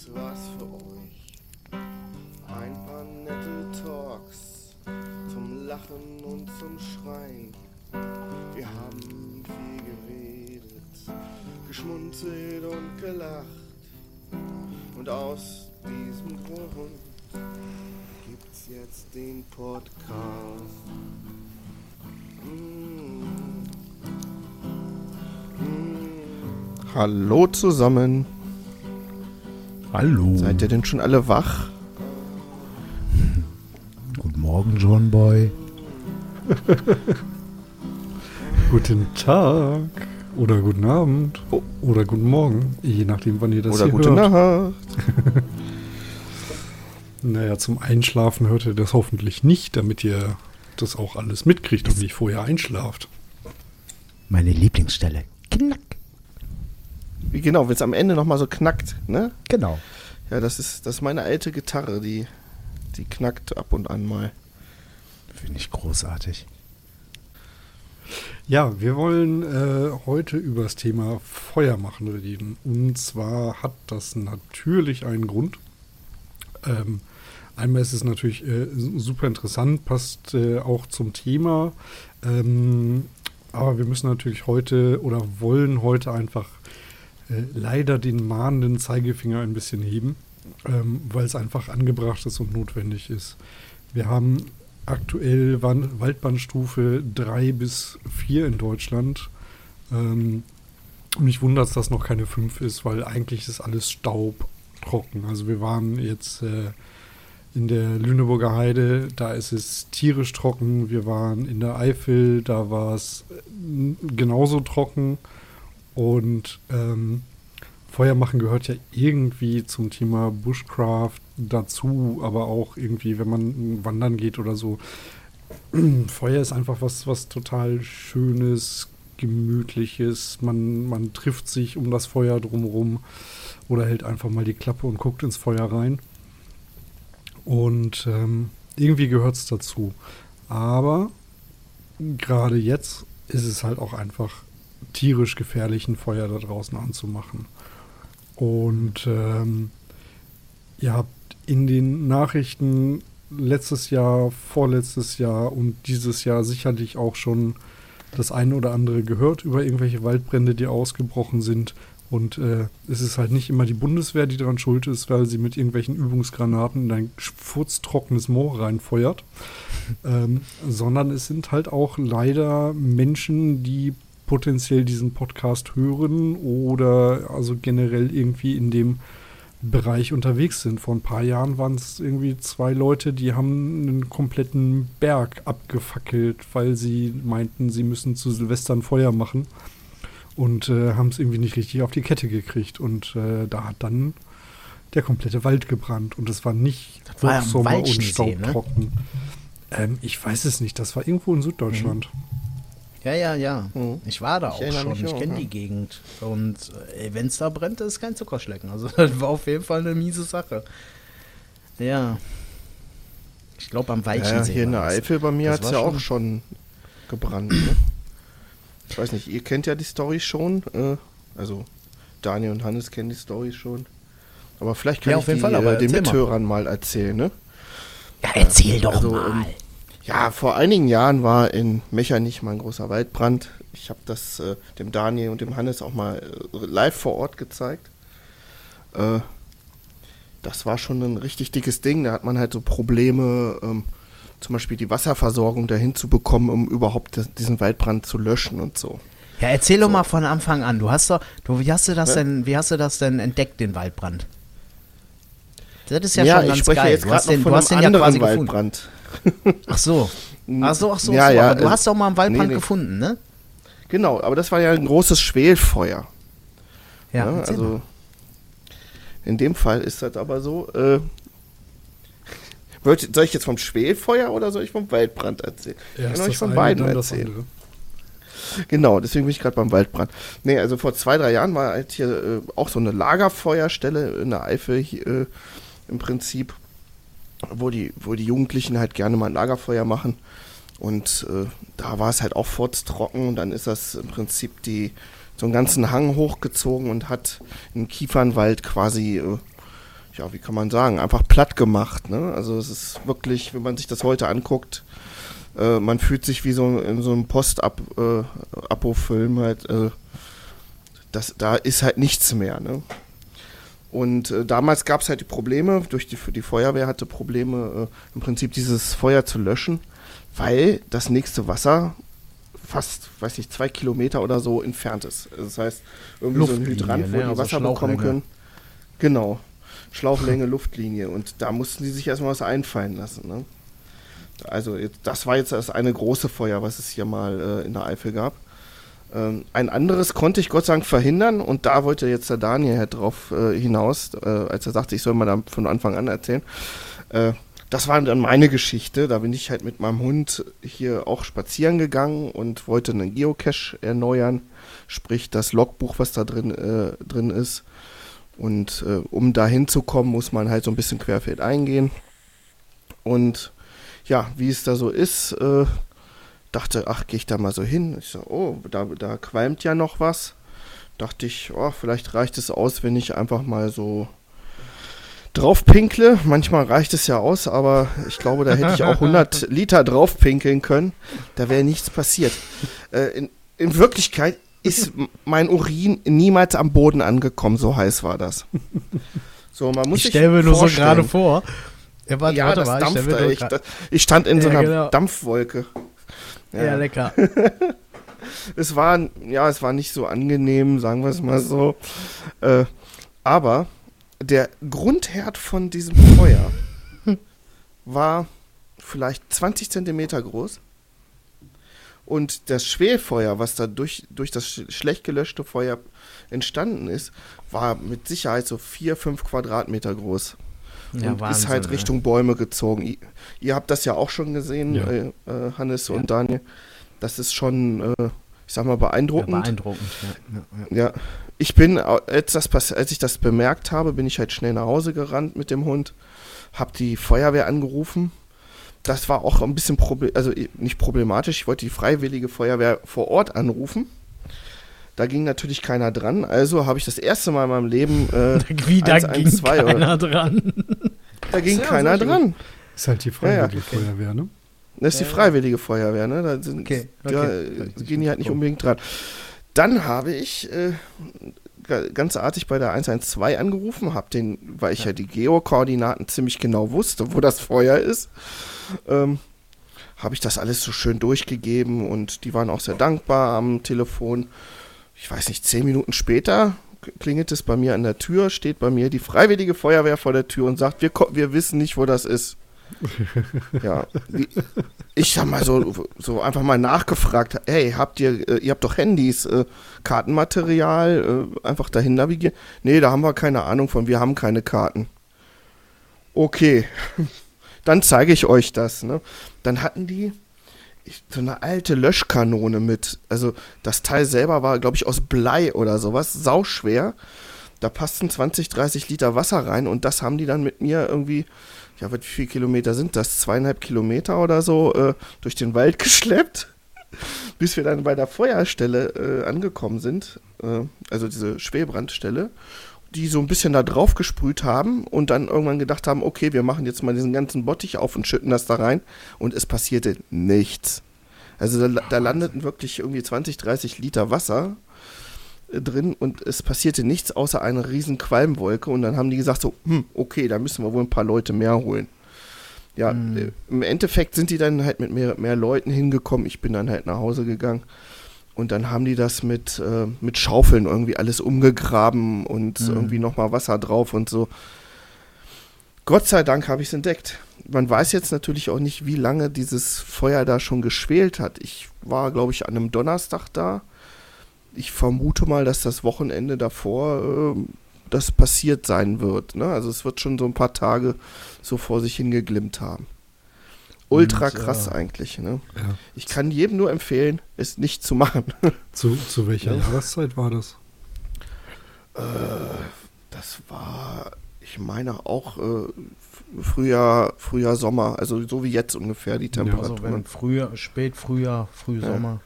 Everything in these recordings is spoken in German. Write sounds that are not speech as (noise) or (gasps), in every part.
es was für euch. Ein paar nette Talks zum Lachen und zum Schreien. Wir haben viel geredet, geschmunzelt und gelacht. Und aus diesem Grund gibt's jetzt den Podcast. Mm. Mm. Hallo zusammen. Hallo. Seid ihr denn schon alle wach? (laughs) Guten Morgen, John Boy. (laughs) Guten Tag oder guten Abend Oh. oder guten Morgen, je nachdem, wann ihr das Oder hier gute hört. Nacht. (laughs) Naja, zum Einschlafen hört ihr das hoffentlich nicht, damit ihr das auch alles mitkriegt und nicht vorher einschlaft. Meine Lieblingsstelle. Knack. Genau, wenn es am Ende nochmal so knackt, ne? Genau. Ja, das ist, das ist meine alte Gitarre, die, die knackt ab und an mal. Finde ich großartig. Ja, wir wollen äh, heute über das Thema Feuer machen reden. Und zwar hat das natürlich einen Grund. Ähm, einmal ist es natürlich äh, super interessant, passt äh, auch zum Thema. Ähm, aber wir müssen natürlich heute oder wollen heute einfach leider den mahnenden Zeigefinger ein bisschen heben, ähm, weil es einfach angebracht ist und notwendig ist. Wir haben aktuell Wan- Waldbrandstufe 3 bis 4 in Deutschland. Ähm, mich wundert es, dass noch keine 5 ist, weil eigentlich ist alles staubtrocken. Also wir waren jetzt äh, in der Lüneburger Heide, da ist es tierisch trocken. Wir waren in der Eifel, da war es äh, genauso trocken. Und ähm, Feuer machen gehört ja irgendwie zum Thema Bushcraft dazu, aber auch irgendwie, wenn man wandern geht oder so. (clears throat) Feuer ist einfach was, was total Schönes, Gemütliches. Man, man trifft sich um das Feuer drumherum oder hält einfach mal die Klappe und guckt ins Feuer rein. Und ähm, irgendwie gehört es dazu. Aber gerade jetzt ist es halt auch einfach tierisch gefährlich, ein Feuer da draußen anzumachen. Und ähm, ihr habt in den Nachrichten letztes Jahr, vorletztes Jahr und dieses Jahr sicherlich auch schon das eine oder andere gehört über irgendwelche Waldbrände, die ausgebrochen sind. Und äh, es ist halt nicht immer die Bundeswehr, die daran schuld ist, weil sie mit irgendwelchen Übungsgranaten in ein furztrockenes Moor reinfeuert. (laughs) ähm, sondern es sind halt auch leider Menschen, die potenziell diesen Podcast hören oder also generell irgendwie in dem Bereich unterwegs sind. Vor ein paar Jahren waren es irgendwie zwei Leute, die haben einen kompletten Berg abgefackelt, weil sie meinten, sie müssen zu Silvester ein Feuer machen und äh, haben es irgendwie nicht richtig auf die Kette gekriegt. Und äh, da hat dann der komplette Wald gebrannt und es war nicht Das war ja Hochsommer und ne? staubtrocken. Ähm, ich weiß es nicht, das war irgendwo in Süddeutschland. Ja, ja, ja. Mhm. Ich war da Ich auch schon. Ich kenne ja. die Gegend. Und äh, wenn es da brennt, ist kein Zuckerschlecken. Also (laughs) das war auf jeden Fall eine miese Sache. Ja. Ich glaube am Ja, Weichensee. hier in der. Eifel bei mir hat es ja schon- auch schon gebrannt. Ne? Ich weiß nicht, ihr kennt ja die Story schon. Äh, also Daniel und Hannes kennen die Story schon. Aber vielleicht kann Ja, ich auf jeden die, Fall, aber äh, den mal. Mithörern mal erzählen. Ne? Ja, erzähl doch Also, mal. ähm, Ja, vor einigen Jahren war in Mechernich mal ein großer Waldbrand. Ich habe das äh, dem Daniel und dem Hannes auch mal äh, live vor Ort gezeigt. Äh, das war schon ein richtig dickes Ding. Da hat man halt so Probleme, ähm, zum Beispiel die Wasserversorgung dahin zu bekommen, um überhaupt das, diesen Waldbrand zu löschen und so. ja, erzähl doch mal von Anfang an. Du hast doch, du, wie hast du das Ne? denn, wie hast du das denn entdeckt, den Waldbrand? Das ist ja, Ja, schon ich ganz spreche geil. jetzt du hast noch den, von du hast einem den ja quasi anderen gefunden. Ach so. Ach so, ach so, Ja, so. ja, aber du äh, hast doch mal einen Waldbrand nee, nee. gefunden, ne? Genau, aber das war ja ein großes Schwelfeuer. Ja, Ja, mal. also in dem Fall ist das aber so. Äh, soll ich jetzt vom Schwelfeuer oder soll ich vom Waldbrand erzählen? ich Erst kann euch das von beiden erzählen. Genau, deswegen bin ich gerade beim Waldbrand. Nee, also vor zwei, drei Jahren war halt hier äh, auch so eine Lagerfeuerstelle in der Eifel hier, äh, im Prinzip, wo die, wo die Jugendlichen halt gerne mal ein Lagerfeuer machen. Und äh, da war es halt auch furztrocken und dann ist das im Prinzip die so einen ganzen Hang hochgezogen und hat einen Kiefernwald quasi, äh, ja, wie kann man sagen, einfach platt gemacht. Ne? Also es ist wirklich, wenn man sich das heute anguckt, äh, man fühlt sich wie so in so einem Post-Apo-Film halt. Äh, das, da ist halt nichts mehr. Ne? Und äh, damals gab es halt die Probleme, durch die, die Feuerwehr hatte Probleme, äh, im Prinzip dieses Feuer zu löschen, weil das nächste Wasser fast, weiß ich, zwei Kilometer oder so entfernt ist. Also das heißt, irgendwie so ein Hydrant, wo ne? die Also Wasser bekommen Schlauchlänge. können. Genau. Schlauchlänge, (laughs) Luftlinie. Und da mussten die sich erstmal was einfallen lassen. Ne? Also das war jetzt das eine große Feuer, was es hier mal äh, in der Eifel gab. Ähm, ein anderes konnte ich Gott sei Dank verhindern und da wollte jetzt der Daniel halt drauf äh, hinaus, äh, als er sagte, ich soll mal da von Anfang an erzählen. Äh, das war dann meine Geschichte. Da bin ich halt mit meinem Hund hier auch spazieren gegangen und wollte einen Geocache erneuern, sprich das Logbuch, was da drin, äh, drin ist. Und äh, um da hinzukommen, muss man halt so ein bisschen querfeld eingehen. Und ja, wie es da so ist, äh, dachte, ach, gehe ich da mal so hin. Ich so, oh, da, da qualmt ja noch was. Dachte ich, oh, vielleicht reicht es aus, wenn ich einfach mal so drauf pinkle. Manchmal reicht es ja aus, aber ich glaube, da hätte ich auch 100 (laughs) Liter drauf pinkeln können. Da wäre nichts passiert. Äh, in, in Wirklichkeit ist mein Urin niemals am Boden angekommen, so heiß war das. So, man muss Ich stelle mir nur so gerade vor. Ja, warte, ja, warte das mal, ich dampfte. Ich, ich stand in so Ja, einer genau. Dampfwolke. Ja, lecker. (laughs) Es war, ja, es war nicht so angenehm, sagen wir es mal so. Äh, aber der Grundherd von diesem Feuer (laughs) war vielleicht 20 Zentimeter groß. Und das Schwelfeuer, was da durch, durch das sch schlecht gelöschte Feuer entstanden ist, war mit Sicherheit so 4, 5 Quadratmeter groß. Ja, und ist Wahnsinn, halt ey. Richtung Bäume gezogen. Ihr, ihr habt das ja auch schon gesehen, Ja. äh, äh, Hannes Ja. und Daniel. Das ist schon, äh, ich sag mal, beeindruckend. beeindruckend. Ja, ich bin, als, das, als ich das bemerkt habe, bin ich halt schnell nach Hause gerannt mit dem Hund, hab die Feuerwehr angerufen. Das war auch ein bisschen problem, also nicht problematisch. Ich wollte die freiwillige Feuerwehr vor Ort anrufen. Da ging natürlich keiner dran, also habe ich das erste Mal in meinem Leben, äh, (laughs) Wie, da ging 112 oder- keiner dran. da ging Sehr, keiner gut. dran. Ist halt die ja. Freiwillige Feuerwehr, ne? Das ist die Ja, ja. freiwillige Feuerwehr, ne? Da, sind, Okay, da okay. äh, gehen die halt nicht unbedingt dran. Dann habe ich äh, ga- ganz artig bei der 112 angerufen, hab den, weil ich ja, die Geokoordinaten ziemlich genau wusste, wo das Feuer ist, ähm, habe ich das alles so schön durchgegeben und die waren auch sehr dankbar am Telefon. Ich weiß nicht, zehn Minuten später klingelt es bei mir an der Tür, steht bei mir die freiwillige Feuerwehr vor der Tür und sagt, wir, wir wissen nicht, wo das ist. (laughs) ja, ich habe mal so, so einfach mal nachgefragt, hey, habt ihr, äh, ihr habt doch Handys, äh, Kartenmaterial, äh, einfach dahin navigieren? Nee, da haben wir keine Ahnung von, wir haben keine Karten. Okay, (laughs) dann zeige ich euch das. Ne? Dann hatten die so eine alte Löschkanone mit. Also das Teil selber war, glaube ich, aus Blei oder sowas, sauschwer. Da passten 20, 30 Liter Wasser rein und das haben die dann mit mir irgendwie, ja, wie viele Kilometer sind das? Zweieinhalb Kilometer oder so äh, durch den Wald (laughs) geschleppt, bis wir dann bei der Feuerstelle äh, angekommen sind. Äh, also diese Schwelbrandstelle die so ein bisschen da drauf gesprüht haben und dann irgendwann gedacht haben, okay, wir machen jetzt mal diesen ganzen Bottich auf und schütten das da rein und es passierte nichts. Also da, da landeten wirklich irgendwie 20, 30 Liter Wasser äh, drin und es passierte nichts außer eine riesen Qualmwolke und dann haben die gesagt so, hm, okay, da müssen wir wohl ein paar Leute mehr holen. Ja, Hm. äh, im Endeffekt sind die dann halt mit mehr, mehr Leuten hingekommen. Ich bin dann halt nach Hause gegangen. Und dann haben die das mit, äh, mit Schaufeln irgendwie alles umgegraben und Mhm. irgendwie nochmal Wasser drauf und so. Gott sei Dank habe ich es entdeckt. Man weiß jetzt natürlich auch nicht, wie lange dieses Feuer da schon geschwelt hat. Ich war, glaube ich, an einem Donnerstag da. Ich vermute mal, dass das Wochenende davor äh, das passiert sein wird. Ne? Also es wird schon so ein paar Tage so vor sich hingeglimmt haben. Ultra Und, krass äh, eigentlich. Ne? Ja. Ich kann jedem nur empfehlen, es nicht zu machen. (laughs) Zu, zu welcher Ja. Jahreszeit war das? Das war, ich meine auch äh, Frühjahr, Frühjahr, Sommer, also so wie jetzt ungefähr die Ja, Also Frühjahr, spät Frühjahr, Ja. Frühsommer.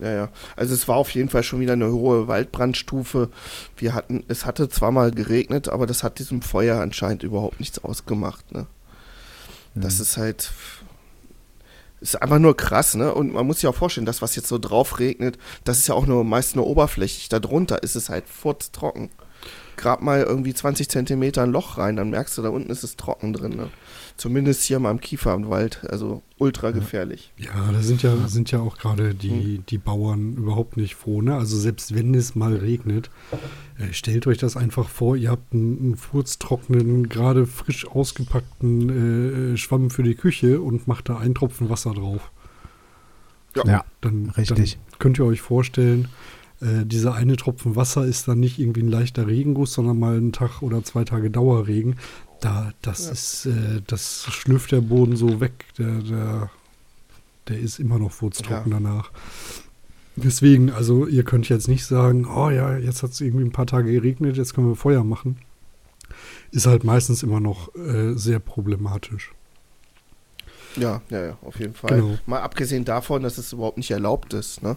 ja, ja. Also es war auf jeden Fall schon wieder eine hohe Waldbrandstufe. Wir hatten, es hatte zwar mal geregnet, aber das hat diesem Feuer anscheinend überhaupt nichts ausgemacht. Ne? Das Mhm. ist halt, ist einfach nur krass, ne? Und man muss sich auch vorstellen, das, was jetzt so drauf regnet, das ist ja auch nur meist nur oberflächlich. Darunter ist es halt furztrocken. Grab mal irgendwie 20 Zentimeter ein Loch rein, dann merkst du, da unten ist es trocken drin. Ne? Zumindest hier mal im Kieferwald, also ultra gefährlich. Ja, da sind ja, sind ja auch gerade die, die Bauern überhaupt nicht froh. Ne? Also selbst wenn es mal regnet, äh, stellt euch das einfach vor, ihr habt einen, einen furztrockenen, gerade frisch ausgepackten äh, Schwamm für die Küche und macht da einen Tropfen Wasser drauf. Ja, Dann, richtig. dann könnt ihr euch vorstellen, äh, dieser eine Tropfen Wasser ist dann nicht irgendwie ein leichter Regenguss, sondern mal einen Tag oder zwei Tage Dauerregen. Da, das Ja. ist, äh, das schlürft der Boden so weg. Der, der, der ist immer noch furztrocken danach. Deswegen, also ihr könnt jetzt nicht sagen, oh ja, jetzt hat es irgendwie ein paar Tage geregnet, jetzt können wir Feuer machen. Ist halt meistens immer noch äh, sehr problematisch. Ja, ja, ja, auf jeden Fall. Genau. Mal abgesehen davon, dass es überhaupt nicht erlaubt ist, ne?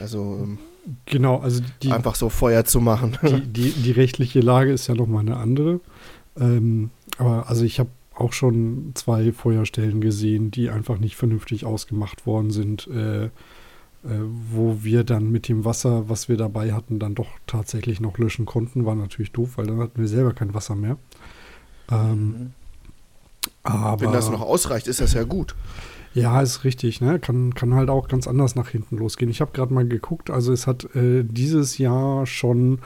Also ähm, Genau, also die, einfach so Feuer zu machen. die, die, die rechtliche Lage ist ja nochmal eine andere. Ähm, aber also ich habe auch schon zwei Feuerstellen gesehen, die einfach nicht vernünftig ausgemacht worden sind, äh, äh, wo wir dann mit dem Wasser, was wir dabei hatten, dann doch tatsächlich noch löschen konnten. War natürlich doof, weil dann hatten wir selber kein Wasser mehr. Ähm, aber Wenn das noch ausreicht, ist das ja gut. ja, ist richtig, ne? Kann, kann halt auch ganz anders nach hinten losgehen. Ich habe gerade mal geguckt, also es hat äh, dieses Jahr schon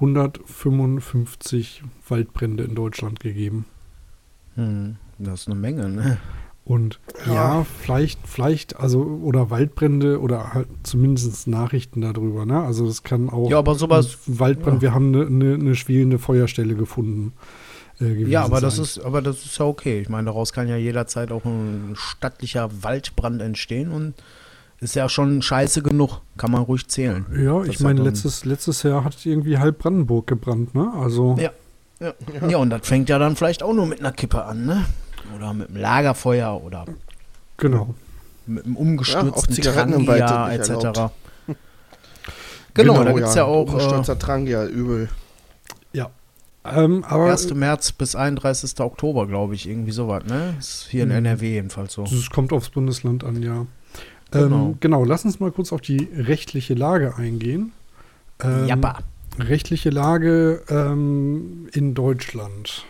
155 Waldbrände in Deutschland gegeben. Hm, das ist eine Menge, ne? Und ja, Ja. vielleicht, vielleicht, also, oder Waldbrände oder halt zumindest Nachrichten darüber, ne? Also das kann auch Ja, aber sowas- Waldbrand, ja. wir haben eine ne, ne schwelende Feuerstelle gefunden. Äh, Ja, aber das ist, aber das ist ja okay. Ich meine, daraus kann ja jederzeit auch ein stattlicher Waldbrand entstehen und ist ja schon scheiße genug. Kann man ruhig zählen. Ja, ich meine, letztes, letztes Jahr hat irgendwie halb Brandenburg gebrannt, ne? Also, Ja. Ja. ja, und das fängt ja dann vielleicht auch nur mit einer Kippe an, ne? Oder mit einem Lagerfeuer oder genau. mit einem Ja, umgestürzten Wald Trangia etc. erlaubt. Genau, (laughs) Genau, da gibt es ja, auch äh, Umstürzer Trangia, übel. Ähm, aber 1. März bis 31. Oktober, glaube ich, irgendwie sowas, ne? Ist hier in Mhm. NRW jedenfalls so. Es kommt aufs Bundesland an, ja. Genau. Ähm, genau, lass uns mal kurz auf die rechtliche Lage eingehen. Ähm, Jappa. Rechtliche Lage ähm, in Deutschland.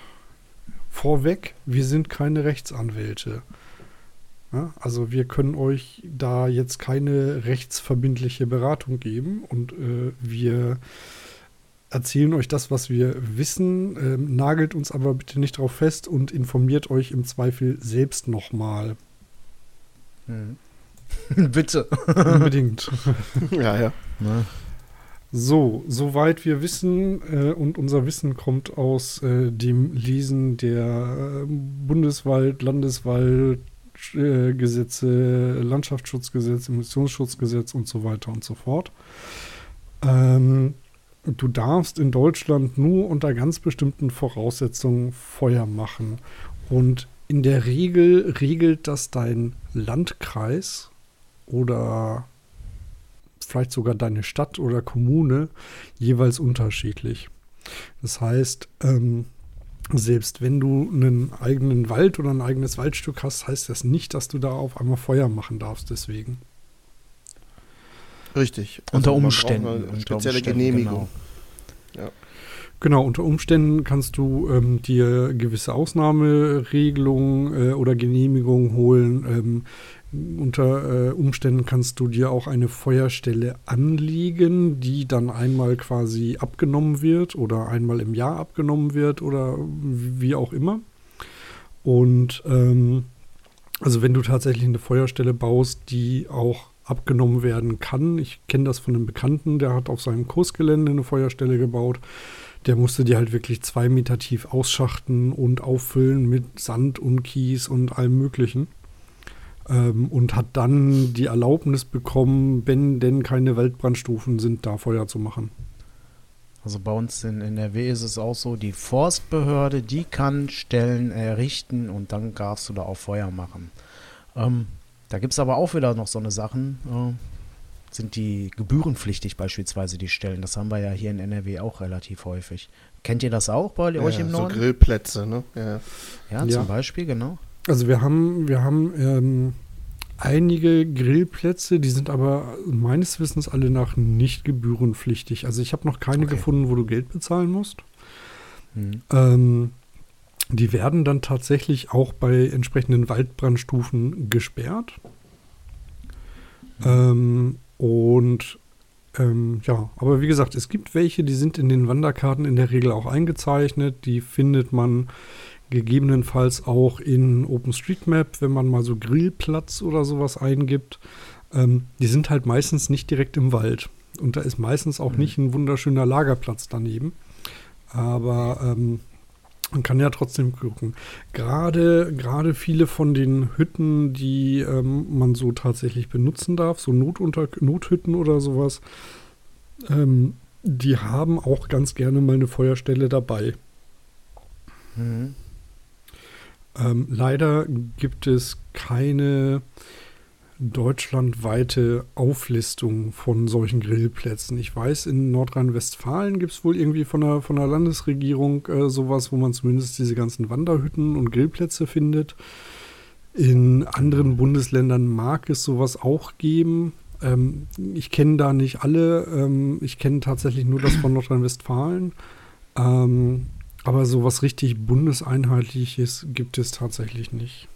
Vorweg, wir sind keine Rechtsanwälte. Ja, also wir können euch da jetzt keine rechtsverbindliche Beratung geben und äh, wir erzählen euch das, was wir wissen, ähm, nagelt uns aber bitte nicht drauf fest und informiert euch im Zweifel selbst nochmal. Mhm. (laughs) Bitte. Unbedingt. (laughs) Ja, ja. Ne? So, soweit wir wissen, äh, und unser Wissen kommt aus äh, dem Lesen der äh, Bundeswald, Landeswald, äh, Gesetze, Landschaftsschutzgesetz, Emissionsschutzgesetz und so weiter und so fort. Ähm, du darfst in Deutschland nur unter ganz bestimmten Voraussetzungen Feuer machen. Und in der Regel regelt das dein Landkreis oder vielleicht sogar deine Stadt oder Kommune jeweils unterschiedlich. Das heißt, ähm, selbst wenn du einen eigenen Wald oder ein eigenes Waldstück hast, heißt das nicht, dass du da auf einmal Feuer machen darfst. Deswegen. Richtig. Unter man braucht Umständen. Eine unter spezielle Umständen, Genehmigung. Genau, unter Umständen kannst du ähm, dir gewisse Ausnahmeregelungen äh, oder Genehmigungen holen. Ähm, unter äh, Umständen kannst du dir auch eine Feuerstelle anlegen, die dann einmal quasi abgenommen wird oder einmal im Jahr abgenommen wird oder wie auch immer. Und ähm, also wenn du tatsächlich eine Feuerstelle baust, die auch abgenommen werden kann. Ich kenne das von einem Bekannten, der hat auf seinem Kursgelände eine Feuerstelle gebaut. Der musste die halt wirklich zwei Meter tief ausschachten und auffüllen mit Sand und Kies und allem Möglichen. Ähm, und hat dann die Erlaubnis bekommen, wenn denn keine Waldbrandstufen sind, da Feuer zu machen. Also bei uns in NRW ist es auch so, die Forstbehörde, die kann Stellen errichten und dann darfst du da auch Feuer machen. Ähm, da gibt es aber auch wieder noch so eine Sachen. Äh, sind die gebührenpflichtig beispielsweise die Stellen. Das haben wir ja hier in NRW auch relativ häufig. Kennt ihr das auch bei euch im Norden? So Grillplätze, ne? Ja. ja, zum ja. Beispiel, genau. Also wir haben, wir haben ähm, einige Grillplätze, die sind aber meines Wissens alle nach nicht gebührenpflichtig. Also ich habe noch keine okay. gefunden, wo du Geld bezahlen musst. Hm. Ähm, die werden dann tatsächlich auch bei entsprechenden Waldbrandstufen gesperrt. Ähm, und ähm, ja, aber wie gesagt, es gibt welche, die sind in den Wanderkarten in der Regel auch eingezeichnet. Die findet man gegebenenfalls auch in OpenStreetMap, wenn man mal so Grillplatz oder sowas eingibt. Ähm, die sind halt meistens nicht direkt im Wald. Und da ist meistens auch mhm. nicht ein wunderschöner Lagerplatz daneben. Aber ähm, man kann ja trotzdem gucken. Gerade, gerade viele von den Hütten, die ähm, man so tatsächlich benutzen darf, so Notunter Nothütten oder sowas, ähm, die haben auch ganz gerne mal eine Feuerstelle dabei. Mhm. Ähm, leider gibt es keine deutschlandweite Auflistung von solchen Grillplätzen. Ich weiß, in Nordrhein-Westfalen gibt es wohl irgendwie von der, von der Landesregierung äh, sowas, wo man zumindest diese ganzen Wanderhütten und Grillplätze findet. In anderen Bundesländern mag es sowas auch geben. Ähm, ich kenne da nicht alle. Ähm, ich kenne tatsächlich nur das von Nordrhein-Westfalen. Ähm, aber sowas richtig bundeseinheitliches gibt es tatsächlich nicht.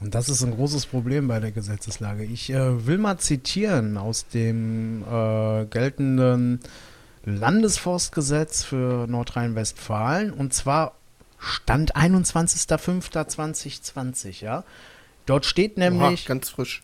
Und das ist ein großes Problem bei der Gesetzeslage. Ich äh, will mal zitieren aus dem äh, geltenden Landesforstgesetz für Nordrhein-Westfalen und zwar Stand 21.05.2020, ja. Dort steht nämlich. Oha, ganz frisch.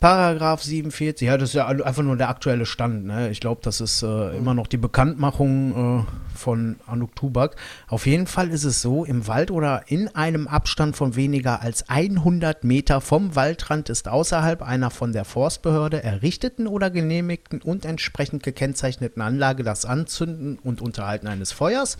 Paragraph 47, ja, das ist ja einfach nur der aktuelle Stand. Ne? Ich glaube, das ist äh, immer noch die Bekanntmachung äh, von Anuk Tubak. Auf jeden Fall ist es so, im Wald oder in einem Abstand von weniger als 100 Meter vom Waldrand ist außerhalb einer von der Forstbehörde errichteten oder genehmigten und entsprechend gekennzeichneten Anlage das Anzünden und Unterhalten eines Feuers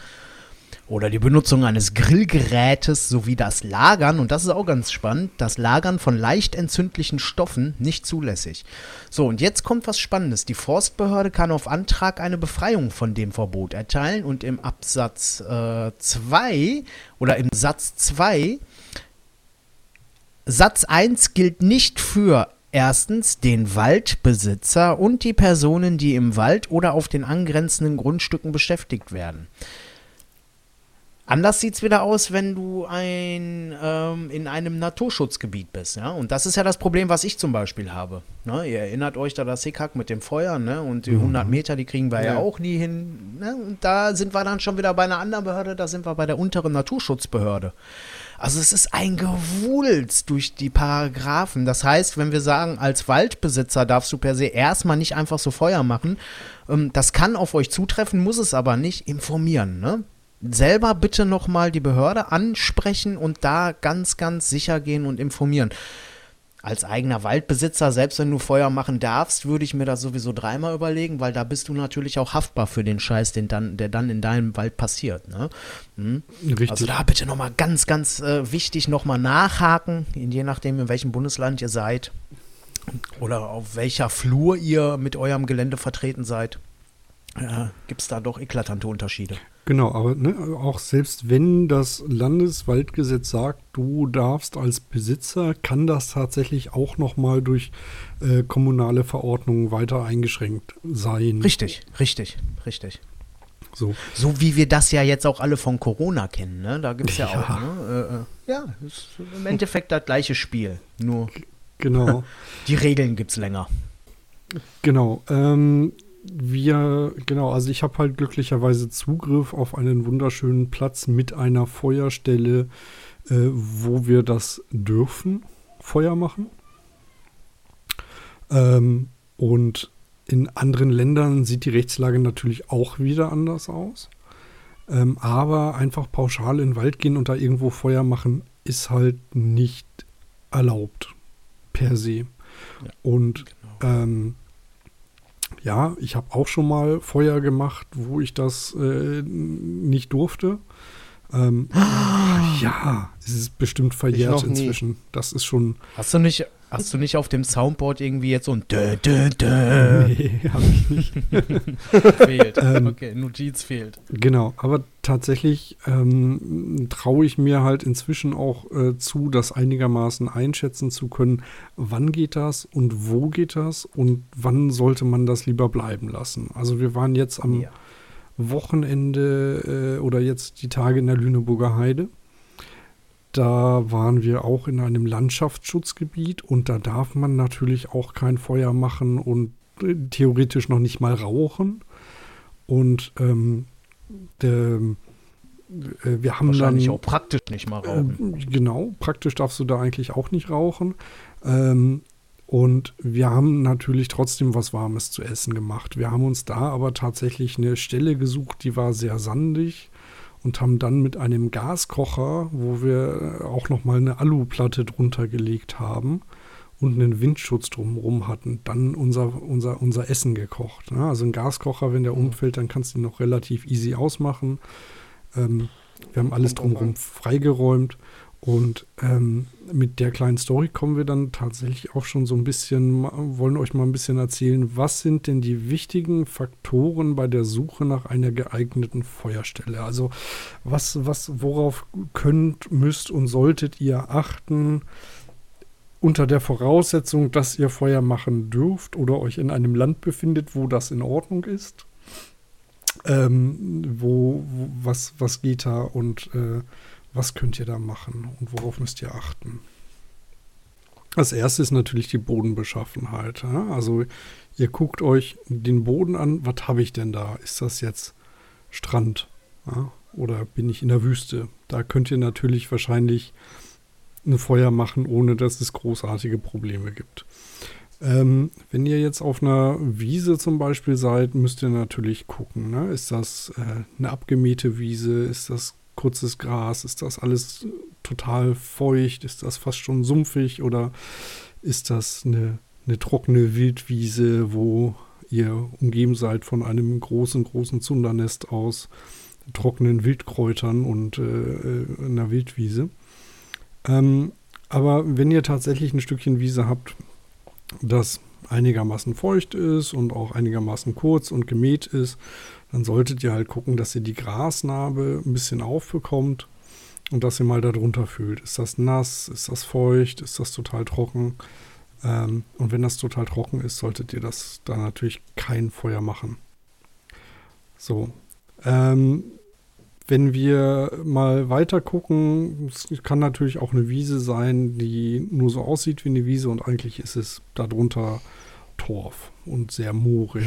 oder die Benutzung eines Grillgerätes sowie das Lagern, und das ist auch ganz spannend, das Lagern von leicht entzündlichen Stoffen nicht zulässig. So, und jetzt kommt was Spannendes. Die Forstbehörde kann auf Antrag eine Befreiung von dem Verbot erteilen und im Absatz 2 äh, oder im Satz 2 Satz 1 gilt nicht für erstens den Waldbesitzer und die Personen, die im Wald oder auf den angrenzenden Grundstücken beschäftigt werden. Anders sieht es wieder aus, wenn du ein, ähm, in einem Naturschutzgebiet bist. Ja? Und das ist ja das Problem, was ich zum Beispiel habe. Ne? Ihr erinnert euch da das Hickhack mit dem Feuer ne? und die mhm. 100 Meter, die kriegen wir ja, ja auch nie hin. Ne? Und da sind wir dann schon wieder bei einer anderen Behörde, da sind wir bei der unteren Naturschutzbehörde. Also es ist ein Gewulst durch die Paragraphen. Das heißt, wenn wir sagen, als Waldbesitzer darfst du per se erstmal nicht einfach so Feuer machen, ähm, das kann auf euch zutreffen, muss es aber nicht, informieren. Ne? Selber bitte nochmal die Behörde ansprechen und da ganz, ganz sicher gehen und informieren. Als eigener Waldbesitzer, selbst wenn du Feuer machen darfst, würde ich mir das sowieso dreimal überlegen, weil da bist du natürlich auch haftbar für den Scheiß, den dann, der dann in deinem Wald passiert. Ne? Hm? Also da bitte nochmal ganz, ganz äh, wichtig nochmal nachhaken, je nachdem, in welchem Bundesland ihr seid oder auf welcher Flur ihr mit eurem Gelände vertreten seid. Äh, Gibt es da doch eklatante Unterschiede. Genau, aber ne, auch selbst wenn das Landeswaldgesetz sagt, du darfst als Besitzer, kann das tatsächlich auch nochmal durch äh, kommunale Verordnungen weiter eingeschränkt sein. Richtig, richtig, richtig. So. so wie wir das ja jetzt auch alle von Corona kennen, ne? Da gibt es ja, ja, auch, ne? Äh, äh, ja, ist im Endeffekt das gleiche Spiel. Nur genau. (laughs) die Regeln gibt es länger. Genau. Ähm, wir, genau, also ich habe halt glücklicherweise Zugriff auf einen wunderschönen Platz mit einer Feuerstelle, äh, wo wir das dürfen, Feuer machen. Ähm, und in anderen Ländern sieht die Rechtslage natürlich auch wieder anders aus. Ähm, aber einfach pauschal in den Wald gehen und da irgendwo Feuer machen, ist halt nicht erlaubt per se. Ja, und genau. ähm, ja, ich habe auch schon mal Feuer gemacht, wo ich das äh, nicht durfte. Ähm, (gasps) ja, es ist bestimmt verjährt inzwischen. Das ist schon. Hast du nicht, Hast du nicht auf dem Soundboard irgendwie jetzt so ein Dö, Dö, Dö? Nee, hab ich nicht. (laughs) fehlt. Ähm, okay, Notiz fehlt. Genau, aber tatsächlich ähm, traue ich mir halt inzwischen auch äh, zu, das einigermaßen einschätzen zu können, wann geht das und wo geht das und wann sollte man das lieber bleiben lassen. Also wir waren jetzt am ja. Wochenende äh, oder jetzt die Tage in der Lüneburger Heide da waren wir auch in einem Landschaftsschutzgebiet und da darf man natürlich auch kein Feuer machen und äh, theoretisch noch nicht mal rauchen. Und ähm, der, äh, wir haben Wahrscheinlich dann, auch praktisch nicht mal rauchen. Äh, genau, praktisch darfst du da eigentlich auch nicht rauchen. Ähm, und wir haben natürlich trotzdem was Warmes zu essen gemacht. Wir haben uns da aber tatsächlich eine Stelle gesucht, die war sehr sandig und haben dann mit einem Gaskocher, wo wir auch noch mal eine Aluplatte drunter gelegt haben und einen Windschutz drumherum hatten, dann unser, unser, unser Essen gekocht. Ne? Also ein Gaskocher, wenn der umfällt, dann kannst du ihn noch relativ easy ausmachen. Ähm, wir haben alles drumherum freigeräumt und ähm, mit der kleinen Story kommen wir dann tatsächlich auch schon so ein bisschen, wollen euch mal ein bisschen erzählen, was sind denn die wichtigen Faktoren bei der Suche nach einer geeigneten Feuerstelle? Also was, was, worauf könnt, müsst und solltet ihr achten unter der Voraussetzung, dass ihr Feuer machen dürft oder euch in einem Land befindet, wo das in Ordnung ist? Ähm, wo, wo, was, was geht da und äh, was könnt ihr da machen und worauf müsst ihr achten? Als erstes ist natürlich die Bodenbeschaffenheit. Also ihr guckt euch den Boden an, was habe ich denn da? Ist das jetzt Strand oder bin ich in der Wüste? Da könnt ihr natürlich wahrscheinlich ein Feuer machen, ohne dass es großartige Probleme gibt. Ähm, wenn ihr jetzt auf einer Wiese zum Beispiel seid, müsst ihr natürlich gucken. Ne? Ist das äh, eine abgemähte Wiese? Ist das kurzes Gras? Ist das alles total feucht? Ist das fast schon sumpfig? Oder ist das eine, eine trockene Wildwiese, wo ihr umgeben seid von einem großen, großen Zundernest aus trockenen Wildkräutern und äh, äh, einer Wildwiese? Ähm, aber wenn ihr tatsächlich ein Stückchen Wiese habt, das einigermaßen feucht ist und auch einigermaßen kurz und gemäht ist, dann solltet ihr halt gucken, dass ihr die Grasnarbe ein bisschen aufbekommt und dass ihr mal darunter fühlt. Ist das nass? Ist das feucht? Ist das total trocken? Ähm, und wenn das total trocken ist, solltet ihr das da natürlich kein Feuer machen. So. Ähm, wenn wir mal weiter gucken, es kann natürlich auch eine Wiese sein, die nur so aussieht wie eine Wiese und eigentlich ist es darunter Torf und sehr moorig.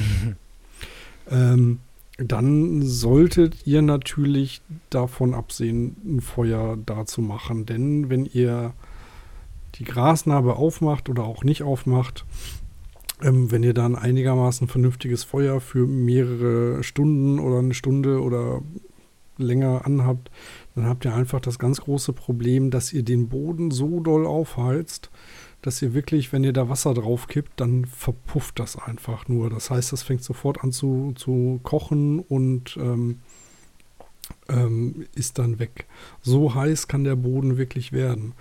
(laughs) ähm, dann solltet ihr natürlich davon absehen, ein Feuer da zu machen. Denn wenn ihr die Grasnarbe aufmacht oder auch nicht aufmacht, ähm, wenn ihr dann einigermaßen vernünftiges Feuer für mehrere Stunden oder eine Stunde oder länger anhabt, dann habt ihr einfach das ganz große Problem, dass ihr den Boden so doll aufheizt, dass ihr wirklich, wenn ihr da Wasser drauf kippt, dann verpufft das einfach nur. Das heißt, das fängt sofort an zu, zu kochen und ähm, ähm, ist dann weg. So heiß kann der Boden wirklich werden.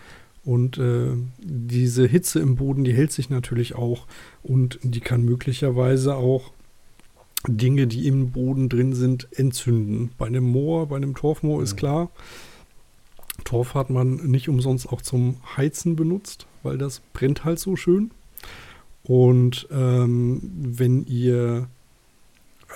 Und äh, diese Hitze im Boden, die hält sich natürlich auch und die kann möglicherweise auch Dinge, die im Boden drin sind, entzünden. Bei einem Moor, bei einem Torfmoor ist klar, Torf hat man nicht umsonst auch zum Heizen benutzt weil das brennt halt so schön. Und ähm, wenn ihr,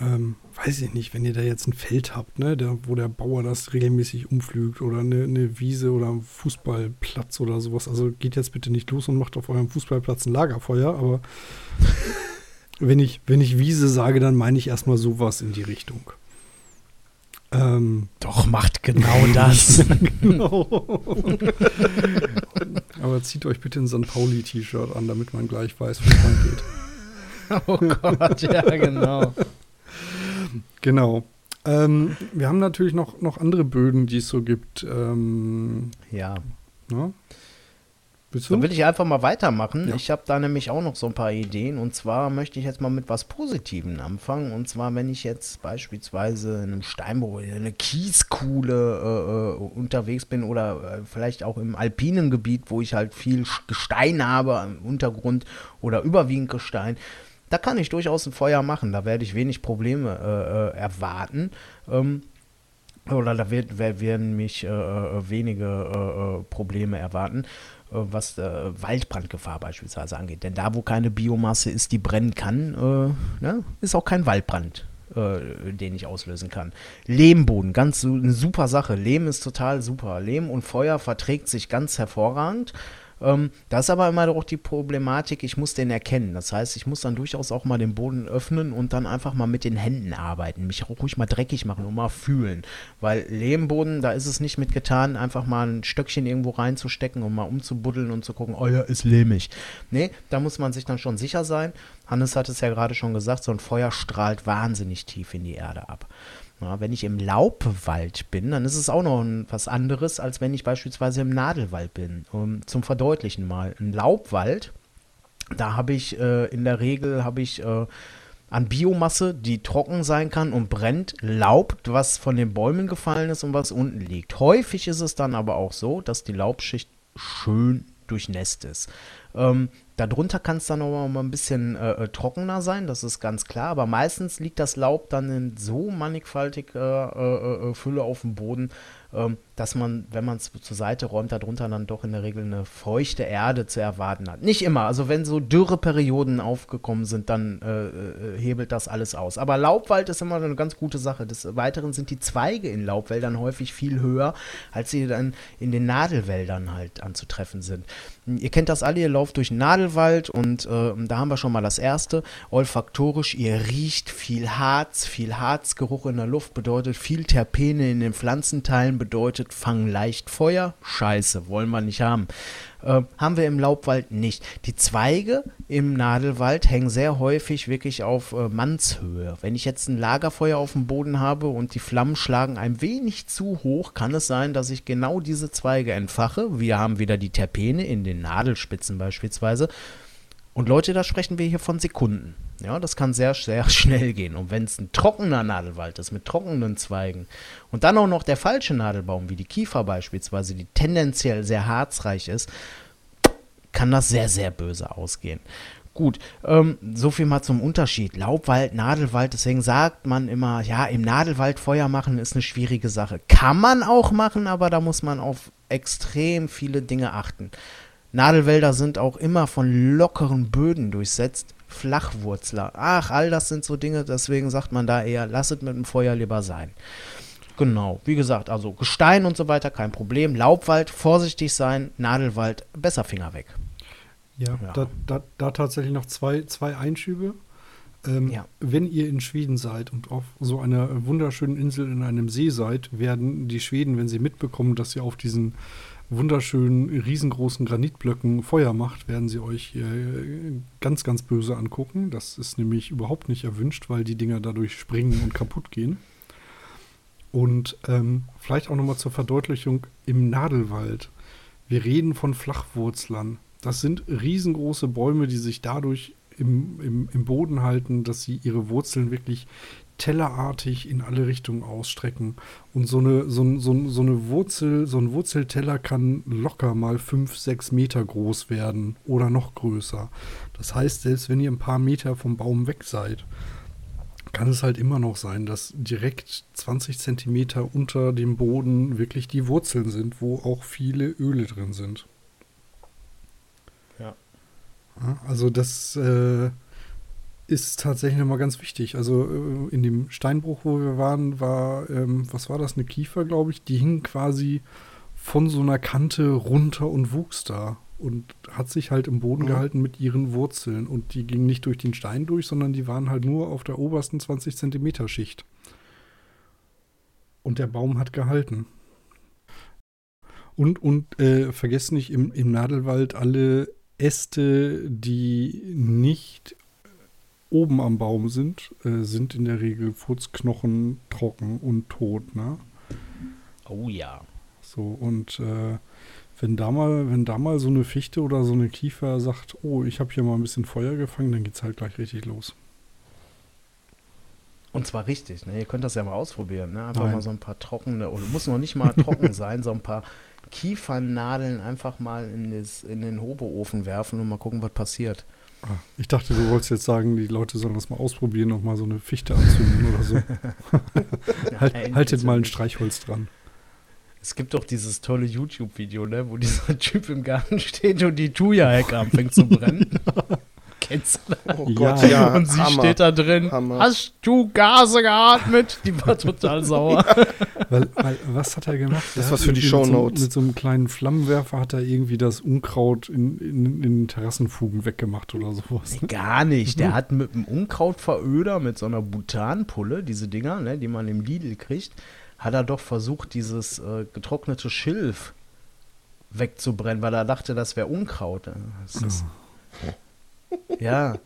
ähm, weiß ich nicht, wenn ihr da jetzt ein Feld habt, ne, der, wo der Bauer das regelmäßig umflügt oder eine, eine Wiese oder einen Fußballplatz oder sowas, also geht jetzt bitte nicht los und macht auf eurem Fußballplatz ein Lagerfeuer, aber (laughs) wenn ich, wenn ich Wiese sage, dann meine ich erstmal sowas in die Richtung. Ähm, Doch, macht genau das. (laughs) genau. Aber zieht euch bitte ein St. Pauli-T-Shirt an, damit man gleich weiß, wo es lang geht. (laughs) Oh Gott, ja, genau. Genau. Ähm, wir haben natürlich noch, noch andere Böden, die es so gibt. Ähm, ja. Na? Dann will ich einfach mal weitermachen. Ja. Ich habe da nämlich auch noch so ein paar Ideen. Und zwar möchte ich jetzt mal mit was Positivem anfangen. Und zwar, wenn ich jetzt beispielsweise in einem Steinbruch, in einer Kieskuhle äh, äh, unterwegs bin oder äh, vielleicht auch im alpinen Gebiet, wo ich halt viel Gestein habe im Untergrund oder überwiegend Gestein. Da kann ich durchaus ein Feuer machen. Da werde ich wenig Probleme äh, äh erwarten. Ähm, oder da wird, werden mich äh, wenige Probleme erwarten. Äh, was äh, Waldbrandgefahr beispielsweise angeht. Denn da, wo keine Biomasse ist, die brennen kann, äh, ne, ist auch kein Waldbrand, den ich auslösen kann. Lehmboden, ganz eine super Sache. Lehm ist total super. Lehm und Feuer verträgt sich ganz hervorragend. Ähm, das ist aber immer doch die Problematik, ich muss den erkennen. Das heißt, ich muss dann durchaus auch mal den Boden öffnen und dann einfach mal mit den Händen arbeiten, mich auch ruhig mal dreckig machen und mal fühlen. Weil Lehmboden, da ist es nicht mit getan, einfach mal ein Stöckchen irgendwo reinzustecken und mal umzubuddeln und zu gucken, oh ja, ist lehmig. Nee, da muss man sich dann schon sicher sein. Hannes hat es ja gerade schon gesagt, so ein Feuer strahlt wahnsinnig tief in die Erde ab. Ja, wenn ich im Laubwald bin, dann ist es auch noch was anderes, als wenn ich beispielsweise im Nadelwald bin. Um, zum Verdeutlichen mal. Ein Laubwald, da habe ich äh, in der Regel habe ich äh, an Biomasse, die trocken sein kann und brennt, Laub, was von den Bäumen gefallen ist und was unten liegt. Häufig ist es dann aber auch so, dass die Laubschicht schön durchnässt ist. Ähm, Darunter kann es dann auch mal ein bisschen äh, äh, trockener sein, das ist ganz klar, aber meistens liegt das Laub dann in so mannigfaltiger äh, äh, äh Fülle auf dem Boden, ähm, dass man, wenn man es zur Seite räumt, darunter dann doch in der Regel eine feuchte Erde zu erwarten hat. Nicht immer, also wenn so Dürreperioden aufgekommen sind, dann äh, äh, hebelt das alles aus. Aber Laubwald ist immer eine ganz gute Sache. Des Weiteren sind die Zweige in Laubwäldern häufig viel höher, als sie dann in den Nadelwäldern halt anzutreffen sind. Ihr kennt das alle, ihr lauft durch den Nadelwald und äh, da haben wir schon mal das erste. Olfaktorisch, ihr riecht viel Harz, viel Harzgeruch in der Luft bedeutet viel Terpene in den Pflanzenteilen, bedeutet fangen leicht Feuer. Scheiße, wollen wir nicht haben. Äh, haben wir im Laubwald nicht. Die Zweige im Nadelwald hängen sehr häufig wirklich auf äh, Mannshöhe. Wenn ich jetzt ein Lagerfeuer auf dem Boden habe und die Flammen schlagen ein wenig zu hoch, kann es sein, dass ich genau diese Zweige entfache. Wir haben wieder die Terpene in den Nadelspitzen beispielsweise. Und Leute, da sprechen wir hier von Sekunden. Ja, das kann sehr, sehr (laughs) schnell gehen. Und wenn es ein trockener Nadelwald ist mit trockenen Zweigen und dann auch noch der falsche Nadelbaum, wie die Kiefer beispielsweise, die tendenziell sehr harzreich ist, kann das sehr, sehr böse ausgehen. Gut, ähm, so viel mal zum Unterschied. Laubwald, Nadelwald, deswegen sagt man immer, ja, im Nadelwald Feuer machen ist eine schwierige Sache. Kann man auch machen, aber da muss man auf extrem viele Dinge achten. Nadelwälder sind auch immer von lockeren Böden durchsetzt. Flachwurzler. Ach, all das sind so Dinge, deswegen sagt man da eher, lasset mit dem Feuer lieber sein. Genau, wie gesagt, also Gestein und so weiter, kein Problem. Laubwald, vorsichtig sein, Nadelwald, besser Finger weg. Ja, ja. Da, da, da, tatsächlich noch zwei, zwei Einschübe. Ähm, ja. Wenn ihr in Schweden seid und auf so einer wunderschönen Insel in einem See seid, werden die Schweden, wenn sie mitbekommen, dass ihr auf diesen wunderschönen, riesengroßen Granitblöcken Feuer macht, werden sie euch äh, ganz, ganz böse angucken. Das ist nämlich überhaupt nicht erwünscht, weil die Dinger dadurch springen und kaputt gehen. Und ähm, vielleicht auch nochmal zur Verdeutlichung im Nadelwald. Wir reden von Flachwurzlern. Das sind riesengroße Bäume, die sich dadurch im, im, im Boden halten, dass sie ihre Wurzeln wirklich tellerartig in alle Richtungen ausstrecken. Und so eine, so, so, so eine Wurzel, so ein Wurzelteller kann locker mal fünf, sechs Meter groß werden oder noch größer. Das heißt, selbst wenn ihr ein paar Meter vom Baum weg seid, kann es halt immer noch sein, dass direkt 20 Zentimeter unter dem Boden wirklich die Wurzeln sind, wo auch viele Öle drin sind. Ja. Also das äh, ist tatsächlich nochmal ganz wichtig. Also äh, in dem Steinbruch, wo wir waren, war, ähm, was war das, eine Kiefer, glaube ich, die hing quasi von so einer Kante runter und wuchs da und hat sich halt im Boden mhm. gehalten mit ihren Wurzeln. Und die gingen nicht durch den Stein durch, sondern die waren halt nur auf der obersten 20 Zentimeter Schicht. Und der Baum hat gehalten. Und, und äh, vergesst nicht im, im Nadelwald alle Äste, die nicht oben am Baum sind, äh, sind in der Regel Furzknochen trocken und tot, ne? Oh ja. So, und äh, Wenn da mal, wenn da mal so eine Fichte oder so eine Kiefer sagt, oh, ich habe hier mal ein bisschen Feuer gefangen, dann geht es halt gleich richtig los. Und zwar richtig, ne? Ihr könnt das ja mal ausprobieren, ne? Einfach Nein. mal so ein paar trockene, oder muss noch nicht mal trocken (laughs) sein, so ein paar Kiefernadeln einfach mal in, das, in den Hoboofen werfen und mal gucken, was passiert. Ah, ich dachte, du wolltest jetzt sagen, die Leute sollen das mal ausprobieren und mal so eine Fichte anzünden oder so. (laughs) halt, haltet mal ein Streichholz dran. Es gibt doch dieses tolle YouTube-Video, ne, wo dieser (laughs) Typ im Garten steht und die Thuja-Hecke anfängt zu brennen. (laughs) Kennst du das? Oh Gott, ja. ja. Und sie Hammer. steht da drin. Hammer. Hast du Gase geatmet? Die war total (laughs) sauer. weil, weil, was hat er gemacht? Das was für die Shownotes. Mit, mit so einem kleinen Flammenwerfer hat er irgendwie das Unkraut in, in, in Terrassenfugen weggemacht oder sowas. Nee, gar nicht. Der hat mit einem Unkrautveröder, mit so einer Butanpulle, diese Dinger, ne, die man im Lidl kriegt, hat er doch versucht, dieses äh, getrocknete Schilf wegzubrennen, weil er dachte, das wäre Unkraut. Das ist, ja.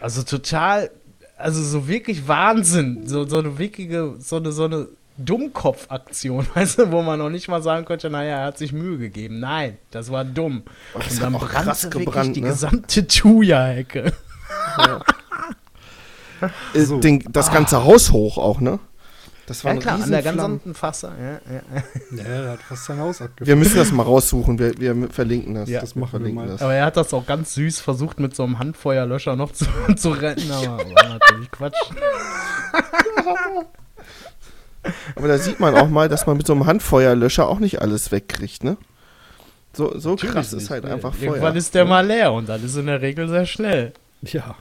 Also total, also so wirklich Wahnsinn. So, so eine wirkliche, so eine, so eine Dummkopf-Aktion, (laughs) weißt du, wo man noch nicht mal sagen könnte, naja, er hat sich Mühe gegeben. Nein, das war dumm. Oh, das Und dann brannte wirklich gebrannt, die ne? gesamte Thuja-Hecke. Ja. so. das ganze ah. Haus hoch auch, ne? Das war ja, klar, an der gesamten Fasse. Ja, ja, ja. er hat fast sein Haus abgefangen. Wir müssen das mal raussuchen, wir, wir verlinken das. Ja, das machen wir mal. Das. Aber er hat das auch ganz süß versucht, mit so einem Handfeuerlöscher noch zu, (laughs) zu retten, aber war natürlich Quatsch. aber da sieht man auch mal, dass man mit so einem Handfeuerlöscher auch nicht alles wegkriegt, ne? So, so krass ist halt einfach Feuer. Irgendwann ist der mal leer und dann ist in der Regel sehr schnell. Ja.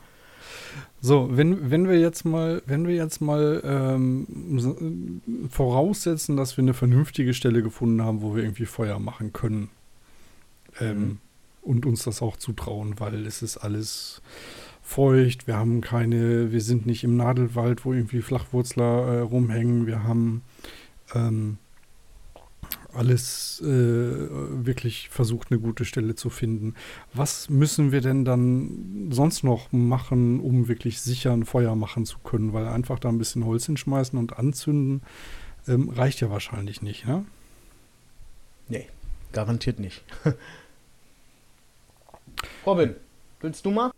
So, wenn, wenn wir jetzt mal, wenn wir jetzt mal ähm, voraussetzen, dass wir eine vernünftige Stelle gefunden haben, wo wir irgendwie Feuer machen können. Ähm, mhm. Und uns das auch zutrauen, weil es ist alles feucht, wir haben keine, wir sind nicht im Nadelwald, wo irgendwie Flachwurzler äh, rumhängen, wir haben ähm, alles äh, wirklich versucht, eine gute Stelle zu finden. Was müssen wir denn dann sonst noch machen, um wirklich sicher ein Feuer machen zu können? Weil einfach da ein bisschen Holz hinschmeißen und anzünden ähm, reicht ja wahrscheinlich nicht, ne? Nee, garantiert nicht. (laughs) Robin, willst du mal?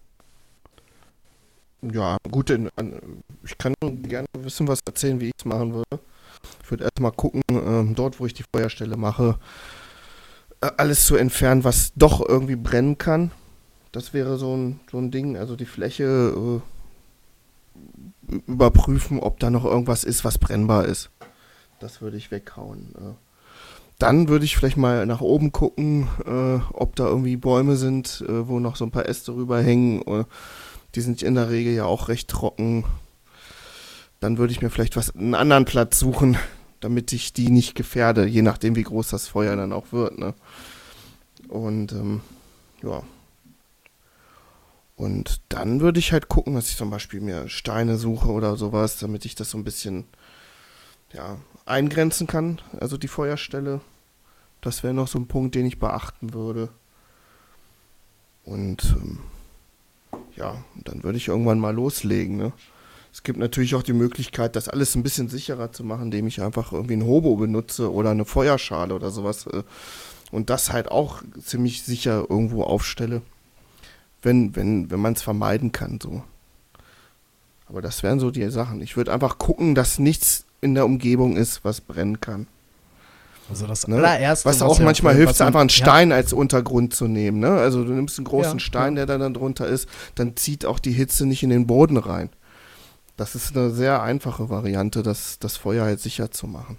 Ja, gut, ich kann gerne wissen, was erzählen, wie ich es machen würde. Ich würde erstmal gucken, äh, dort, wo ich die Feuerstelle mache, äh, alles zu entfernen, was doch irgendwie brennen kann. Das wäre so ein, so ein Ding. Also die Fläche äh, überprüfen, ob da noch irgendwas ist, was brennbar ist. Das würde ich weghauen. Äh. Dann würde ich vielleicht mal nach oben gucken, äh, ob da irgendwie Bäume sind, äh, wo noch so ein paar Äste rüberhängen. die sind in der Regel ja auch recht trocken dann würde ich mir vielleicht was einen anderen Platz suchen, damit ich die nicht gefährde, je nachdem, wie groß das Feuer dann auch wird. Ne? Und ähm, ja. Und dann würde ich halt gucken, dass ich zum Beispiel mir Steine suche oder sowas, damit ich das so ein bisschen ja, eingrenzen kann, also die Feuerstelle. Das wäre noch so ein Punkt, den ich beachten würde. Und ähm, ja, dann würde ich irgendwann mal loslegen. Ne? Es gibt natürlich auch die Möglichkeit, das alles ein bisschen sicherer zu machen, indem ich einfach irgendwie ein Hobo benutze oder eine Feuerschale oder sowas äh, und das halt auch ziemlich sicher irgendwo aufstelle, wenn, wenn, wenn man es vermeiden kann. So. Aber das wären so die Sachen. Ich würde einfach gucken, dass nichts in der Umgebung ist, was brennen kann. Also das ne? allererste. Was auch manchmal hilft, es einfach einen Stein ja. als Untergrund zu nehmen. Ne? Also du nimmst einen großen ja, Stein, der dann drunter ist, dann zieht auch die Hitze nicht in den Boden rein. Das ist eine sehr einfache Variante, das, das Feuer halt sicher zu machen.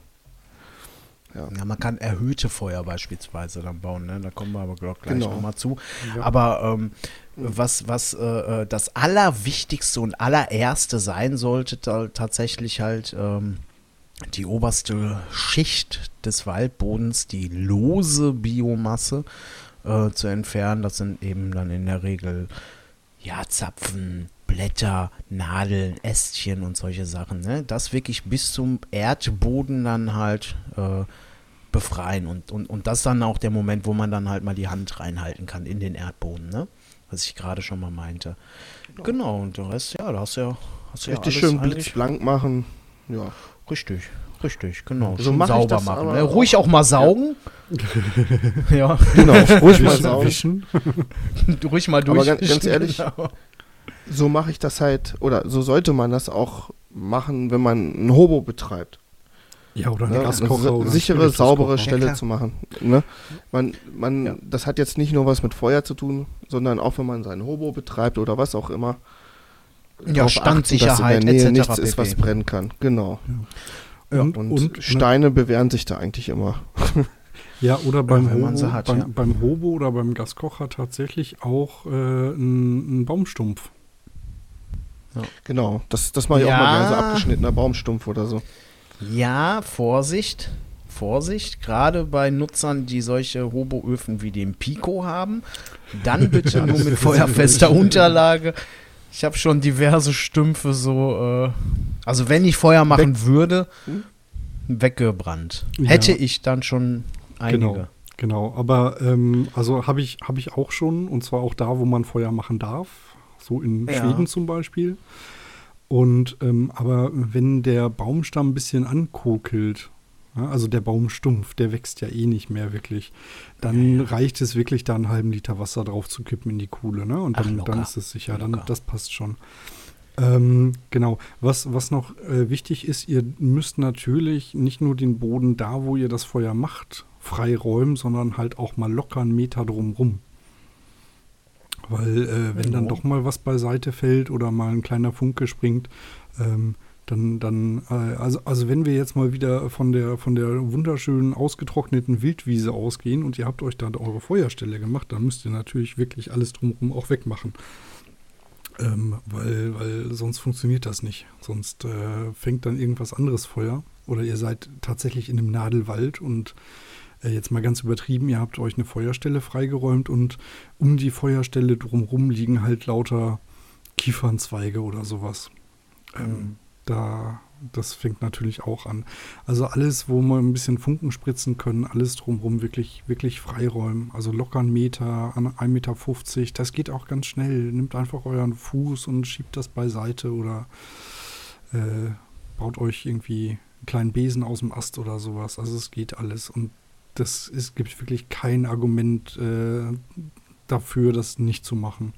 Ja. ja. man kann erhöhte Feuer beispielsweise dann bauen, ne? da kommen wir aber gleich genau. nochmal zu. Ja. Aber ähm, was, was äh, äh, das Allerwichtigste und allererste sein sollte, da tatsächlich halt ähm, die oberste Schicht des Waldbodens, die lose Biomasse äh, zu entfernen. Das sind eben dann in der Regel ja Zapfen, Blätter, Nadeln, Ästchen und solche Sachen. Ne? Das wirklich bis zum Erdboden dann halt äh, befreien. Und, und, und das dann auch der Moment, wo man dann halt mal die Hand reinhalten kann in den Erdboden. Ne? Was ich gerade schon mal meinte. Genau. genau, und der Rest, ja, da hast du ja. Hast du richtig ja schön blitzblank machen. Ja. Richtig, richtig, genau. So mach sauber machen. Ne? Ruhig auch mal saugen. Ja (laughs) ja. Genau, ruhig mal saugen. (laughs) Ruhig mal durch. Aber ganz, ganz ehrlich, (laughs) Genau. So mache ich das halt, oder so sollte man das auch machen, wenn man ein Hobo betreibt. Ja, oder Ne? eine Eine Gaskocher. si- oder sichere, saubere Ja, Stelle klar. zu machen. Ne? Man, man, Ja. Das hat jetzt nicht nur was mit Feuer zu tun, sondern auch wenn man seinen Hobo betreibt oder was auch immer. Ja, Standsicherheit achten, dass in der Nähe etc. nichts ist, was pp. brennen kann. Genau. Ja, Und, und, und, Steine bewähren sich da eigentlich immer. (laughs) Ja, oder beim, Hobo, hat, beim, ja. beim Hobo oder beim Gaskocher tatsächlich auch äh, ein, ein Baumstumpf. Genau. Das, das mache ich auch mal Ja. gerne, so abgeschnittener Baumstumpf oder so. Ja, Vorsicht. Vorsicht, gerade bei Nutzern, die solche Hoboöfen wie den Pico haben, dann (laughs) bitte nur mit feuerfester Unterlage. Ich habe schon diverse Stümpfe so, äh, also wenn ich Feuer machen würde, Hm? weggebrannt. Ja. Hätte ich dann schon einige. Genau. Genau, aber ähm, also habe ich, hab ich auch schon, und zwar auch da, wo man Feuer machen darf, so in Ja. Schweden zum Beispiel. Und ähm, aber wenn der Baumstamm ein bisschen ankokelt, ja, also der Baumstumpf, der wächst ja eh nicht mehr wirklich, dann reicht es wirklich, da einen halben Liter Wasser drauf zu kippen in die Kuhle, ne? Und Ach, dann, locker. dann ist es sicher, dann, das passt schon. Ähm, genau. Was, was noch äh, wichtig ist, ihr müsst natürlich nicht nur den Boden da, wo ihr das Feuer macht, freiräumen, sondern halt auch mal locker einen Meter drumrum. Weil äh, wenn dann doch mal was beiseite fällt oder mal ein kleiner Funke springt, ähm, dann, dann äh, also, also wenn wir jetzt mal wieder von der, von der wunderschönen ausgetrockneten Wildwiese ausgehen und ihr habt euch da eure Feuerstelle gemacht, dann müsst ihr natürlich wirklich alles drumherum auch wegmachen. Ähm, weil, weil sonst funktioniert das nicht. Sonst äh, fängt dann irgendwas anderes Feuer. Oder ihr seid tatsächlich in einem Nadelwald und äh, jetzt mal ganz übertrieben, ihr habt euch eine Feuerstelle freigeräumt und um die Feuerstelle drumherum liegen halt lauter Kiefernzweige oder sowas. Ähm, da, das fängt natürlich auch an. Also alles, wo wir ein bisschen Funken spritzen können, alles drumherum wirklich, wirklich freiräumen. Also locker einen Meter, an 1,50 Meter. Das geht auch ganz schnell. Nehmt einfach euren Fuß und schiebt das beiseite oder äh, baut euch irgendwie einen kleinen Besen aus dem Ast oder sowas. Also es geht alles. Und das ist, gibt wirklich kein Argument äh, dafür, das nicht zu machen.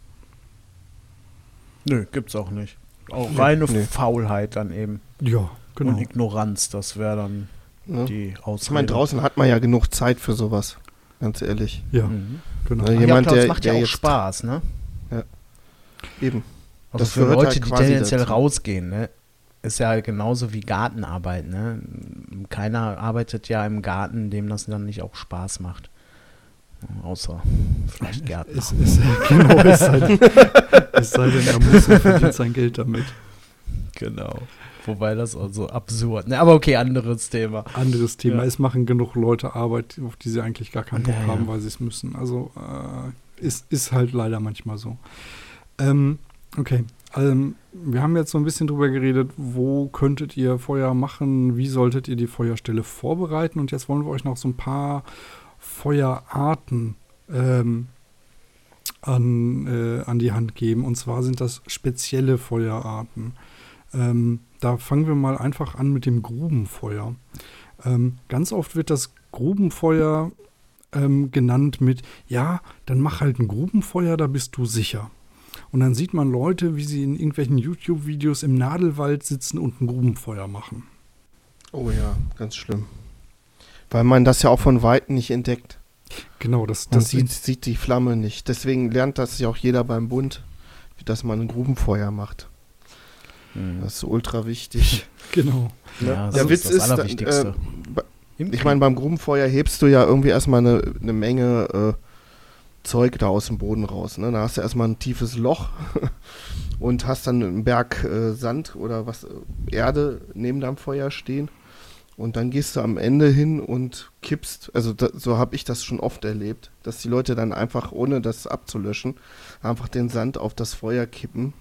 Nö, gibt's auch nicht. Auch reine nee. Faulheit dann eben. Ja, genau. Und Ignoranz, das wäre dann Ne? die Ausrede. Ich meine, draußen hat man ja genug Zeit für sowas. Ganz ehrlich. Ja, Mhm. genau. Ja, Ach jemand, ja, klar, der- das macht ja auch Spaß, ne? Eben. Also Das für Leute, halt die tendenziell dazu. rausgehen, ne? Ist ja genauso wie Gartenarbeit, ne? Keiner arbeitet ja im Garten, dem das dann nicht auch Spaß macht. Außer vielleicht Gärtner. Es, es, (laughs) genau, es sei, denn, es sei denn, er muss und verdient sein Geld damit. Genau. Wobei das also absurd. Ne, aber okay, anderes Thema. Anderes Thema. Ja. Es machen genug Leute Arbeit, auf die sie eigentlich gar keinen Bock Ja, ja. haben, weil sie es müssen. Also äh, ist, ist halt leider manchmal so. Ähm, okay. Ähm, wir haben jetzt so ein bisschen drüber geredet, wo könntet ihr Feuer machen, wie solltet ihr die Feuerstelle vorbereiten und jetzt wollen wir euch noch so ein paar Feuerarten ähm, an, äh, an die Hand geben. Und zwar sind das spezielle Feuerarten. Ähm, da fangen wir mal einfach an mit dem Grubenfeuer. Ähm, ganz oft wird das Grubenfeuer ähm, genannt mit, ja, dann mach halt ein Grubenfeuer, da bist du sicher. Und dann sieht man Leute, wie sie in irgendwelchen YouTube-Videos im Nadelwald sitzen und ein Grubenfeuer machen. Oh ja, ganz schlimm. Weil man das ja auch von Weitem nicht entdeckt. Genau, das, Man das sieht, sieht die Flamme nicht. Deswegen lernt das ja auch jeder beim Bund, dass man ein Grubenfeuer macht. Das ist ultra wichtig. (laughs) genau. Ja, das Der ist Witz das ist, Allerwichtigste. äh, ich meine, beim Grubenfeuer hebst du ja irgendwie erstmal eine, eine Menge äh, Zeug da aus dem Boden raus. Ne? Da hast du erstmal ein tiefes Loch (laughs) und hast dann einen Berg äh, Sand oder was äh, Erde neben deinem Feuer stehen. Und dann gehst du am Ende hin und kippst, also da, so habe ich das schon oft erlebt, dass die Leute dann einfach, ohne das abzulöschen, einfach den Sand auf das Feuer kippen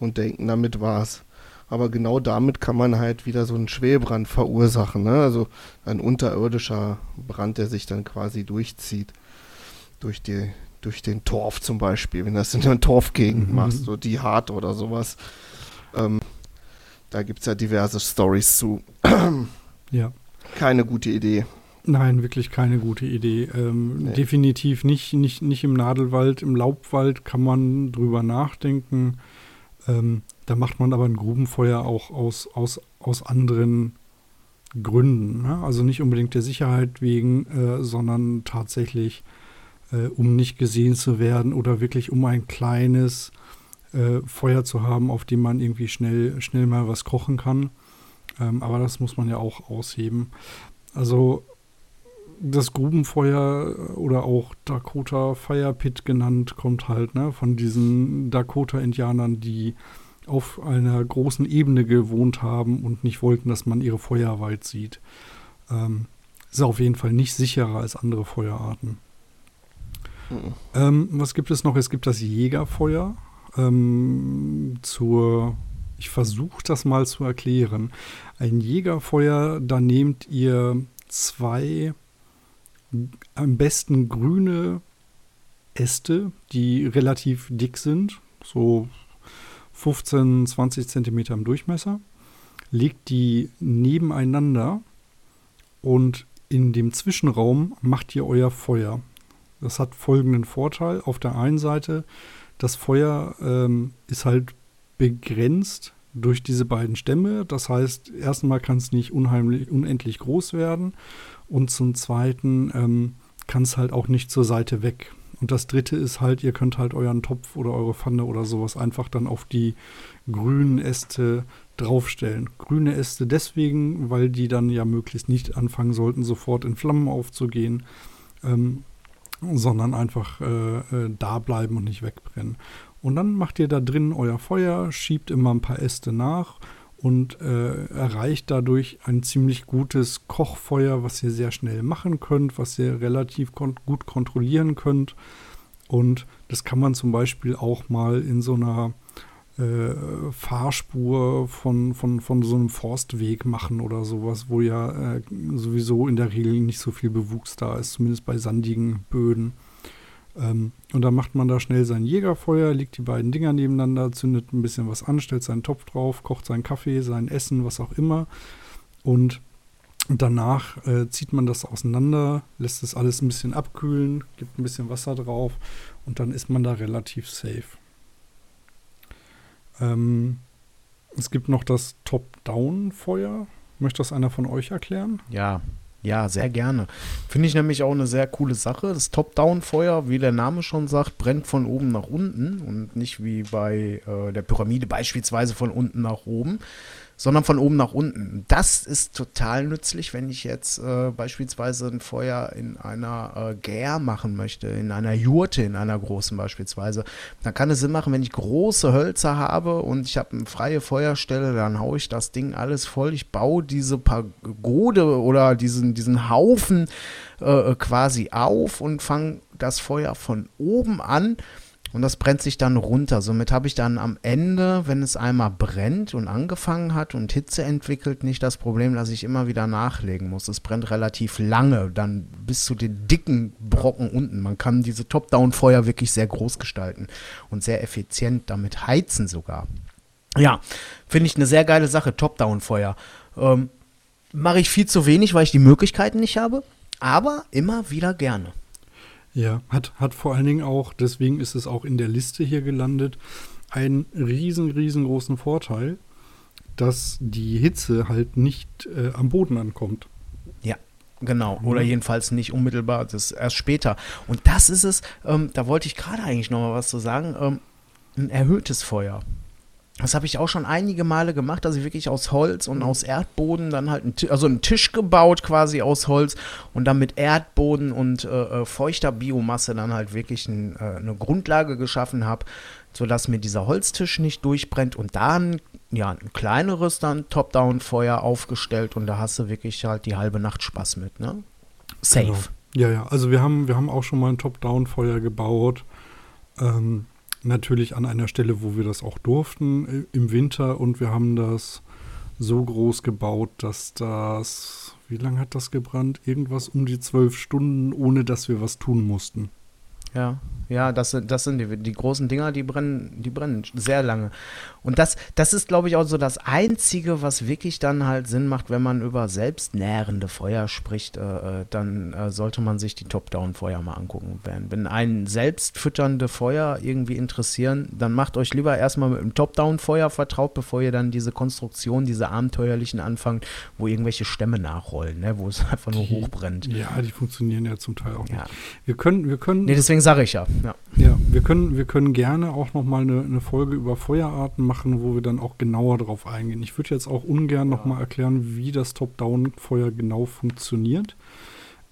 und denken, damit war's. Aber genau damit kann man halt wieder so einen Schwelbrand verursachen. Ne? Also ein unterirdischer Brand, der sich dann quasi durchzieht. Durch, die, durch den Torf zum Beispiel, wenn du das in einer Torfgegend Mhm. machst, so die hart oder sowas. Ähm, da gibt es ja diverse Stories zu. (clears throat) Ja. Keine gute Idee. Nein, wirklich keine gute Idee. Ähm, nee. Definitiv nicht, nicht, nicht im Nadelwald. Im Laubwald kann man drüber nachdenken. Ähm, da macht man aber ein Grubenfeuer auch aus, aus, aus anderen Gründen. Ne? Also nicht unbedingt der Sicherheit wegen, äh, sondern tatsächlich, äh, um nicht gesehen zu werden oder wirklich um ein kleines äh, Feuer zu haben, auf dem man irgendwie schnell, schnell mal was kochen kann. Ähm, aber das muss man ja auch ausheben. Also das Grubenfeuer oder auch Dakota Fire Pit genannt, kommt halt ne, von diesen Dakota-Indianern, die auf einer großen Ebene gewohnt haben und nicht wollten, dass man ihre Feuer weit sieht. Ähm, ist auf jeden Fall nicht sicherer als andere Feuerarten. Ähm, was gibt es noch? Es gibt das Jägerfeuer. Ähm, zur, ich versuche das mal zu erklären. Ein Jägerfeuer, da nehmt ihr zwei am besten grüne Äste, die relativ dick sind, so 15, 20 Zentimeter im Durchmesser, legt die nebeneinander und in dem Zwischenraum macht ihr euer Feuer. Das hat folgenden Vorteil. Auf der einen Seite, das Feuer ähm, ist halt begrenzt durch diese beiden Stämme. Das heißt, erstmal kann es nicht unheimlich, unendlich groß werden und zum Zweiten ähm, kann es halt auch nicht zur Seite weg. Und das dritte ist halt, ihr könnt halt euren Topf oder eure Pfanne oder sowas einfach dann auf die grünen Äste draufstellen. Grüne Äste deswegen, weil die dann ja möglichst nicht anfangen sollten, sofort in Flammen aufzugehen, ähm, sondern einfach äh, äh, da bleiben und nicht wegbrennen. Und dann macht ihr da drin euer Feuer, schiebt immer ein paar Äste nach und äh, erreicht dadurch ein ziemlich gutes Kochfeuer, was ihr sehr schnell machen könnt, was ihr relativ kon gut kontrollieren könnt. Und das kann man zum Beispiel auch mal in so einer äh, Fahrspur von, von, von so einem Forstweg machen oder sowas, wo ja äh, sowieso in der Regel nicht so viel Bewuchs da ist, zumindest bei sandigen Böden. Ähm, und dann macht man da schnell sein Jägerfeuer, legt die beiden Dinger nebeneinander, zündet ein bisschen was an, stellt seinen Topf drauf, kocht seinen Kaffee, sein Essen, was auch immer. Und danach äh, zieht man das auseinander, lässt es alles ein bisschen abkühlen, gibt ein bisschen Wasser drauf und dann ist man da relativ safe. Ähm, es gibt noch das Top-Down-Feuer. Möchte das einer von euch erklären? Ja, ja, sehr gerne. Finde ich nämlich auch eine sehr coole Sache. Das Top-Down-Feuer, wie der Name schon sagt, brennt von oben nach unten und nicht wie bei äh, der Pyramide beispielsweise von unten nach oben sondern von oben nach unten. Das ist total nützlich, wenn ich jetzt äh, beispielsweise ein Feuer in einer äh, Gär machen möchte, in einer Jurte, in einer großen beispielsweise. Dann kann es Sinn machen, wenn ich große Hölzer habe und ich habe eine freie Feuerstelle, dann haue ich das Ding alles voll. Ich baue diese Pagode oder diesen, diesen Haufen äh, quasi auf und fange das Feuer von oben an und das brennt sich dann runter. Somit habe ich dann am Ende, wenn es einmal brennt und angefangen hat und Hitze entwickelt, nicht das Problem, dass ich immer wieder nachlegen muss. Es brennt relativ lange, dann bis zu den dicken Brocken unten. Man kann diese Top-Down-Feuer wirklich sehr groß gestalten und sehr effizient damit heizen sogar. Ja, finde ich eine sehr geile Sache, Top-Down-Feuer. Ähm, Mache ich viel zu wenig, weil ich die Möglichkeiten nicht habe, aber immer wieder gerne. Ja, hat, hat vor allen Dingen auch, deswegen ist es auch in der Liste hier gelandet, einen riesen, riesengroßen Vorteil, dass die Hitze halt nicht äh, am Boden ankommt. Ja, Genau, oder jedenfalls nicht unmittelbar, das ist erst später. Und das ist es, ähm, da wollte ich gerade eigentlich noch mal was zu sagen, ähm, ein erhöhtes Feuer. Das habe ich auch schon einige Male gemacht, dass ich wirklich aus Holz und aus Erdboden dann halt einen, also einen Tisch gebaut quasi aus Holz und dann mit Erdboden und äh, äh, feuchter Biomasse dann halt wirklich ein, äh, eine Grundlage geschaffen habe, sodass mir dieser Holztisch nicht durchbrennt und dann ja ein kleineres dann Top-Down-Feuer aufgestellt und da hast du wirklich halt die halbe Nacht Spaß mit, ne? Safe. Genau. Ja, ja, also wir haben, wir haben auch schon mal ein Top-Down-Feuer gebaut. Ähm, natürlich an einer Stelle, wo wir das auch durften äh, im Winter und wir haben das so groß gebaut, dass das, wie lange hat das gebrannt? Irgendwas um die zwölf Stunden, ohne dass wir was tun mussten. Ja. Ja, das sind, das sind die, die großen Dinger, die brennen, die brennen sehr lange. Und das, das ist, glaube ich, auch so das Einzige, was wirklich dann halt Sinn macht, wenn man über selbstnährende Feuer spricht, äh, äh dann äh, sollte man sich die Top-Down-Feuer mal angucken. Wenn, wenn ein selbstfütternde Feuer irgendwie interessieren, dann macht euch lieber erstmal mit dem Top-Down-Feuer vertraut, bevor ihr dann diese Konstruktion, diese abenteuerlichen anfangt, wo irgendwelche Stämme nachrollen, ne, wo es (laughs) einfach nur die, hochbrennt. Ja, die funktionieren ja zum Teil auch nicht. Ja. Wir können, wir können. Nee, deswegen sage ich ja. Ja, ja wir, können, wir können gerne auch nochmal eine, eine Folge über Feuerarten machen, wo wir dann auch genauer drauf eingehen. Ich würde jetzt auch ungern ja. nochmal erklären, wie das Top-Down-Feuer genau funktioniert.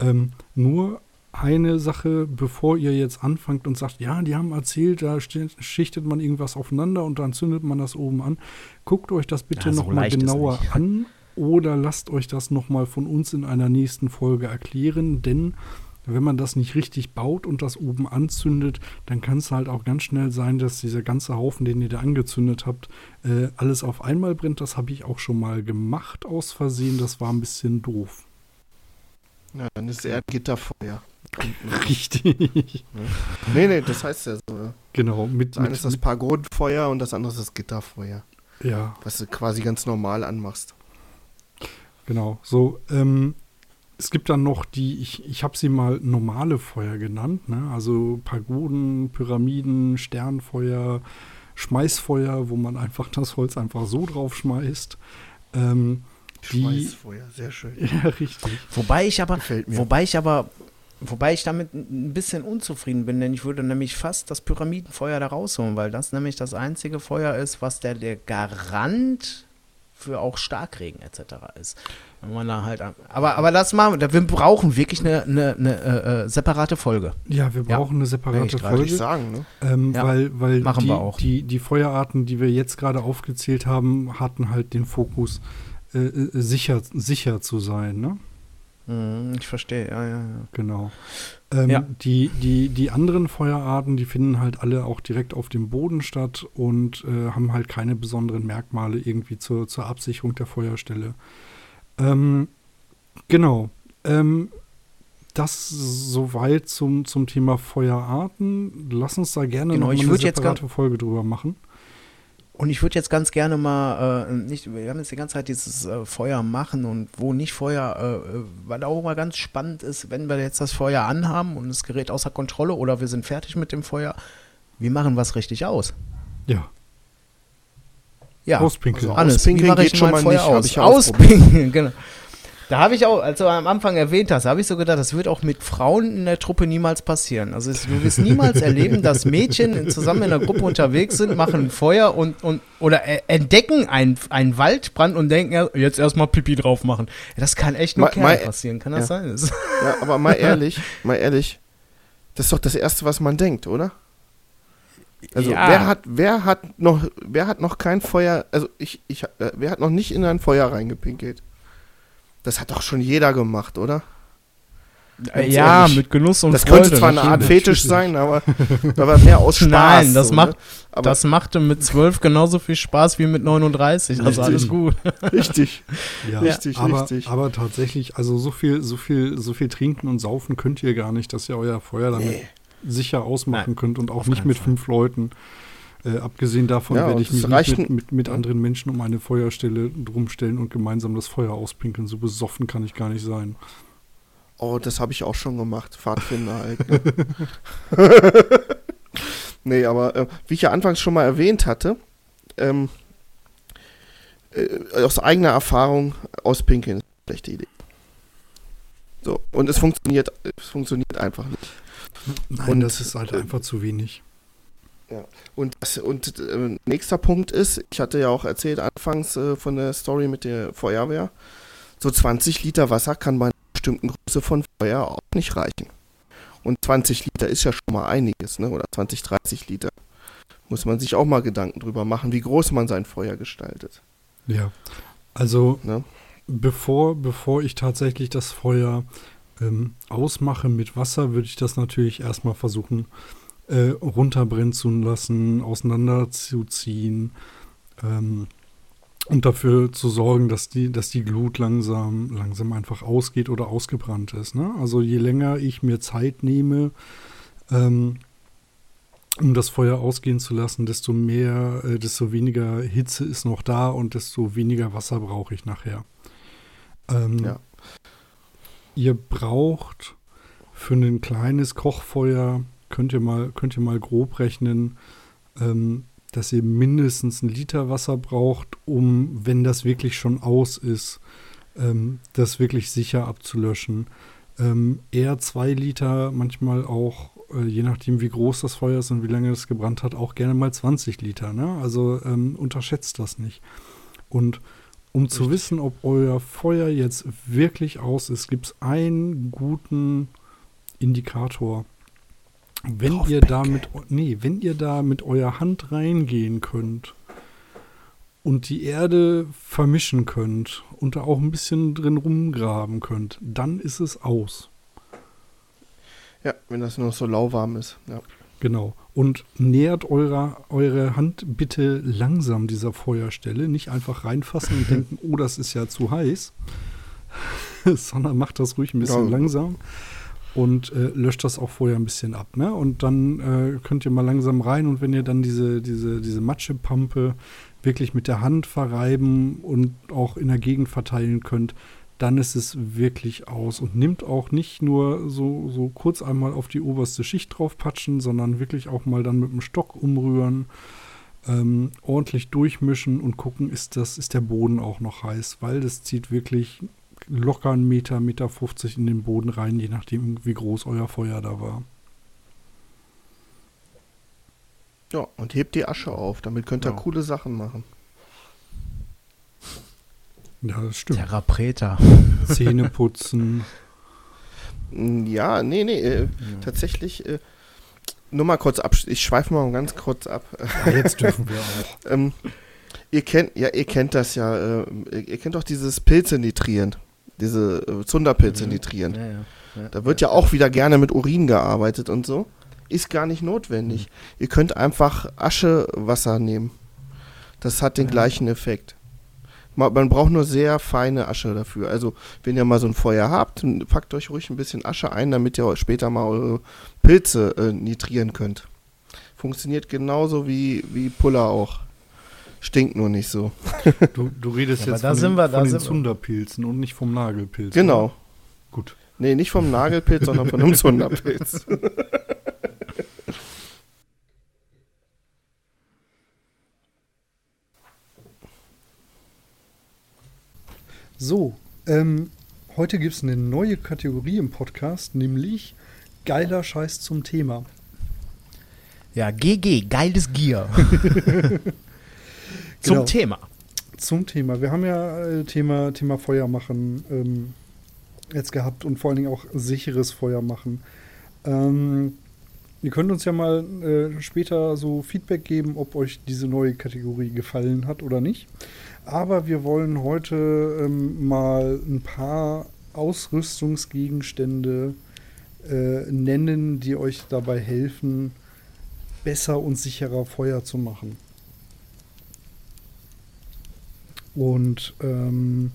Ähm, nur eine Sache, bevor ihr jetzt anfangt und sagt, ja, die haben erzählt, da schichtet man irgendwas aufeinander und dann zündet man das oben an. Guckt euch das bitte ja, so nochmal genauer an oder lasst euch das nochmal von uns in einer nächsten Folge erklären, denn wenn man das nicht richtig baut und das oben anzündet, dann kann es halt auch ganz schnell sein, dass dieser ganze Haufen, den ihr da angezündet habt, äh, alles auf einmal brennt. Das habe ich auch schon mal gemacht aus Versehen. Das war ein bisschen doof. Ja, dann ist eher Gitterfeuer. Richtig. Nee, nee, das heißt ja so. Genau. Mit, das eine ist das Pagodenfeuer und das andere ist das Gitterfeuer. Ja. Was du quasi ganz normal anmachst. Genau. So, ähm, es gibt dann noch die, ich, ich habe sie mal normale Feuer genannt, ne? also Pagoden, Pyramiden, Sternfeuer, Schmeißfeuer, wo man einfach das Holz einfach so drauf schmeißt. Ähm, Schmeißfeuer, sehr schön. (laughs) Ja, richtig. Wobei ich aber, wobei ich aber, wobei ich damit ein bisschen unzufrieden bin, denn ich würde nämlich fast das Pyramidenfeuer da rausholen, weil das nämlich das einzige Feuer ist, was der, der Garant für auch Starkregen etc. ist. Wenn man da halt, aber, aber das machen wir. Wir brauchen wirklich eine, eine, eine äh, äh separate Folge. Ja, wir brauchen ja, eine separate Folge. Sagen, ne? ähm, ja, weil weil machen die, wir auch. Die, die Feuerarten, die wir jetzt gerade aufgezählt haben, hatten halt den Fokus, äh, äh sicher, sicher zu sein. Ne? Mhm, ich verstehe, ja, ja, ja. Genau. Ähm, ja. die, die, die anderen Feuerarten, die finden halt alle auch direkt auf dem Boden statt und äh, haben halt keine besonderen Merkmale irgendwie zur, zur Absicherung der Feuerstelle. Ähm, genau. Ähm, das soweit zum, zum Thema Feuerarten. Lass uns da gerne genau, noch ich eine separate Folge drüber machen. Und ich würde jetzt ganz gerne mal, äh, nicht, wir haben jetzt die ganze Zeit dieses äh, Feuer machen und wo nicht Feuer, äh, äh weil auch mal ganz spannend ist, wenn wir jetzt das Feuer anhaben und das Gerät außer Kontrolle oder wir sind fertig mit dem Feuer, wie machen wir es richtig aus? Ja. Ja, auspinkeln. Also auspinkeln geht schon mal Feuer nicht, aus? Auspinkeln, (laughs) genau. Da habe ich auch, als du am Anfang erwähnt hast, habe ich so gedacht, das wird auch mit Frauen in der Truppe niemals passieren. Also es, du wirst niemals erleben, dass Mädchen zusammen in einer Gruppe unterwegs sind, machen ein Feuer und, und oder entdecken einen, einen Waldbrand und denken, jetzt erstmal Pipi drauf machen. Das kann echt nur mal, passieren, kann das ja. sein? (laughs) ja, aber mal ehrlich, mal ehrlich, das ist doch das Erste, was man denkt, oder? Also ja. wer hat, wer hat noch, wer hat noch kein Feuer, also ich, ich, äh, wer hat noch nicht in ein Feuer reingepinkelt? Das hat doch schon jeder gemacht, oder? Ganz ja, ehrlich. mit Genuss und das Freude. Das könnte zwar eine Art Fetisch (laughs) sein, aber, aber mehr aus Spaß. Nein, das, so, macht, ne? das machte mit 12 genauso viel Spaß wie mit 39. Also alles gut. (laughs) Richtig. Ja, richtig, aber, richtig. Aber tatsächlich, also so viel, so viel, so viel trinken und saufen könnt ihr gar nicht, dass ihr euer Feuer damit nee sicher ausmachen Nein, könnt und auch nicht mit Fall. fünf Leuten. Äh, abgesehen davon ja, werde ich mich nicht mit, mit, mit, anderen Menschen um eine Feuerstelle drumstellen und gemeinsam das Feuer auspinkeln. So besoffen kann ich gar nicht sein. Oh, das habe ich auch schon gemacht. Pfadfinder halt. Ne? (laughs) (laughs) nee, aber äh, wie ich ja anfangs schon mal erwähnt hatte, ähm, äh, aus eigener Erfahrung auspinkeln ist eine schlechte Idee. So, und es funktioniert, es funktioniert einfach nicht. Nein, und, das ist halt einfach zu wenig. Ja, und, und äh, nächster Punkt ist, ich hatte ja auch erzählt anfangs äh, von der Story mit der Feuerwehr, so 20 Liter Wasser kann bei einer bestimmten Größe von Feuer auch nicht reichen. Und 20 Liter ist ja schon mal einiges, ne? oder 20, 30 Liter. Muss man sich auch mal Gedanken drüber machen, wie groß man sein Feuer gestaltet. Ja, also ne? bevor, bevor ich tatsächlich das Feuer ähm, ausmache mit Wasser, würde ich das natürlich erstmal versuchen äh, runterbrennen zu lassen, auseinanderzuziehen ähm, und dafür zu sorgen, dass die, dass die Glut langsam, langsam einfach ausgeht oder ausgebrannt ist. Ne? Also je länger ich mir Zeit nehme, ähm, um das Feuer ausgehen zu lassen, desto mehr, äh, desto weniger Hitze ist noch da und desto weniger Wasser brauche ich nachher. Ähm, ja. Ihr braucht für ein kleines Kochfeuer, könnt ihr mal, könnt ihr mal grob rechnen, ähm, dass ihr mindestens einen Liter Wasser braucht, um, wenn das wirklich schon aus ist, ähm, das wirklich sicher abzulöschen. Ähm, eher zwei Liter, manchmal auch, äh, je nachdem wie groß das Feuer ist und wie lange es gebrannt hat, auch gerne mal 20 Liter. Ne? Also ähm, unterschätzt das nicht. Und um Richtig. zu wissen, ob euer Feuer jetzt wirklich aus ist, gibt es einen guten Indikator. Wenn ihr da mit, nee, wenn ihr da mit eurer Hand reingehen könnt und die Erde vermischen könnt und da auch ein bisschen drin rumgraben könnt, dann ist es aus. Ja, wenn das nur so lauwarm ist, ja. Genau. Und nähert eure, eure Hand bitte langsam dieser Feuerstelle. Nicht einfach reinfassen und (laughs) denken, oh, das ist ja zu heiß. (laughs) Sondern macht das ruhig ein bisschen ja. langsam und äh, löscht das auch vorher ein bisschen ab. Ne? Und dann äh, könnt ihr mal langsam rein und wenn ihr dann diese, diese, diese Matschepampe wirklich mit der Hand verreiben und auch in der Gegend verteilen könnt, dann ist es wirklich aus und nimmt auch nicht nur so, so kurz einmal auf die oberste Schicht drauf patschen, sondern wirklich auch mal dann mit dem Stock umrühren, ähm, ordentlich durchmischen und gucken, ist, das, ist der Boden auch noch heiß, weil das zieht wirklich locker einen Meter, Meter 50 in den Boden rein, je nachdem, wie groß euer Feuer da war. Ja, und hebt die Asche auf, damit könnt ihr ja. coole Sachen machen. Ja, das stimmt. Therapreta. (laughs) Zähne putzen. Ja, nee, nee, äh, ja. tatsächlich. Äh, nur mal kurz ab. Ich schweife mal ganz kurz ab. Ja, jetzt dürfen wir auch. (laughs) ähm, ihr kennt, ja, ihr kennt das ja. Äh, ihr kennt doch dieses Pilze nitrieren diese äh, Zunderpilze mhm. nitrieren. Ja, ja. Ja, da wird ja auch wieder gerne mit Urin gearbeitet und so. Ist gar nicht notwendig. Mhm. Ihr könnt einfach Aschewasser nehmen. Das hat den gleichen Effekt. Man braucht nur sehr feine Asche dafür. Also, wenn ihr mal so ein Feuer habt, packt euch ruhig ein bisschen Asche ein, damit ihr später mal eure Pilze äh, nitrieren könnt. Funktioniert genauso wie, wie Puller auch. Stinkt nur nicht so. (laughs) Du, du redest ja, jetzt von, den, wir, von den Zunderpilzen und nicht vom Nagelpilz. Genau. Oder? Gut. Nee, nicht vom Nagelpilz, sondern von einem (laughs) Zunderpilz. (laughs) So, ähm, heute gibt es eine neue Kategorie im Podcast, nämlich geiler Scheiß zum Thema. Ja, GG, geiles Gier. (laughs) Zum genau. Thema. Zum Thema. Wir haben ja äh, Thema, Thema Feuer machen ähm, jetzt gehabt und vor allen Dingen auch sicheres Feuer machen. Ähm, ihr könnt uns ja mal äh, später so Feedback geben, ob euch diese neue Kategorie gefallen hat oder nicht. Aber wir wollen heute ähm, mal ein paar Ausrüstungsgegenstände äh, nennen, die euch dabei helfen, besser und sicherer Feuer zu machen. Und ähm,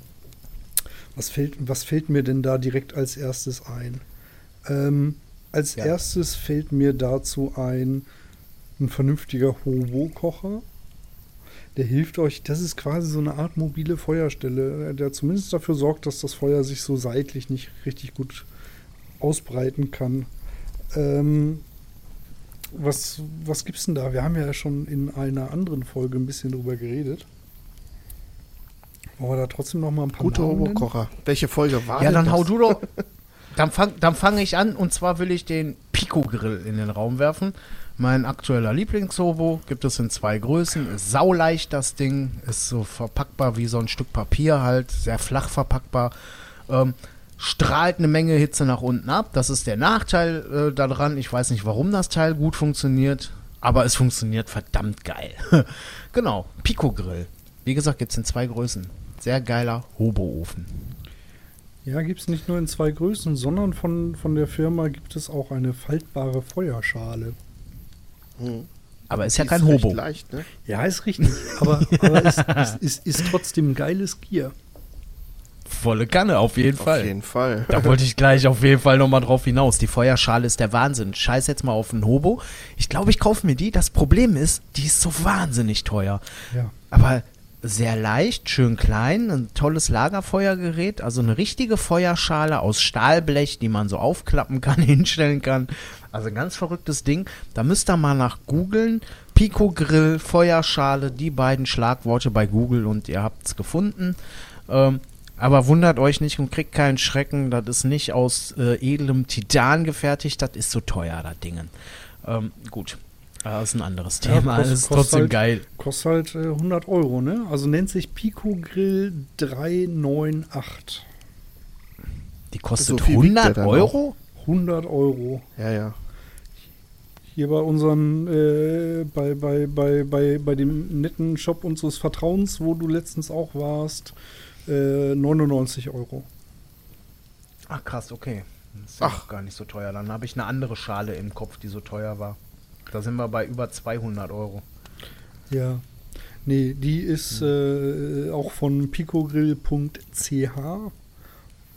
was, fällt, was fällt mir denn da direkt als erstes ein? Ähm, als ja. erstes fällt mir dazu ein, ein vernünftiger Hobo-Kocher. Der hilft euch, das ist quasi so eine Art mobile Feuerstelle, der zumindest dafür sorgt, dass das Feuer sich so seitlich nicht richtig gut ausbreiten kann. Ähm, was, was gibt's denn da? Wir haben ja schon in einer anderen Folge ein bisschen drüber geredet. Wollen wir da trotzdem noch mal ein paar Gute Hobo-Kocher. Welche Folge war Ja, dann das? hau du doch. Dann fange dann fang ich an und zwar will ich den Pico-Grill in den Raum werfen. Mein aktueller Lieblingshobo gibt es in zwei Größen. Ist sauleicht das Ding, ist so verpackbar wie so ein Stück Papier halt, sehr flach verpackbar. Ähm, strahlt eine Menge Hitze nach unten ab. Das ist der Nachteil äh, daran. Ich weiß nicht, warum das Teil gut funktioniert, aber es funktioniert verdammt geil. (laughs) genau, Pico Grill. Wie gesagt, gibt es in zwei Größen. Sehr geiler Hoboofen. Ja, gibt es nicht nur in zwei Größen, sondern von, von der Firma gibt es auch eine faltbare Feuerschale. Hm. Aber ist ja kein ist Hobo. Leicht, ne? Ja, ist richtig. aber (laughs) aber es ist, ist, ist trotzdem geiles Gear. Volle Kanne, auf jeden Fall. Auf jeden Fall. Da wollte ich gleich auf jeden Fall nochmal drauf hinaus. Die Feuerschale ist der Wahnsinn. Scheiß jetzt mal auf einen Hobo. Ich glaube, ich kaufe mir die. Das Problem ist, die ist so wahnsinnig teuer. Ja. Aber sehr leicht, schön klein, ein tolles Lagerfeuergerät, also eine richtige Feuerschale aus Stahlblech, die man so aufklappen kann, (laughs) hinstellen kann. Also ein ganz verrücktes Ding. Da müsst ihr mal nach googeln. Pico Grill, Feuerschale, die beiden Schlagworte bei Google und ihr habt es gefunden. Ähm, aber wundert euch nicht und kriegt keinen Schrecken. Das ist nicht aus äh, edlem Titan gefertigt. Das ist so teuer, das Ding. Ähm, gut, das ist ein anderes Ja, Thema. kost- das ist kostet trotzdem halt- geil. Kostet halt äh, 100 Euro, ne? Also nennt sich Pico Grill 398. Die kostet So viel wiegt der 100 dann Euro? 100 Euro. Ja, ja. Hier bei unseren, äh, bei, bei, bei, bei, bei dem netten Shop unseres Vertrauens, wo du letztens auch warst, äh, 99 Euro. Ach krass, okay. Das ist ja Ach. auch gar nicht so teuer. Dann habe ich eine andere Schale im Kopf, die so teuer war. Da sind wir bei über 200 Euro. Ja. Nee, die ist äh, auch von picogrill.ch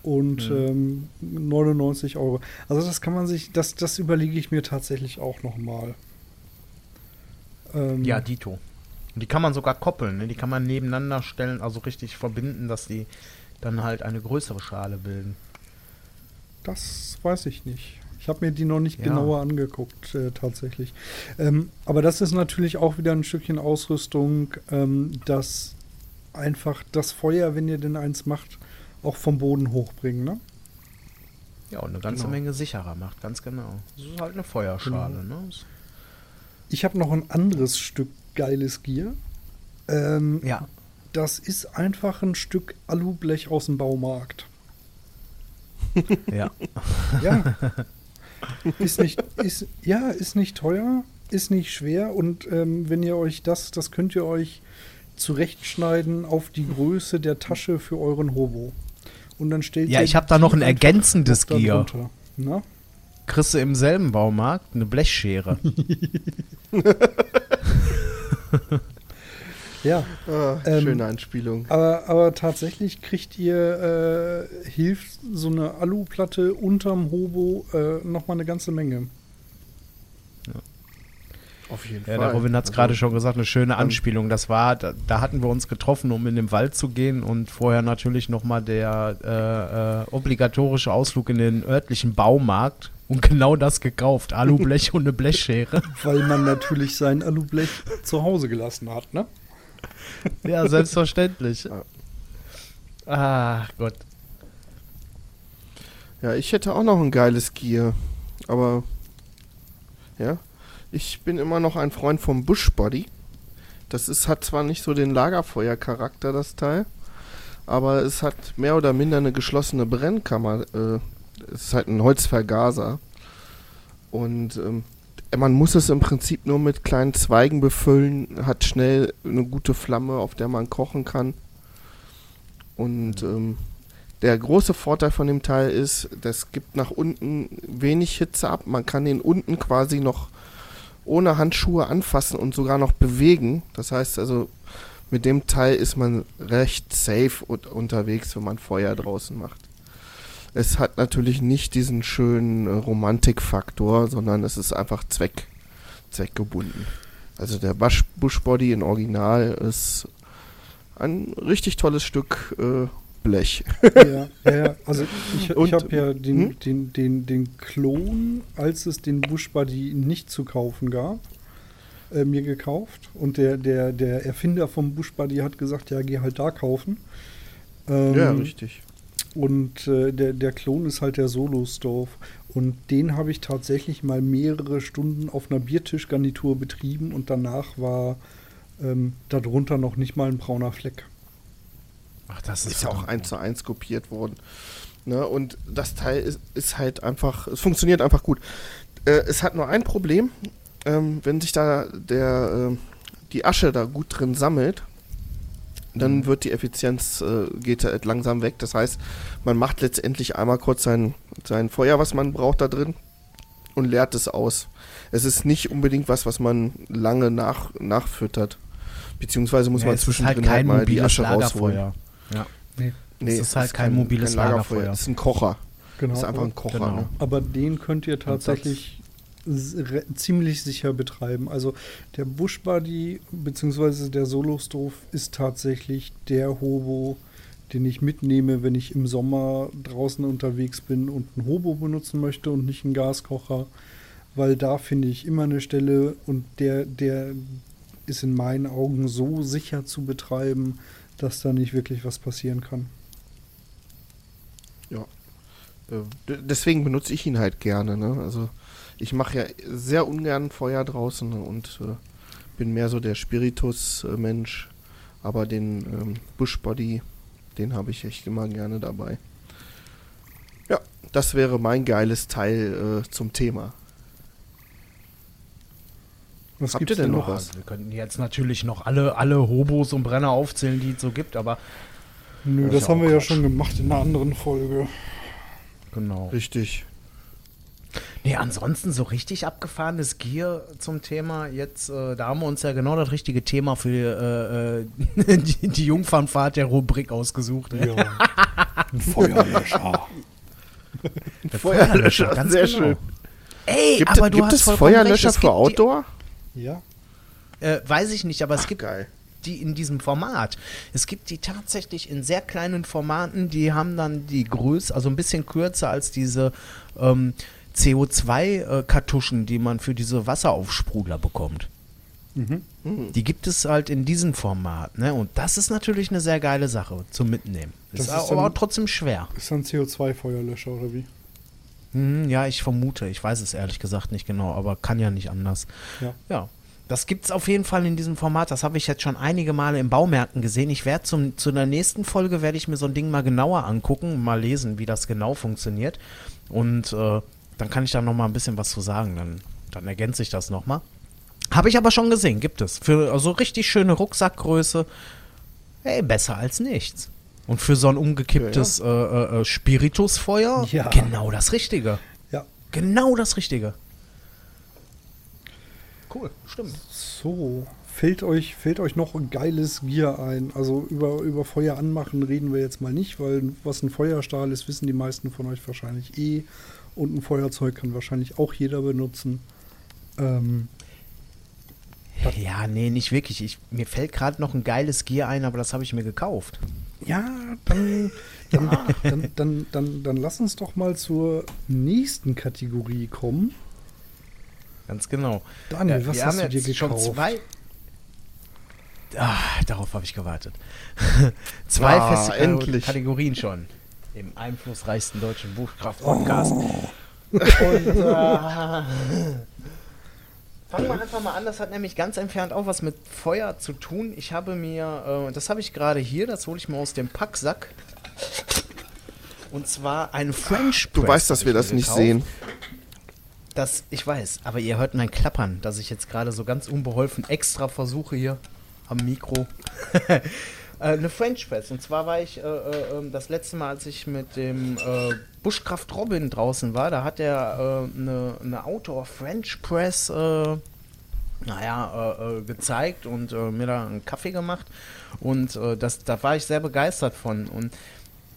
und ähm, 99 Euro. Also das kann man sich, das, das überlege ich mir tatsächlich auch nochmal. Ähm, Ja, Dito. Und die kann man sogar koppeln, ne? Die kann man nebeneinander stellen, also richtig verbinden, dass die dann halt eine größere Schale bilden. Das weiß ich nicht. Ich habe mir die noch nicht Ja. genauer angeguckt, äh, tatsächlich. Ähm, aber das ist natürlich auch wieder ein Stückchen Ausrüstung, ähm, das einfach das Feuer, wenn ihr denn eins macht, auch vom Boden hochbringen, ne? Ja, und eine ganze Genau. Menge sicherer macht, ganz genau. Das ist halt eine Feuerschale, ne? Ich habe noch ein anderes Stück geiles Gier. Ähm, Ja. Das ist einfach ein Stück Alublech aus dem Baumarkt. (laughs) Ja. Ja. ist nicht, ist, ja, ist nicht teuer, ist nicht schwer und ähm, wenn ihr euch das, das könnt ihr euch zurechtschneiden auf die Größe der Tasche für euren Hobo. Und dann stellt Ja, ich hab da noch ein ergänzendes Gier. Na? Kriegst du im selben Baumarkt eine Blechschere. (laughs) (laughs) Ja, Ah, Ähm, schöne Anspielung. aber, aber tatsächlich kriegt ihr, äh, hilft so eine Aluplatte unterm Hobo äh, nochmal eine ganze Menge. Auf jeden Ja, Fall. der Robin hat es Also, gerade schon gesagt, eine schöne Anspielung. Das war, da, da hatten wir uns getroffen, um in den Wald zu gehen und vorher natürlich nochmal der äh, äh, obligatorische Ausflug in den örtlichen Baumarkt und genau das gekauft. Alublech und eine Blechschere. (laughs) Weil man natürlich sein Alublech zu Hause gelassen hat, ne? Ja, selbstverständlich. Ja. Ah, Gott. Ja, ich hätte auch noch ein geiles Gear. Aber ja, ich bin immer noch ein Freund vom Bushbody. Das ist, hat zwar nicht so den Lagerfeuercharakter, das Teil, aber es hat mehr oder minder eine geschlossene Brennkammer. Äh, es ist halt ein Holzvergaser. Und ähm, man muss es im Prinzip nur mit kleinen Zweigen befüllen, hat schnell eine gute Flamme, auf der man kochen kann. Und ähm, der große Vorteil von dem Teil ist, das gibt nach unten wenig Hitze ab. Man kann den unten quasi noch ohne Handschuhe anfassen und sogar noch bewegen. Das heißt also, mit dem Teil ist man recht safe unterwegs, wenn man Feuer draußen macht. Es hat natürlich nicht diesen schönen äh, Romantikfaktor, sondern es ist einfach Zweck, zweckgebunden. Also der Bush, Bushbody in Original ist ein richtig tolles Stück äh, Blech. Ja, ja, ja. Also ich, ich habe ja den, hm? den, den, den Klon, als es den Bush Buddy nicht zu kaufen gab, äh, mir gekauft. Und der, der, der Erfinder vom Bush Buddy hat gesagt, ja, geh halt da kaufen. Ähm, ja, richtig. Und äh, der, der Klon ist halt der Solo-Stove. Und den habe ich tatsächlich mal mehrere Stunden auf einer Biertischgarnitur betrieben und danach war ähm, darunter noch nicht mal ein brauner Fleck. Ach, das ist ja auch eins zu eins kopiert worden. Ne? Und das Teil ist, ist halt einfach, es funktioniert einfach gut. Äh, es hat nur ein Problem, ähm, wenn sich da der, äh, die Asche da gut drin sammelt, dann wird die Effizienz, äh, geht halt langsam weg. Das heißt, man macht letztendlich einmal kurz sein, sein Feuer, was man braucht da drin und leert es aus. Es ist nicht unbedingt was, was man lange nach, nachfüttert. Beziehungsweise muss ja, man ist zwischendrin halt halt mal die Asche rausholen. Lagerfeuer. Ja. Nee, es ist halt kein, mobiles kein Lagerfeuer. Es ist ein Kocher. Genau. Das ist einfach ein Kocher. Genau. Ne? Aber den könnt ihr tatsächlich ziemlich sicher betreiben. Also der Bush Buddy bzw. der Solo Stove ist tatsächlich der Hobo, den ich mitnehme, wenn ich im Sommer draußen unterwegs bin und einen Hobo benutzen möchte und nicht einen Gaskocher. Weil da finde ich immer eine Stelle und der, der ist in meinen Augen so sicher zu betreiben, dass da nicht wirklich was passieren kann. Äh, d- Deswegen benutze ich ihn halt gerne. Ne? Also ich mache ja sehr ungern Feuer draußen und äh, bin mehr so der Spiritus-Mensch. Aber den ähm, Bushbody, den habe ich echt immer gerne dabei. Ja, das wäre mein geiles Teil äh, zum Thema. Was Habt gibt's ihr denn noch was? Also wir könnten jetzt natürlich noch alle, alle Hobos und Brenner aufzählen, die es so gibt, aber Nö, Das das haben wir ja Quatsch. schon gemacht in einer anderen Folge. genau. Richtig. Nee, ansonsten so richtig abgefahrenes Gear zum Thema. Jetzt, äh, da haben wir uns ja genau das richtige Thema für äh, äh, (laughs) die, die Jungfernfahrt der Rubrik ausgesucht. ne? Ja. Ein Feuerlöscher. Der Feuerlöscher, (laughs) ganz sehr genau. schön. Ey, Gibt, aber du gibt hast es Feuerlöscher recht. Es für gibt Outdoor? ja. Die, äh, weiß ich nicht, aber es gibt Geil. die in diesem Format. Es gibt die tatsächlich in sehr kleinen Formaten, die haben dann die Größe, also ein bisschen kürzer als diese ähm, CO2-Kartuschen, die man für diese Wasseraufsprudler bekommt. Mhm. Hm. Die gibt es halt in diesem Format, ne? Und das ist natürlich eine sehr geile Sache zum Mitnehmen. Das ist ist aber dann- auch trotzdem schwer. Ist dann CO2-Feuerlöscher oder wie? Hm, ja, ich vermute. Ich weiß es ehrlich gesagt nicht genau, aber kann ja nicht anders. Ja. Ja. Das gibt's auf jeden Fall in diesem Format. Das habe ich jetzt schon einige Male in Baumärkten gesehen. Ich werde zu der nächsten Folge werde ich mir so ein Ding mal genauer angucken, mal lesen, wie das genau funktioniert. Und äh, dann kann ich da noch mal ein bisschen was zu sagen. Dann, dann ergänze ich das noch mal. Habe ich aber schon gesehen, gibt es. Für also richtig schöne Rucksackgröße. Ey, besser als nichts. Und für so ein umgekipptes Äh, äh, äh, Spiritusfeuer, Ja. genau das Richtige. Ja. Genau das Richtige. Cool, stimmt. So, fällt euch, fällt euch noch ein geiles Gear ein? Also über, über Feuer anmachen reden wir jetzt mal nicht, weil was ein Feuerstahl ist, wissen die meisten von euch wahrscheinlich eh. Und ein Feuerzeug kann wahrscheinlich auch jeder benutzen. Ähm, Ja, nee, nicht wirklich. Ich, mir fällt gerade noch ein geiles Gear ein, aber das habe ich mir gekauft. ja, dann, dann, dann, dann, dann, dann lass uns doch mal zur nächsten Kategorie kommen. Ganz genau. Daniel, Ja, was hast du dir jetzt schon gekauft? zwei. Ah, darauf habe ich gewartet. (laughs) zwei Ah, feste endlich. Kategorien schon. Im einflussreichsten deutschen Buchkraft-Podcast. Und äh, (laughs) fangen wir einfach mal an. Das hat nämlich ganz entfernt auch was mit Feuer zu tun. Ich habe mir, äh, das habe ich gerade hier, das hole ich mir aus dem Packsack. Und zwar ein French Du Press weißt, dass wir das nicht gekauft. sehen. Das, ich weiß, aber ihr hört mein Klappern, dass ich jetzt gerade so ganz unbeholfen extra versuche hier am Mikro. (laughs) äh, eine French Press. Und zwar war ich äh, äh, ähm, das letzte Mal, als ich mit dem äh, Bushcraft Robin draußen war, da hat er äh, eine, eine Outdoor French Press äh, naja, gezeigt und mir da einen Kaffee gemacht. Und das, da war ich sehr begeistert von. Und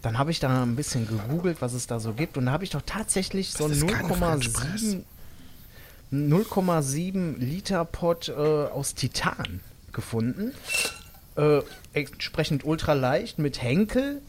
dann habe ich da ein bisschen gegoogelt, was es da so gibt. Und da habe ich doch tatsächlich so Das Press. 0,7 0,7 Liter Pot äh, aus Titan gefunden. Äh, entsprechend ultraleicht mit Henkel,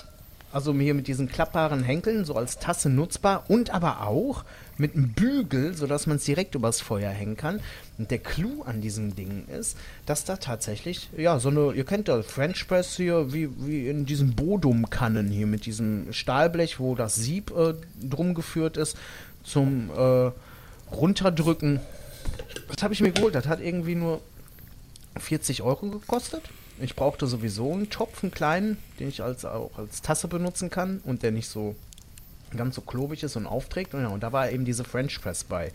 also hier mit diesen klappbaren Henkeln, so als Tasse nutzbar und aber auch mit einem Bügel, sodass man es direkt übers Feuer hängen kann. Und der Clou an diesem Ding ist, dass da tatsächlich, ja, so eine, ihr kennt das French Press hier, wie, wie in diesen Bodum-Kannen hier mit diesem Stahlblech, wo das Sieb äh, drum geführt ist, zum äh, Runterdrücken. Das habe ich mir geholt, das hat irgendwie nur 40 Euro gekostet. Ich brauchte sowieso einen Topf, einen kleinen, den ich als, auch als Tasse benutzen kann und der nicht so ganz so klobig ist und aufträgt. Und, ja, und da war eben diese French Press bei.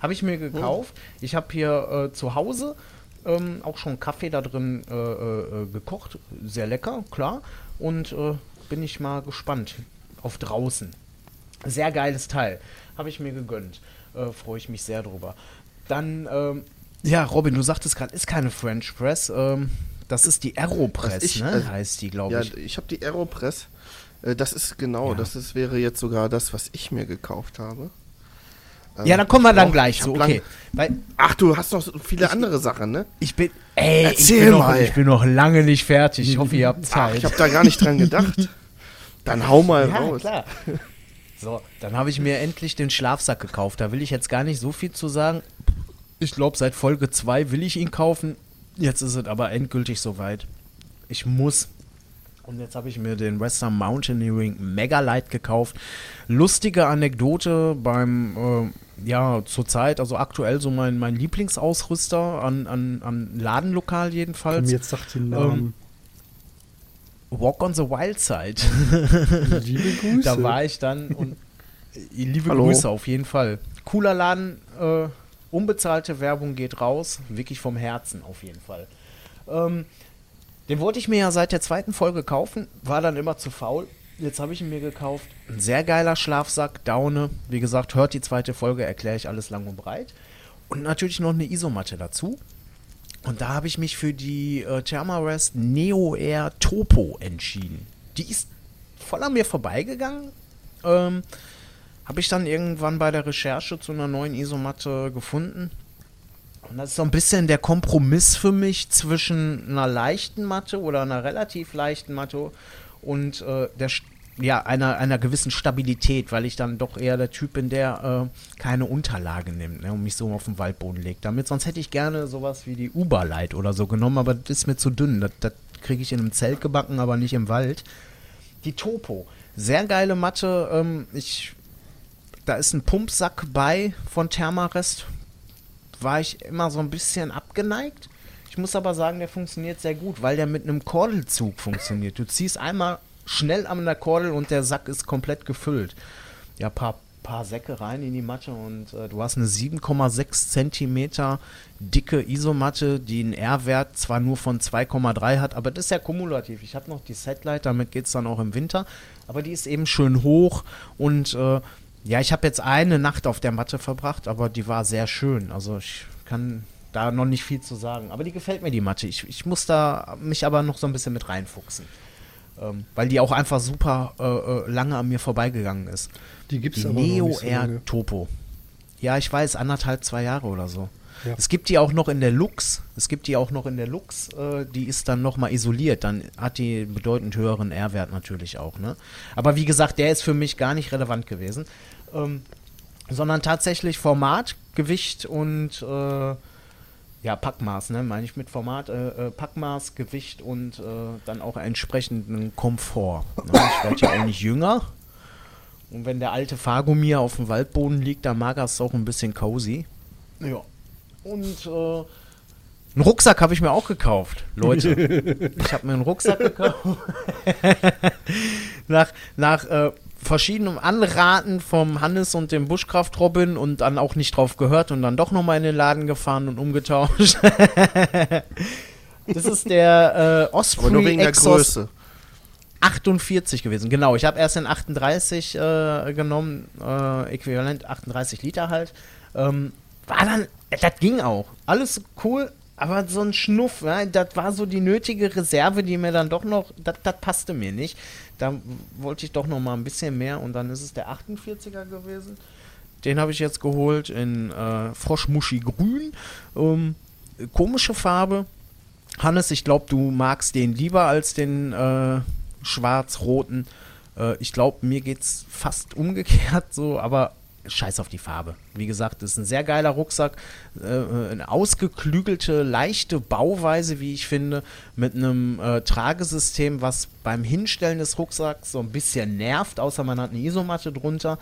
Habe ich mir gekauft. Ich habe hier äh, zu Hause ähm, auch schon Kaffee da drin äh, äh, gekocht. Sehr lecker, klar. Und äh, bin ich mal gespannt auf draußen. Sehr geiles Teil. Habe ich mir gegönnt. Äh, Freue ich mich sehr drüber. Dann, ähm, ja, Robin, du sagtest gerade, ist keine French Press. Ähm, das ist die Aeropress, ich- ne? also- heißt die, glaube Ja, ich. ich habe die Aeropress. Äh, das ist genau, ja. das ist, wäre jetzt sogar das, was ich mir gekauft habe. Ähm, ja, dann kommen wir dann auch, gleich zu, okay. Weil, Ach, du hast noch viele ich, andere Sachen, ne? Ich bin, ey, Erzähl ich bin, mal. Noch, ich bin noch lange nicht fertig. Ich hoffe, ihr habt Zeit. Ach, ich habe da gar nicht dran gedacht. Dann hau mal ja, raus. Klar. So, dann habe ich mir endlich den Schlafsack gekauft. Da will ich jetzt gar nicht so viel zu sagen. Ich glaube, seit Folge 2 will ich ihn kaufen. Jetzt ist es aber endgültig soweit. Ich muss. Und jetzt habe ich mir den Western Mountaineering Mega Light gekauft. Lustige Anekdote beim, äh, ja, zurzeit, also aktuell so mein, mein Lieblingsausrüster an, an, an Ladenlokal jedenfalls. Komm, jetzt sagt den Namen. Ähm, Walk on the Wild Side. (laughs) liebe Grüße. Da war ich dann und äh, liebe Hallo. Grüße auf jeden Fall. Cooler Laden, äh, unbezahlte Werbung geht raus, wirklich vom Herzen auf jeden Fall. Ähm, den wollte ich mir ja seit der zweiten Folge kaufen, war dann immer zu faul. Jetzt habe ich ihn mir gekauft. Ein sehr geiler Schlafsack, Daune. Wie gesagt, hört die zweite Folge, erkläre ich alles lang und breit. Und natürlich noch eine Isomatte dazu. Und da habe ich mich für die äh, Thermarest Neo Air Topo entschieden. Die ist voll an mir vorbeigegangen. Ähm, habe ich dann irgendwann bei der Recherche zu einer neuen Isomatte gefunden. Und das ist so ein bisschen der Kompromiss für mich zwischen einer leichten Matte oder einer relativ leichten Matte und äh, der ja, einer, einer gewissen Stabilität, weil ich dann doch eher der Typ bin, der äh, keine Unterlage nimmt ne, und mich so auf den Waldboden legt. Damit, sonst hätte ich gerne sowas wie die Uber-Light oder so genommen, aber das ist mir zu dünn. Das, das kriege ich in einem Zelt gebacken, aber nicht im Wald. Die Topo. Sehr geile Matte. Ähm, ich, da ist ein Pumpsack bei von Thermarest. War ich immer so ein bisschen abgeneigt. Ich muss aber sagen, der funktioniert sehr gut, weil der mit einem Kordelzug funktioniert. Du ziehst einmal schnell an der Kordel und der Sack ist komplett gefüllt. Ja, paar, paar Säcke rein in die Matte und äh, du hast eine 7,6 Zentimeter dicke Isomatte, die einen R-Wert zwar nur von 2,3 hat, aber das ist ja kumulativ. Ich habe noch die Setlight, damit geht es dann auch im Winter, aber die ist eben schön hoch und äh, ja, ich habe jetzt eine Nacht auf der Matte verbracht, aber die war sehr schön. Also ich kann da noch nicht viel zu sagen. Aber die gefällt mir, die Matte. Ich, ich muss da mich aber noch so ein bisschen mit reinfuchsen. Ähm, weil die auch einfach super äh, äh lange an mir vorbeigegangen ist. Die gibt es aber Neo noch so Air. Topo. Ja, ich weiß, anderthalb, zwei Jahre oder so. Ja. Es gibt die auch noch in der Lux. Es gibt die auch noch in der Lux. Äh, die ist dann nochmal isoliert. Dann hat die bedeutend höheren R-Wert natürlich auch. Ne? Aber wie gesagt, der ist für mich gar nicht relevant gewesen. Ähm, sondern tatsächlich Format, Gewicht und äh, ja, Packmaß, ne, meine ich mit Format, äh, äh, Packmaß, Gewicht und äh, dann auch entsprechenden Komfort. Ne? Ich werde ja auch nicht jünger. Und wenn der alte Fahrgummi auf dem Waldboden liegt, dann mag er es auch ein bisschen cozy. Ja. Und äh, einen Rucksack habe ich mir auch gekauft, Leute. (laughs) ich habe mir einen Rucksack gekauft. (laughs) nach nach äh, verschiedenen Anraten vom Hannes und dem Buschkraft Robin und dann auch nicht drauf gehört und dann doch nochmal in den Laden gefahren und umgetauscht. (laughs) das ist der äh, Osprey Aber nur wegen Exos der Größe. 48 gewesen, genau. Ich habe erst den 38 äh, genommen, äh, äquivalent 38 Liter halt. Ähm, war dann, das ging auch. Alles cool, aber so ein Schnuff, ja, das war so die nötige Reserve, die mir dann doch noch, das passte mir nicht. Da wollte ich doch noch mal ein bisschen mehr und dann ist es der 48er gewesen. Den habe ich jetzt geholt in äh, Froschmuschi Grün. Ähm, komische Farbe. Hannes, ich glaube, du magst den lieber als den äh, schwarz-roten. Äh, ich glaube, mir geht es fast umgekehrt so, aber scheiß auf die Farbe. Wie gesagt, ist ein sehr geiler Rucksack, äh, eine ausgeklügelte, leichte Bauweise, wie ich finde, mit einem äh, Tragesystem, was beim Hinstellen des Rucksacks so ein bisschen nervt, außer man hat eine Isomatte drunter.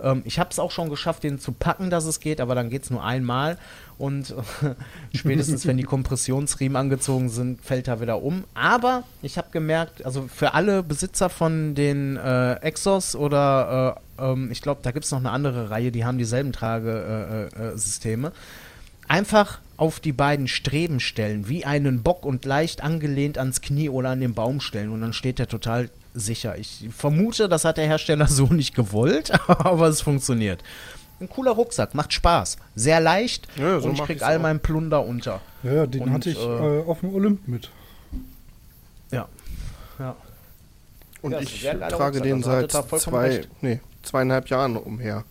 Ähm, ich habe es auch schon geschafft, den zu packen, dass es geht, aber dann geht es nur einmal und äh, (laughs) spätestens, wenn die Kompressionsriemen angezogen sind, fällt er wieder um. Aber ich habe gemerkt, also für alle Besitzer von den äh, Exos oder äh, ähm, ich glaube, da gibt es noch eine andere Reihe, die haben dieselben Tragesysteme. Äh, äh, einfach auf die beiden Streben stellen, wie einen Bock und leicht angelehnt ans Knie oder an den Baum stellen und dann steht er total sicher. Ich vermute, das hat der Hersteller (laughs) so nicht gewollt, (laughs) aber es funktioniert. Ein cooler Rucksack, macht Spaß. Sehr leicht ja, so und ich krieg all meinen Plunder unter. Ja, den und, hatte ich äh, äh, auf dem Olymp mit. Ja. Ja. Und ja, ich trage den seit zwei, nee, zweieinhalb Jahren umher.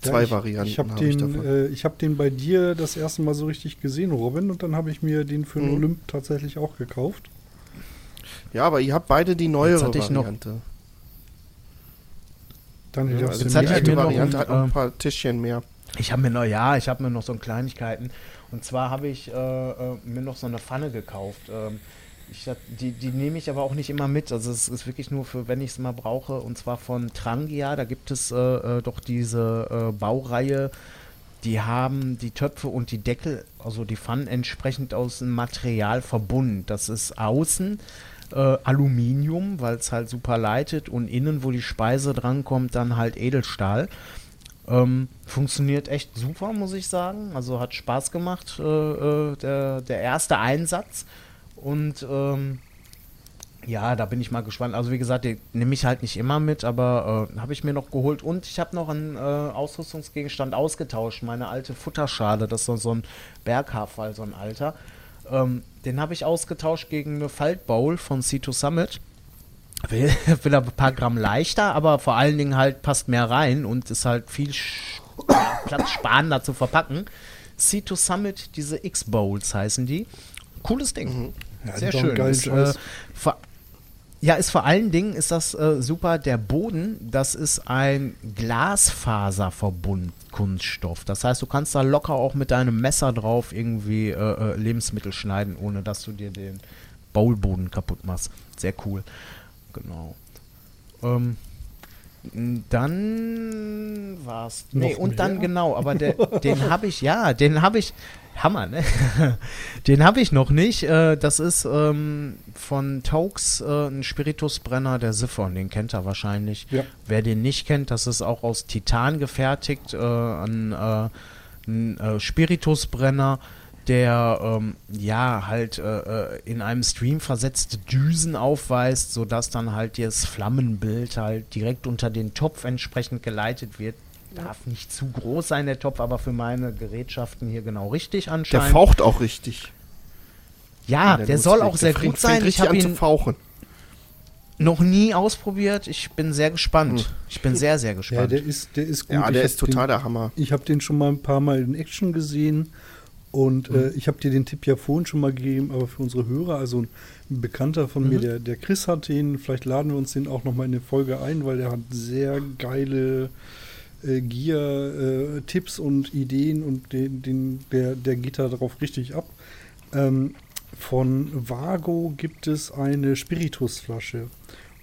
Zwei ich, Varianten. Ich habe hab den, äh, ich hab den bei dir das erste Mal so richtig gesehen, Robin, und dann habe ich mir den für den mhm. Olymp tatsächlich auch gekauft. Ja, aber ihr habt beide die neuere Variante. Noch, dann ja, also die alte Variante hat noch ein paar Tischchen mehr. Ich habe mir noch, ja, ich habe mir noch so Kleinigkeiten. Und zwar habe ich äh, äh, mir noch so eine Pfanne gekauft. Ähm, ich, die, die nehme ich aber auch nicht immer mit. Also es ist wirklich nur für, wenn ich es mal brauche. Und zwar von Trangia. Da gibt es äh, äh, doch diese äh, Baureihe. Die haben die Töpfe und die Deckel, also die Pfannen entsprechend aus dem Material verbunden. Das ist außen äh, Aluminium, weil es halt super leitet und innen, wo die Speise drankommt, dann halt Edelstahl. Ähm, funktioniert echt super, muss ich sagen. Also hat Spaß gemacht, äh, äh, der, der erste Einsatz. Und ähm, ja, da bin ich mal gespannt. Also wie gesagt, die nehme ich halt nicht immer mit, aber äh, habe ich mir noch geholt. Und ich habe noch einen äh, Ausrüstungsgegenstand ausgetauscht. Meine alte Futterschale, das ist so, so ein Berghaarfall, so ein alter. Ähm, den habe ich ausgetauscht gegen eine Faltbowl von C2 Summit. Will, (laughs) will ein paar Gramm leichter, aber vor allen Dingen halt passt mehr rein und ist halt viel platzsparender zu verpacken. C2 Summit, diese X-Bowls heißen die. Cooles Ding. Mhm. Ja, Sehr schön. Ist, äh, ja, ist vor allen Dingen ist das äh, super. Der Boden, das ist ein Glasfaserverbund Kunststoff. Das heißt, du kannst da locker auch mit deinem Messer drauf irgendwie äh, äh Lebensmittel schneiden, ohne dass du dir den Baulboden kaputt machst. Sehr cool. Genau. Ähm, dann war's. Nee, und mehr? dann genau, aber der, (laughs) den habe ich, ja, den habe ich, Hammer, ne? (laughs) Den habe ich noch nicht. Äh, das ist ähm, von Taux äh, ein Spiritusbrenner der Siphon. Den kennt er wahrscheinlich. Ja. Wer den nicht kennt, das ist auch aus Titan gefertigt. Äh, ein, äh, ein äh, Spiritusbrenner, der ähm, ja halt äh, in einem Stream versetzte Düsen aufweist, sodass dann halt das Flammenbild halt direkt unter den Topf entsprechend geleitet wird darf nicht zu groß sein, der Topf, aber für meine Gerätschaften hier genau richtig anscheinend. Der faucht auch richtig. Ja, der, der soll auch sehr gut sein. Ich habe ihn fauchen. noch nie ausprobiert. Ich bin sehr gespannt. Hm. Ich bin sehr, sehr gespannt. Ja, der ist, der ist gut. Ja, der ist total den, der Hammer. Ich habe den schon mal ein paar Mal in Action gesehen. Und mhm. äh, ich habe dir den Tipp ja vorhin schon mal gegeben, aber für unsere Hörer, also ein Bekannter von mhm. mir, der, der Chris hat den, vielleicht laden wir uns den auch noch mal in eine Folge ein, weil der hat sehr geile äh, Gear-Tipps äh, und Ideen und den, den, der, der geht da drauf richtig ab. Ähm, von Vago gibt es eine Spiritusflasche.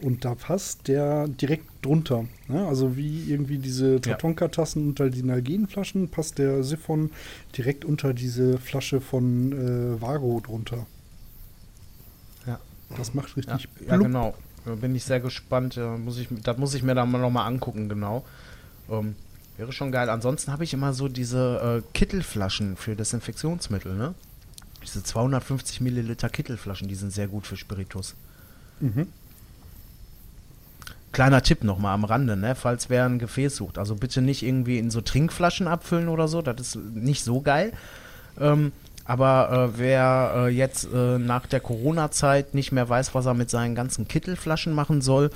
Und da passt der direkt drunter. Ne? Also wie irgendwie diese Tatonka-Tassen unter die Nalgenflaschen, passt der Siphon direkt unter diese Flasche von äh, Vago drunter. Ja. Das macht richtig ja, ja genau. Da bin ich sehr gespannt. Da muss ich, das muss ich mir dann mal nochmal angucken, genau. Ähm, wäre schon geil. Ansonsten habe ich immer so diese äh, Kittelflaschen für Desinfektionsmittel, ne? Diese 250 Milliliter Kittelflaschen, die sind sehr gut für Spiritus. Mhm. Kleiner Tipp nochmal am Rande, ne? falls wer ein Gefäß sucht. Also bitte nicht irgendwie in so Trinkflaschen abfüllen oder so, das ist nicht so geil. Ähm, aber äh, wer äh, jetzt äh, nach der Corona-Zeit nicht mehr weiß, was er mit seinen ganzen Kittelflaschen machen soll,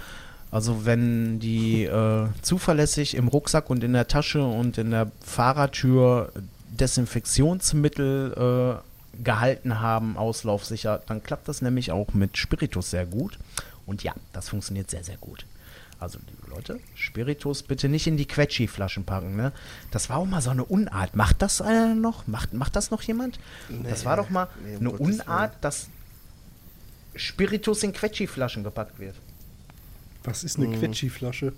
also wenn die äh, zuverlässig im Rucksack und in der Tasche und in der Fahrertür Desinfektionsmittel äh, gehalten haben, auslaufsicher, dann klappt das nämlich auch mit Spiritus sehr gut. Und ja, das funktioniert sehr, sehr gut. Also, liebe Leute, Spiritus bitte nicht in die Quetschi-Flaschen packen, ne? Das war auch mal so eine Unart. Macht das einer noch? Macht, macht das noch jemand? Nee, das war doch mal nee, eine Unart, dass Spiritus in Quetschi-Flaschen gepackt wird. Was ist eine hm. Quetschi-Flasche?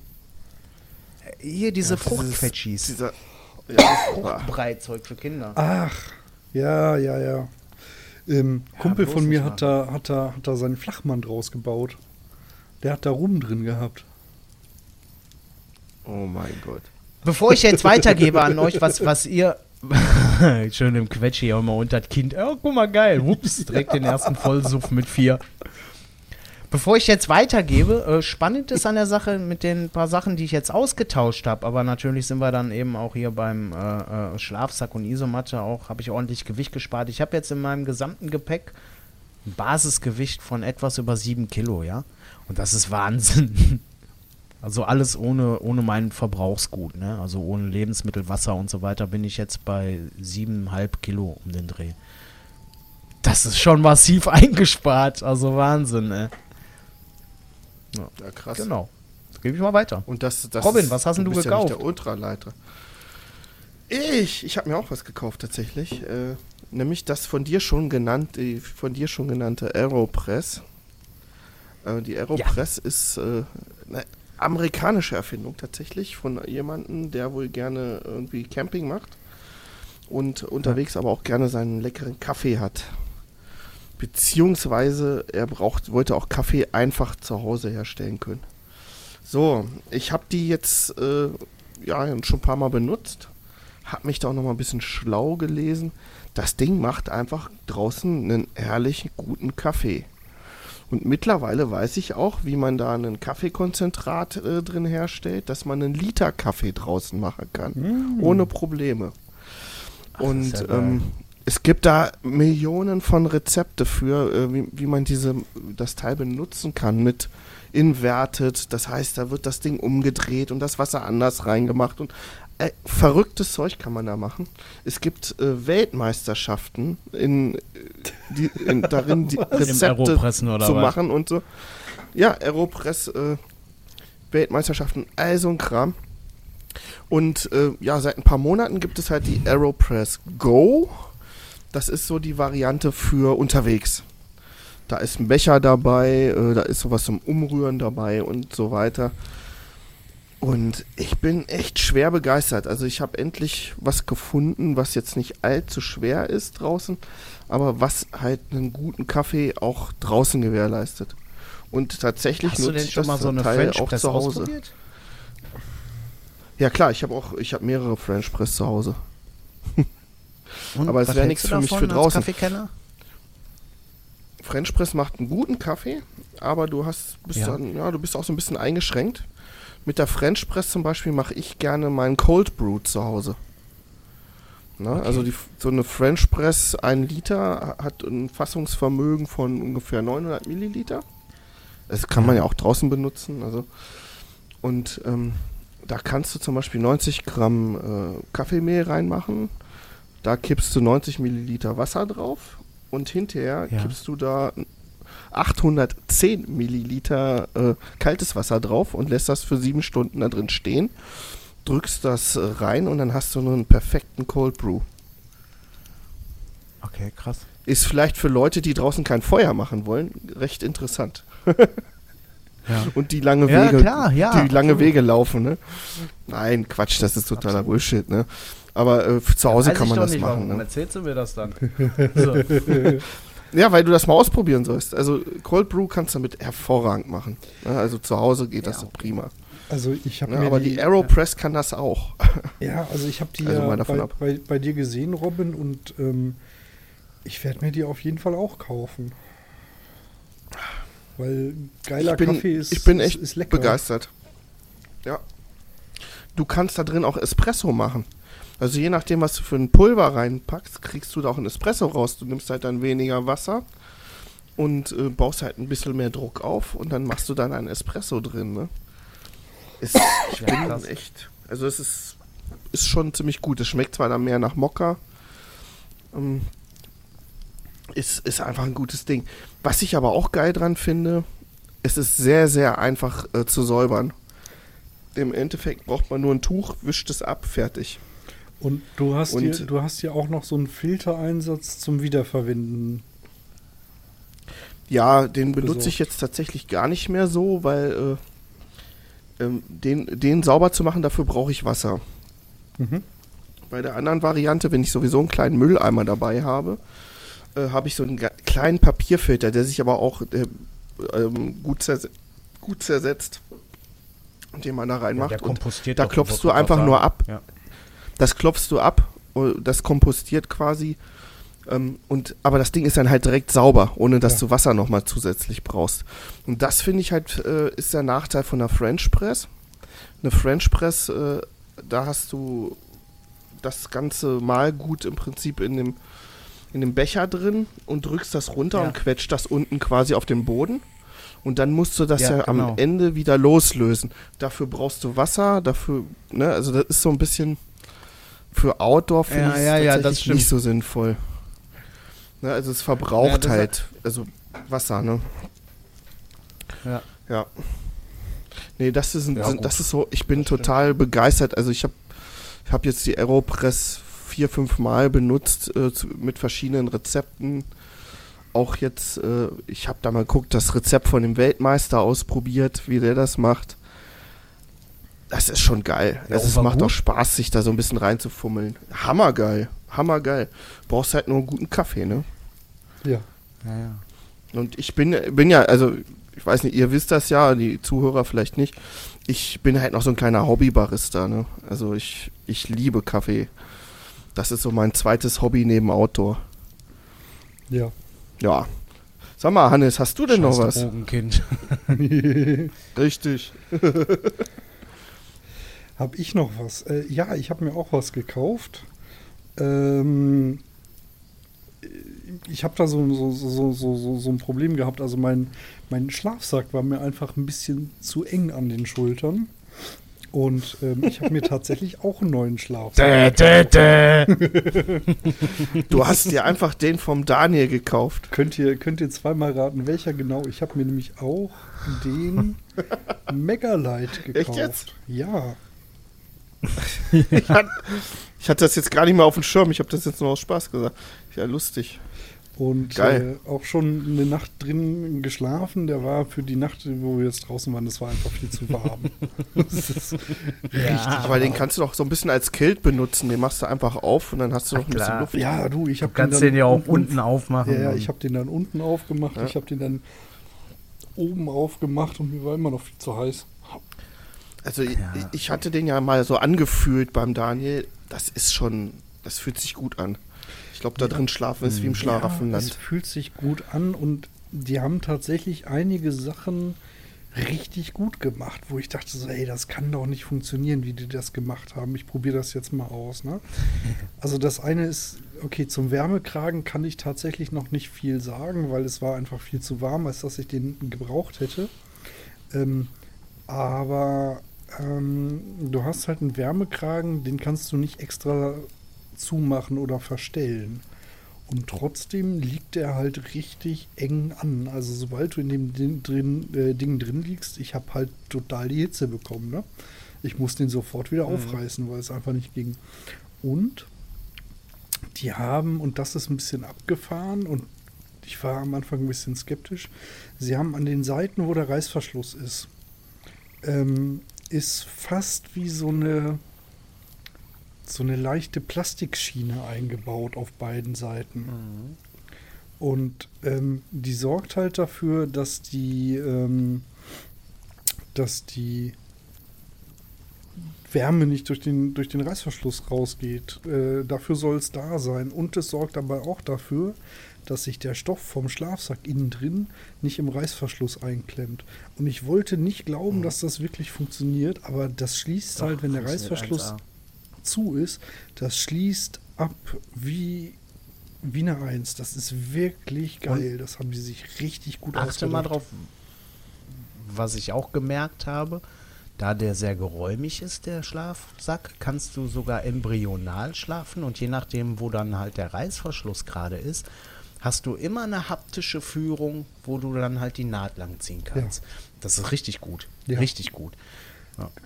Hier diese ja, Fruchtquetschis. Dieser, ja, Fruchtbreizeug für Kinder. Ach, ja, ja, ja. Ähm, ja Kumpel von mir hat da, hat, da, hat da seinen Flachmann draus gebaut. Der hat da Rum drin gehabt. Oh mein Gott. Bevor ich jetzt weitergebe an euch, was, was ihr. (laughs) Schön im Quetschi auch mal unter das Kind. Oh, guck mal, geil. Wups, direkt den ersten Vollsuff mit vier. Bevor ich jetzt weitergebe, äh, spannend ist an der Sache mit den paar Sachen, die ich jetzt ausgetauscht habe, aber natürlich sind wir dann eben auch hier beim äh, äh, Schlafsack und Isomatte auch, habe ich ordentlich Gewicht gespart. Ich habe jetzt in meinem gesamten Gepäck ein Basisgewicht von etwas über 7 Kilo, ja. Und das ist Wahnsinn. (laughs) Also alles ohne, ohne mein Verbrauchsgut, ne? Also ohne Lebensmittel, Wasser und so weiter bin ich jetzt bei 7,5 Kilo um den Dreh. Das ist schon massiv (laughs) eingespart. Also Wahnsinn, ne? Ja, ja krass. Genau. Gebe ich mal weiter. Und das, das Robin, was hast du, du bist gekauft? Ja nicht der Ultraleiter. Ich, ich habe mir auch was gekauft tatsächlich. Äh, nämlich das von dir schon genannt, die von dir schon genannte Aeropress. Äh, die Aeropress ja. ist äh, eine amerikanische Erfindung tatsächlich von jemandem, der wohl gerne irgendwie Camping macht und unterwegs aber auch gerne seinen leckeren Kaffee hat. Beziehungsweise er braucht, wollte auch Kaffee einfach zu Hause herstellen können. So, ich habe die jetzt äh, ja schon ein paar Mal benutzt, habe mich da auch noch mal ein bisschen schlau gelesen. Das Ding macht einfach draußen einen herrlichen guten Kaffee. Und mittlerweile weiß ich auch, wie man da einen Kaffeekonzentrat äh, drin herstellt, dass man einen Liter Kaffee draußen machen kann. Mm. Ohne Probleme. Ach, und ja ähm, es gibt da Millionen von Rezepte für, äh, wie, wie man diese, das Teil benutzen kann mit inverted. Das heißt, da wird das Ding umgedreht und das Wasser anders reingemacht und äh, verrücktes Zeug kann man da machen. Es gibt äh, Weltmeisterschaften in, die, in darin die (laughs) Rezepte zu machen und so. Ja, Aeropress äh, Weltmeisterschaften, all so ein Kram. Und äh, ja, seit ein paar Monaten gibt es halt die Aeropress Go. Das ist so die Variante für unterwegs. Da ist ein Becher dabei, äh, da ist sowas zum Umrühren dabei und so weiter. Und ich bin echt schwer begeistert. Also ich habe endlich was gefunden, was jetzt nicht allzu schwer ist draußen, aber was halt einen guten Kaffee auch draußen gewährleistet. Und tatsächlich Hast nutze ich das mal so eine Teil French auch Press zu Hause. Ja klar, ich habe auch, ich habe mehrere French Press zu Hause. (laughs) aber es wäre nichts für mich für draußen. French Press macht einen guten Kaffee, aber du hast bist ja. Dann, ja, du bist auch so ein bisschen eingeschränkt mit der French Press zum Beispiel mache ich gerne meinen Cold Brew zu Hause. Na, okay. Also die, so eine French Press, ein Liter, hat ein Fassungsvermögen von ungefähr 900 Milliliter. Das kann man ja auch draußen benutzen. Also und ähm, da kannst du zum Beispiel 90 Gramm äh, Kaffeemehl reinmachen. Da kippst du 90 Milliliter Wasser drauf und hinterher ja. kippst du da 810 Milliliter äh, kaltes Wasser drauf und lässt das für sieben Stunden da drin stehen. Drückst das äh, rein und dann hast du einen perfekten Cold Brew. Okay, krass. Ist vielleicht für Leute, die draußen kein Feuer machen wollen, recht interessant. ja. (laughs) Und die lange ja, Wege, klar, ja, die lange Wege laufen, ne? Nein, Quatsch, das ist totaler absolut. Bullshit, ne? Aber äh, zu Hause kann man das nicht, machen. Warum ne? erzählst du mir das dann? (laughs) so. Ja, weil du das mal ausprobieren sollst. Also Cold Brew kannst du damit hervorragend machen. Also zu Hause geht das ja, okay. prima. Also ich habe ja, aber die, die Aeropress ja. kann das auch. (laughs) Ja, also ich habe die also ja bei, bei, bei, dir gesehen, Robin, und ähm, ich werde mir die auf jeden Fall auch kaufen. Weil geiler bin, Kaffee ist Ich bin echt ist, ist begeistert. Ja. Du kannst da drin auch Espresso machen. Also je nachdem, was du für ein Pulver reinpackst, kriegst du da auch ein Espresso raus. Du nimmst halt dann weniger Wasser und äh, baust halt ein bisschen mehr Druck auf und dann machst du dann einen Espresso drin. Ne? Ist, ich bin ja, echt, also es ist, ist schon ziemlich gut. Es schmeckt zwar dann mehr nach Mokka, ähm, ist, ist einfach ein gutes Ding. Was ich aber auch geil dran finde, es ist sehr, sehr einfach äh, zu säubern. Im Endeffekt braucht man nur ein Tuch, wischt es ab, fertig. Und du hast und hier, du hast hier auch noch so einen Filtereinsatz zum Wiederverwenden. Ja, den benutze besorgt. ich jetzt tatsächlich gar nicht mehr so, weil äh, ähm, den, den sauber zu machen, dafür brauche ich Wasser. Mhm. Bei der anderen Variante, wenn ich sowieso einen kleinen Mülleimer dabei habe, äh, habe ich so einen kleinen Papierfilter, der sich aber auch äh, ähm, gut, zers gut zersetzt, den man da reinmacht. Ja, und da klopfst du einfach nur ab. Ja. Das klopfst du ab, oh, das kompostiert quasi. Ähm, und, aber das Ding ist dann halt direkt sauber, ohne dass ja. du Wasser nochmal zusätzlich brauchst. Und das finde ich halt, äh, ist der Nachteil von einer French Press. Eine French Press, äh, da hast du das ganze Malgut im Prinzip in dem, in dem Becher drin und drückst das runter Ja. und quetscht das unten quasi auf den Boden. Und dann musst du das ja, Ja, genau. am Ende wieder loslösen. Dafür brauchst du Wasser, dafür, ne, also das ist so ein bisschen für Outdoor finde Ja, ich ja, ja, das stimmt. nicht so sinnvoll. Ne, also es verbraucht Ja, halt, also Wasser, ne? Ja. Ja. Nee, das ist, ein, Ja, das ist so, ich bin Das stimmt. total begeistert. Also ich habe ich hab jetzt die Aeropress vier, fünf Mal benutzt äh, zu, mit verschiedenen Rezepten. Auch jetzt, äh, ich habe da mal geguckt, das Rezept von dem Weltmeister ausprobiert, wie der das macht. Das ist schon geil. Ja, es macht gut? auch Spaß, sich da so ein bisschen reinzufummeln. Hammergeil, hammergeil. Brauchst halt nur einen guten Kaffee, ne? Ja. Ja, ja. Und ich bin, bin ja, also ich weiß nicht, ihr wisst das ja, die Zuhörer vielleicht nicht. Ich bin halt noch so ein kleiner Hobbybarista, ne? Also ich, ich liebe Kaffee. Das ist so mein zweites Hobby neben Outdoor. Ja. Ja. Sag mal, Hannes, hast du denn noch Scheiß was? Drogenkind. (laughs) Richtig. (laughs) Hab ich noch was? Äh, ja, ich habe mir auch was gekauft. Ähm, ich habe da so, so, so, so, so, so ein Problem gehabt. Also mein, mein Schlafsack war mir einfach ein bisschen zu eng an den Schultern. Und ähm, ich habe mir (laughs) tatsächlich auch einen neuen Schlafsack. Dä, dä, dä. (laughs) Du hast dir einfach den vom Daniel gekauft. Könnt ihr, könnt ihr zweimal raten, welcher genau? Ich habe mir nämlich auch den (laughs) Megalight gekauft. jetzt? Ja. Ich, hat, ich hatte das jetzt gar nicht mehr auf dem Schirm. Ich habe das jetzt nur aus Spaß gesagt. Ja, lustig. Und Geil. Äh, auch schon eine Nacht drin geschlafen. Der war für die Nacht, wo wir jetzt draußen waren, das war einfach viel zu warm. (laughs) das ist (laughs) richtig. Aber den kannst du doch so ein bisschen als Kilt benutzen. Den machst du einfach auf und dann hast du noch ein bisschen. Luft. Ja, du, ich habe kannst den ja auch unten aufmachen. Ja, ja, ich habe den dann unten aufgemacht. Ja. Ich habe den dann oben aufgemacht und mir war immer noch viel zu heiß. Also ich- Ja. ich hatte den ja mal so angefühlt beim Daniel. Das ist schon, das fühlt sich gut an. Ich glaube, da drin schlafen ist wie im Ja, es Schlaraffenland. fühlt sich gut an und die haben tatsächlich einige Sachen richtig gut gemacht, wo ich dachte so, ey, das kann doch nicht funktionieren, wie die das gemacht haben. Ich probiere das jetzt mal aus. Ne? (laughs) Also das eine ist, okay, zum Wärmekragen kann ich tatsächlich noch nicht viel sagen, weil es war einfach viel zu warm, als dass ich den gebraucht hätte. Ähm, aber ähm, du hast halt einen Wärmekragen, den kannst du nicht extra zumachen oder verstellen. Und trotzdem liegt der halt richtig eng an. Also sobald du in dem Ding drin, äh, Ding drin liegst, ich habe halt total die Hitze bekommen. Ne? Ich muss den sofort wieder aufreißen, weil es einfach nicht ging. Und die haben, und das ist ein bisschen abgefahren und ich war am Anfang ein bisschen skeptisch, sie haben an den Seiten, wo der Reißverschluss ist, ähm, ist fast wie so eine so eine leichte Plastikschiene eingebaut auf beiden Seiten. Und ähm, die sorgt halt dafür, dass die, ähm, dass die Wärme nicht durch den, durch den Reißverschluss rausgeht. Äh, dafür soll es da sein. Und es sorgt aber auch dafür, dass sich der Stoff vom Schlafsack innen drin nicht im Reißverschluss einklemmt. Und ich wollte nicht glauben, dass das wirklich funktioniert, aber das schließt halt, wenn der Reißverschluss 1A. zu ist, das schließt ab wie, wie eine Eins. Das ist wirklich geil. das haben die sich richtig gut Achte mal ausgedacht. drauf, was ich auch gemerkt habe. Da der sehr geräumig ist, der Schlafsack, kannst du sogar embryonal schlafen und je nachdem, wo dann halt der Reißverschluss gerade ist, hast du immer eine haptische Führung, wo du dann halt die Naht lang ziehen kannst. Das ist richtig gut. Ja. Richtig gut.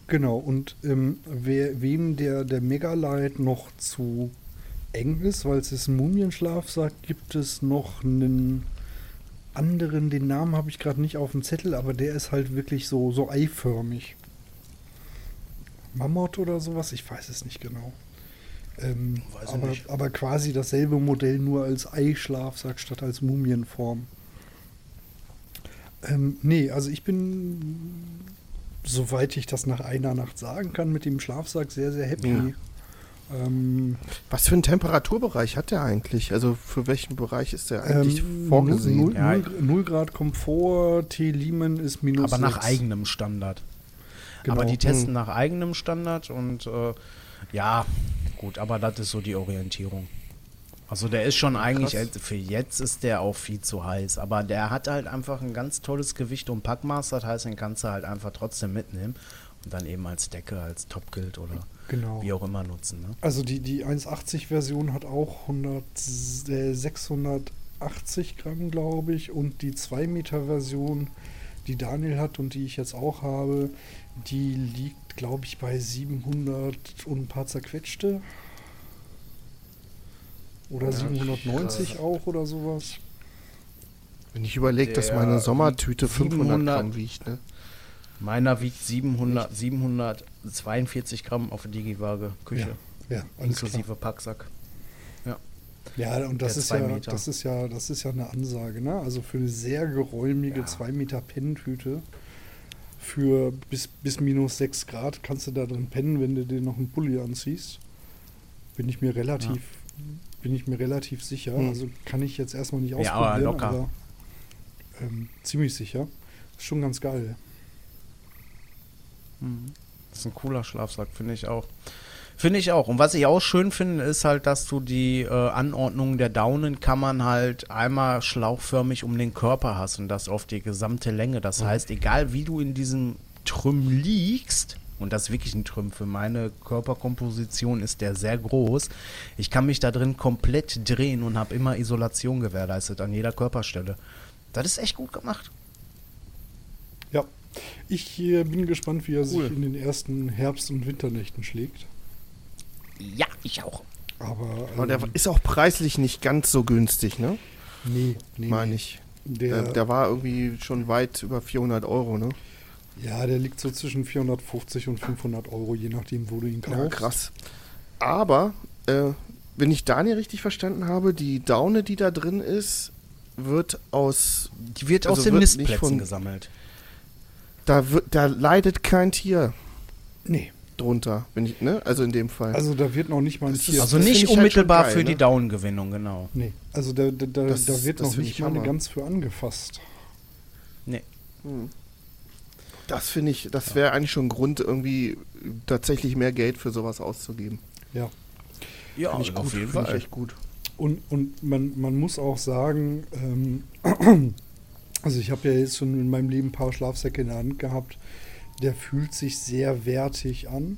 Genau, und ähm, wer, wem der, der Megalight noch zu eng ist, weil es ist ein Mumienschlafsack, gibt es noch einen anderen, den Namen habe ich gerade nicht auf dem Zettel, aber der ist halt wirklich so, so eiförmig. Mammut oder sowas, ich weiß es nicht genau. Ähm, aber, aber quasi dasselbe Modell nur als Eischlafsack statt als Mumienform. Ähm, nee, also ich bin, soweit ich das nach einer Nacht sagen kann, mit dem Schlafsack sehr, sehr happy. Ähm, Was für einen Temperaturbereich hat der eigentlich? Also für welchen Bereich ist der eigentlich ähm, vorgesehen? Null, Ja. null, null Grad Komfort, T-Liemen ist minus Aber nach sechs. eigenem Standard. Genau. Aber die testen nach eigenem Standard und äh, ja, gut, aber das ist so die Orientierung. Also der ist schon eigentlich, Krass. für jetzt ist der auch viel zu heiß, aber der hat halt einfach ein ganz tolles Gewicht und Packmaß, das heißt, den kannst du halt einfach trotzdem mitnehmen und dann eben als Decke, als Topkilt oder genau. wie auch immer nutzen. Ne? Also die, die 1,80 Version hat auch 100, äh, 680 Gramm, glaube ich, und die 2 Meter Version, die Daniel hat und die ich jetzt auch habe, die liegt, glaube ich, bei 700 und ein paar zerquetschte. Oder ja, 790 auch oder sowas. Wenn ich überlege, dass meine Sommertüte 500 Gramm wiegt, ne? Meiner wiegt 700, 742 Gramm auf der Digiwaage Küche. Ja, ja inklusive klar. Packsack. Ja. Ja, und das ist ja, das ist ja, das ist ja eine Ansage, ne? Also für eine sehr geräumige 2 ja. Meter Pennentüte für bis, bis minus 6 Grad kannst du da drin pennen, wenn du dir noch einen Pulli anziehst. Bin ich mir relativ ja bin ich mir relativ sicher. Hm. Also kann ich jetzt erstmal nicht ausprobieren, ja, aber, locker. aber ähm, ziemlich sicher. Ist schon ganz geil. Hm. Das ist ein cooler Schlafsack, finde ich auch. Finde ich auch. Und was ich auch schön finde, ist halt, dass du die äh, Anordnung der Daunenkammern halt einmal schlauchförmig um den Körper hast und das auf die gesamte Länge. Das mhm. heißt, egal wie du in diesem Trüm liegst, und das ist wirklich ein Trümpf. Für meine Körperkomposition ist der sehr groß. Ich kann mich da drin komplett drehen und habe immer Isolation gewährleistet an jeder Körperstelle. Das ist echt gut gemacht. Ja, ich äh, bin gespannt, wie er cool. sich in den ersten Herbst- und Winternächten schlägt. Ja, ich auch. Aber, ähm, Aber der ähm, ist auch preislich nicht ganz so günstig, ne? Nee, nee. Meine ich. Der, der, der war irgendwie schon weit über 400 Euro, ne? Ja, der liegt so zwischen 450 und 500 Euro, je nachdem, wo du ihn kaufst. Ja, krass. Aber, äh, wenn ich Daniel richtig verstanden habe, die Daune, die da drin ist, wird aus. Die wird also aus den Nistplätzen von, gesammelt. Da, wird, da leidet kein Tier. Nee. Drunter, wenn ich, ne? Also in dem Fall. Also da wird noch nicht mal ein Tier. Also nicht halt unmittelbar halt geil, für ne? die Daunengewinnung, genau. Nee. Also da, da, da, das, da wird noch nicht mal eine Gans für angefasst. Nee. Hm. Das finde ich, das wäre eigentlich schon ein Grund, irgendwie tatsächlich mehr Geld für sowas auszugeben. Ja. Ja, find ich gut, auf jeden Fall. Ich echt gut. Und, und man, man muss auch sagen, ähm, (clears throat) also ich habe ja jetzt schon in meinem Leben ein paar Schlafsäcke in der Hand gehabt. Der fühlt sich sehr wertig an.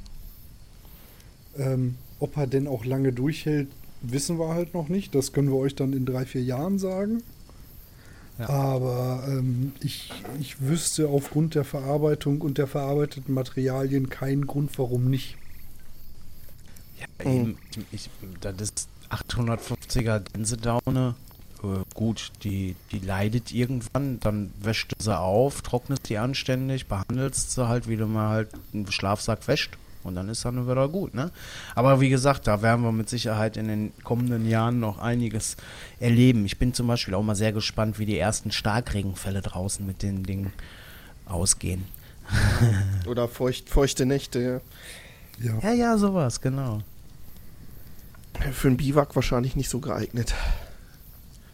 Ähm, ob er denn auch lange durchhält, wissen wir halt noch nicht. Das können wir euch dann in drei, vier Jahren sagen. Aber ähm, ich, ich wüsste aufgrund der Verarbeitung und der verarbeiteten Materialien keinen Grund, warum nicht. Ja, eben, ich, das ist 850er Gänsedaune. Äh, gut, die, die leidet irgendwann, dann wäscht du sie auf, trocknest die anständig, behandelst sie halt, wie du mal halt einen Schlafsack wäscht. Und dann ist dann wieder gut, ne? Aber wie gesagt, da werden wir mit Sicherheit in den kommenden Jahren noch einiges erleben. Ich bin zum Beispiel auch mal sehr gespannt, wie die ersten Starkregenfälle draußen mit den Dingen ausgehen. (laughs) Oder feucht, feuchte Nächte, ja. Ja, ja, ja sowas, genau. Für einen Biwak wahrscheinlich nicht so geeignet.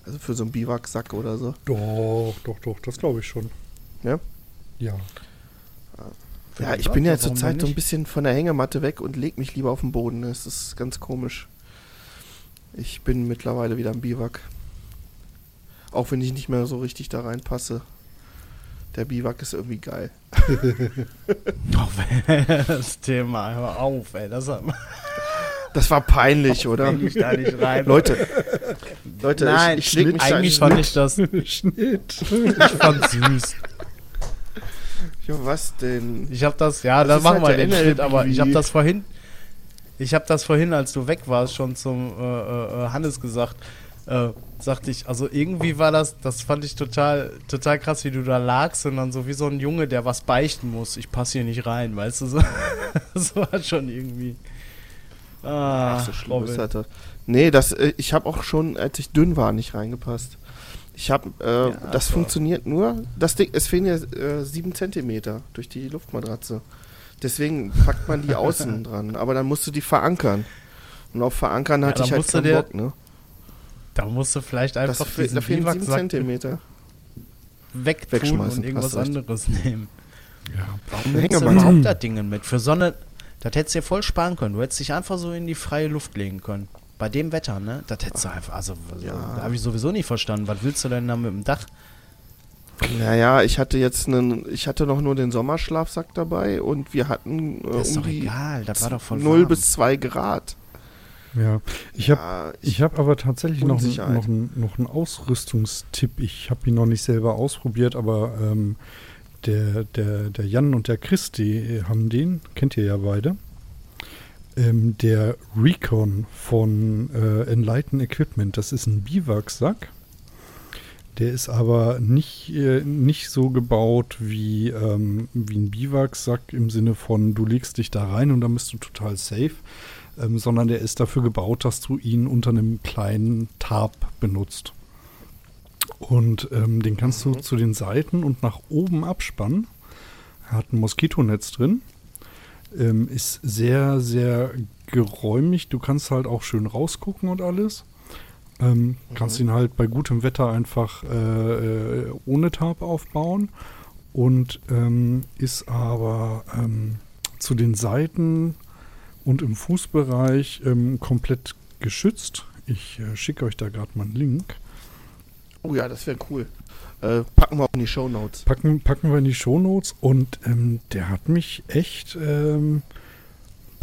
Also für so einen Biwaksack oder so. Doch, doch, doch, das glaube ich schon. Ja? Ja. Ja, ich bin ja zurzeit so ein bisschen von der Hängematte weg und leg mich lieber auf den Boden. Das ist ganz komisch. Ich bin mittlerweile wieder am Biwak. Auch wenn ich nicht mehr so richtig da reinpasse. Der Biwak ist irgendwie geil. (laughs) Doch, das Thema, hör auf, ey. Das, (laughs) das war peinlich, oder? Ich da nicht rein. Leute, Leute, Nein, ich, ich leg mich eigentlich fand ich das. (laughs) Schnitt. Ich fand süß. Ja, was denn? Ich habe das, ja, dann machen halt wir den Schnitt, aber ich habe das vorhin, ich habe das vorhin, als du weg warst, schon zum äh, äh, Hannes gesagt. Äh, sagte ich, also irgendwie war das, das fand ich total, total krass, wie du da lagst und dann so wie so ein Junge, der was beichten muss. Ich passe hier nicht rein, weißt du so. (laughs) das war schon irgendwie. Ah, Ach, so schlimm ist das. Nee, das, äh, ich habe auch schon, als ich dünn war, nicht reingepasst. Ich habe, äh, ja, das so. funktioniert nur, das Ding, es fehlen ja äh, 7 cm durch die Luftmatratze. Deswegen packt man die (laughs) außen dran, aber dann musst du die verankern. Und auf verankern hatte ja, ich halt keinen der, Bock, ne? Da musst du vielleicht einfach das, diesen da fehlen 7 cm. Wegtun und irgendwas anderes (laughs) nehmen. Ja, warum nimmst du überhaupt da Dinge mit? Für Sonne, das hättest du dir voll sparen können. Du hättest dich einfach so in die freie Luft legen können. bei dem Wetter, ne? Das hättest du einfach, also, ja. da habe ich sowieso nicht verstanden. Was willst du denn da mit dem Dach? Naja, ich hatte jetzt einen, ich hatte noch nur den Sommerschlafsack dabei und wir hatten äh, das ist um doch egal, das war doch voll 0 warm. bis 2 Grad. Ja, ich habe ja, ich hab aber tatsächlich noch, noch, noch einen Ausrüstungstipp. Ich habe ihn noch nicht selber ausprobiert, aber ähm, der, der, der Jan und der Chris, die haben den, kennt ihr ja beide. Ähm, der Recon von äh, Enlighten Equipment, das ist ein Biwaksack. Der ist aber nicht, äh, nicht so gebaut wie, ähm, wie ein Biwaksack im Sinne von, du legst dich da rein und dann bist du total safe, ähm, sondern der ist dafür gebaut, dass du ihn unter einem kleinen Tarp benutzt. Und ähm, den kannst mhm. du zu den Seiten und nach oben abspannen. Er hat ein Moskitonetz drin. Ähm, ist sehr, sehr geräumig. Du kannst halt auch schön rausgucken und alles. Ähm, mhm. Kannst ihn halt bei gutem Wetter einfach äh, äh, ohne Tarp aufbauen. Und ähm, ist aber ähm, zu den Seiten und im Fußbereich ähm, komplett geschützt. Ich äh, schicke euch da gerade mal einen Link. Oh ja, das wäre cool. Äh, packen wir auch in die Show Notes. Packen, packen wir in die Show Notes und ähm, der hat mich echt, ähm,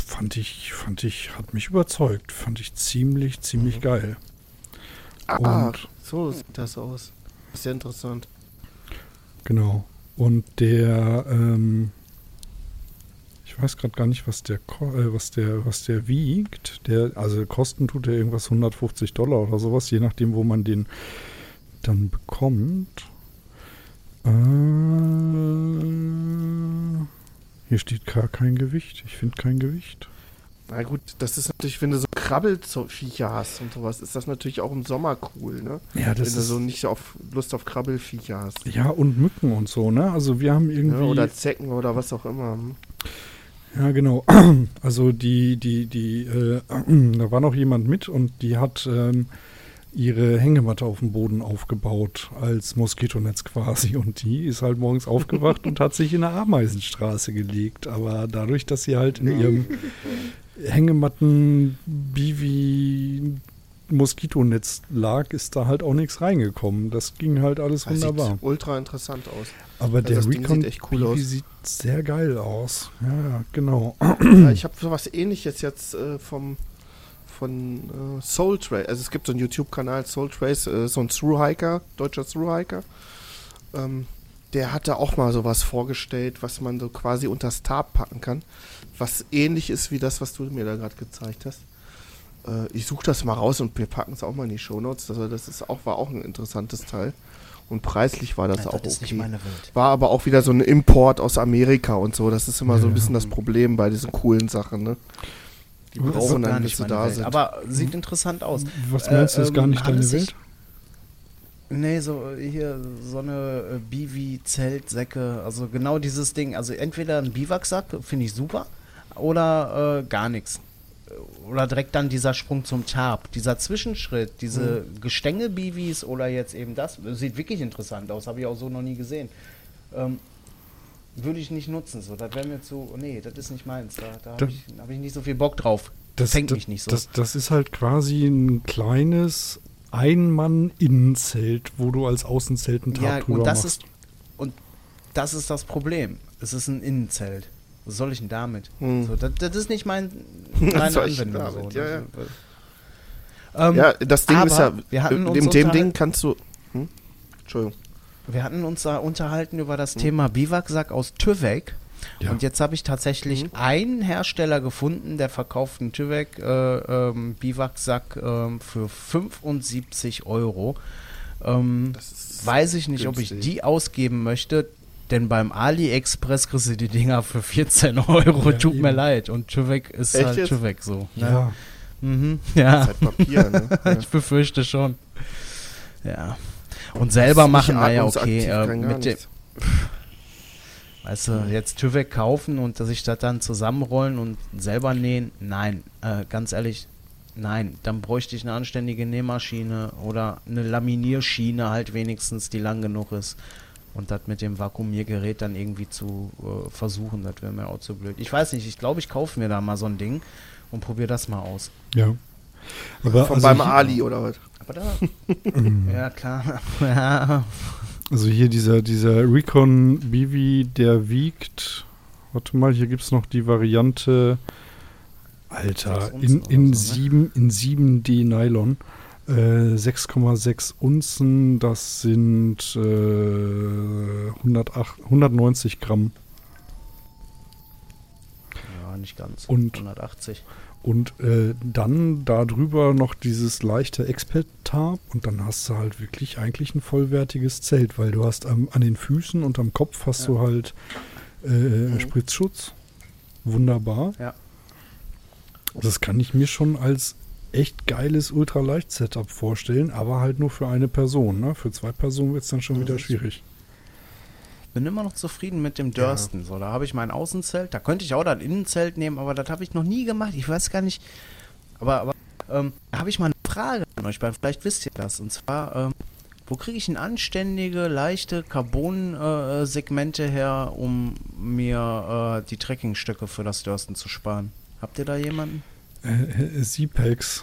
fand ich, fand ich, hat mich überzeugt. Fand ich ziemlich, ziemlich mhm. geil. Ah, und, so sieht das aus. Sehr interessant. Genau. Und der, ähm, ich weiß gerade gar nicht, was der, äh, was der, was der wiegt. Der, also Kosten tut er irgendwas 150 Dollar oder sowas, je nachdem, wo man den dann bekommt. Äh, hier steht gar kein Gewicht. Ich finde kein Gewicht. Na gut, das ist natürlich, wenn du so Krabbelviecher hast und sowas, ist das natürlich auch im Sommer cool, ne? Ja, das wenn du so nicht auf Lust auf Krabbelviecher hast. Ja, und Mücken und so, ne? Also wir haben irgendwie. Ja, oder Zecken oder was auch immer. Hm? Ja, genau. (clears throat) Also die, die, die, äh, (clears throat) da war noch jemand mit und die hat ähm, ihre Hängematte auf dem Boden aufgebaut als Moskitonetz quasi und die ist halt morgens aufgewacht und hat sich in eine Ameisenstraße gelegt. Aber dadurch, dass sie halt in ihrem Hängematten Bivi Moskitonetz lag, ist da halt auch nichts reingekommen. Das ging halt alles das wunderbar. Sieht ultra interessant aus. Aber also der Recon sieht, cool Bivi sieht sehr geil aus. Ja, genau. Ja, ich habe sowas ähnliches jetzt äh, vom von äh, Soul Trace. Also es gibt so einen YouTube-Kanal Soul Trace, äh, so ein Thru-Hiker, deutscher Thru-Hiker. Ähm, der hatte auch mal sowas vorgestellt, was man so quasi unter Tarp packen kann, was ähnlich ist wie das, was du mir da gerade gezeigt hast. Äh, ich suche das mal raus und wir packen es auch mal in die Shownotes. Also das ist auch, war auch ein interessantes Teil. Und preislich war das ja, auch das okay. War aber auch wieder so ein Import aus Amerika und so. Das ist immer ja. so ein bisschen das Problem bei diesen coolen Sachen, ne? Die brauchen dann, bis sie da Welt. sind. Aber sieht interessant aus. Was meinst du, ist äh, gar nicht deine Welt? Nee, so hier so eine äh, Bivi-Zeltsäcke, also genau dieses Ding. Also entweder ein Biwaksack, finde ich super, oder äh, gar nichts. Oder direkt dann dieser Sprung zum Tarp, dieser Zwischenschritt, diese mhm. Gestänge-Bivis oder jetzt eben das, sieht wirklich interessant aus, habe ich auch so noch nie gesehen. Ähm, würde ich nicht nutzen. So, das wäre mir zu. Nee, das ist nicht meins. Da, da habe ich, hab ich nicht so viel Bock drauf. Das fängt mich nicht so. Das, das ist halt quasi ein kleines Ein-Mann-Innenzelt, wo du als Außenzelt einen Tag ja, und das machst. Ist, und das ist das Problem. Es ist ein Innenzelt. Was soll ich denn damit? Hm. So, das, das, ist nicht mein, (laughs) meine Anwendung. So. Ja, ja. Ähm, ja, das Ding ist ja, wir hatten dem, dem Ding kannst du. Hm? Entschuldigung. Wir hatten uns da unterhalten über das mhm. Thema Biwaksack aus Tüvek. Ja. Und jetzt habe ich tatsächlich mhm. einen Hersteller gefunden, der verkauft einen Tüvek äh, ähm, Biwaksack äh, für 75 Euro. Ähm, weiß ich nicht, günstig. ob ich die ausgeben möchte, denn beim AliExpress kriegst du die Dinger für 14 (laughs) Euro. Ja, Tut eben. mir leid. Und Tüvek ist Echt halt Tüvek so. Ne? Ja. Mhm, ja. Das ist halt Papier, ne? (laughs) ich befürchte schon. Ja. Und selber machen, naja, okay, äh, mit dem. Weißt du, jetzt TÜVEC kaufen und sich das dann zusammenrollen und selber nähen? Nein, äh, ganz ehrlich, nein. Dann bräuchte ich eine anständige Nähmaschine oder eine Laminierschiene halt wenigstens, die lang genug ist. Und das mit dem Vakuumiergerät dann irgendwie zu äh, versuchen, das wäre mir auch zu blöd. Ich weiß nicht, ich glaube, ich kaufe mir da mal so ein Ding und probiere das mal aus. Ja. Aber Von also beim Ali oder was? Aber da, (laughs) ja, klar. ja. (laughs) Also hier dieser, dieser Recon BV, der wiegt, warte mal, hier gibt es noch die Variante, Alter, in, in, so, ne? in 7D Nylon. 6,6 äh, Unzen, das sind äh, 108, 190 Gramm. Ja, nicht ganz. Und, 180. Und äh, dann darüber noch dieses leichte Expert-Tarp und dann hast du halt wirklich eigentlich ein vollwertiges Zelt, weil du hast am, an den Füßen und am Kopf hast ja. du halt äh, mhm. Spritzschutz. Wunderbar. Ja. Das kann ich mir schon als echt geiles Ultraleicht-Setup vorstellen, aber halt nur für eine Person. Ne? Für zwei Personen wird es dann schon das wieder schwierig. Bin immer noch zufrieden mit dem Dörsten. Ja. So, da habe ich mein Außenzelt. Da könnte ich auch das Innenzelt nehmen, aber das habe ich noch nie gemacht. Ich weiß gar nicht. Aber, aber ähm, da habe ich mal eine Frage an euch, weil vielleicht wisst ihr das. Und zwar, ähm, wo kriege ich denn anständige, leichte Carbon-Segmente äh, her, um mir äh, die Trekkingstöcke für das Dörsten zu sparen? Habt ihr da jemanden? Äh, Z-Packs.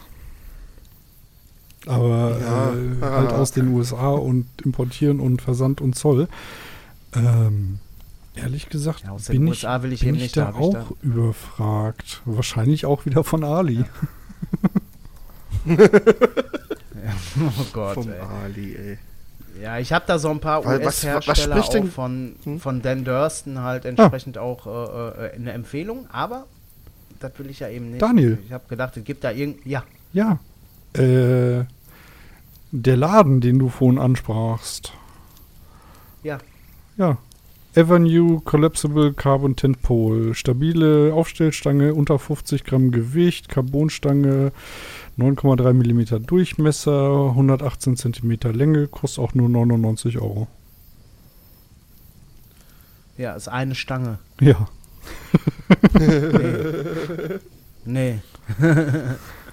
Aber ja, äh, halt aus den USA und importieren und Versand und Zoll. Ähm, ehrlich gesagt, ja, bin, ich, bin ich, ich da auch da. überfragt. Wahrscheinlich auch wieder von Ali. Ja. (laughs) (laughs) oh Gott, Vom ey. Ali, ey. Ja, ich habe da so ein paar US-Hersteller von, hm? von Dan Durston halt entsprechend ah. auch äh, äh, eine Empfehlung, aber das will ich ja eben nicht. Daniel. Ich habe gedacht, es gibt da irgend. Ja. Ja. Äh, der Laden, den du vorhin ansprachst. Ja. Ja. Avenue Collapsible Carbon Tent Pole. Stabile Aufstellstange, unter 50 Gramm Gewicht, Carbonstange, 9,3 mm Durchmesser, 118 cm Länge, kostet auch nur 99 Euro. Ja, ist eine Stange. Ja (laughs) nee. nee. (laughs)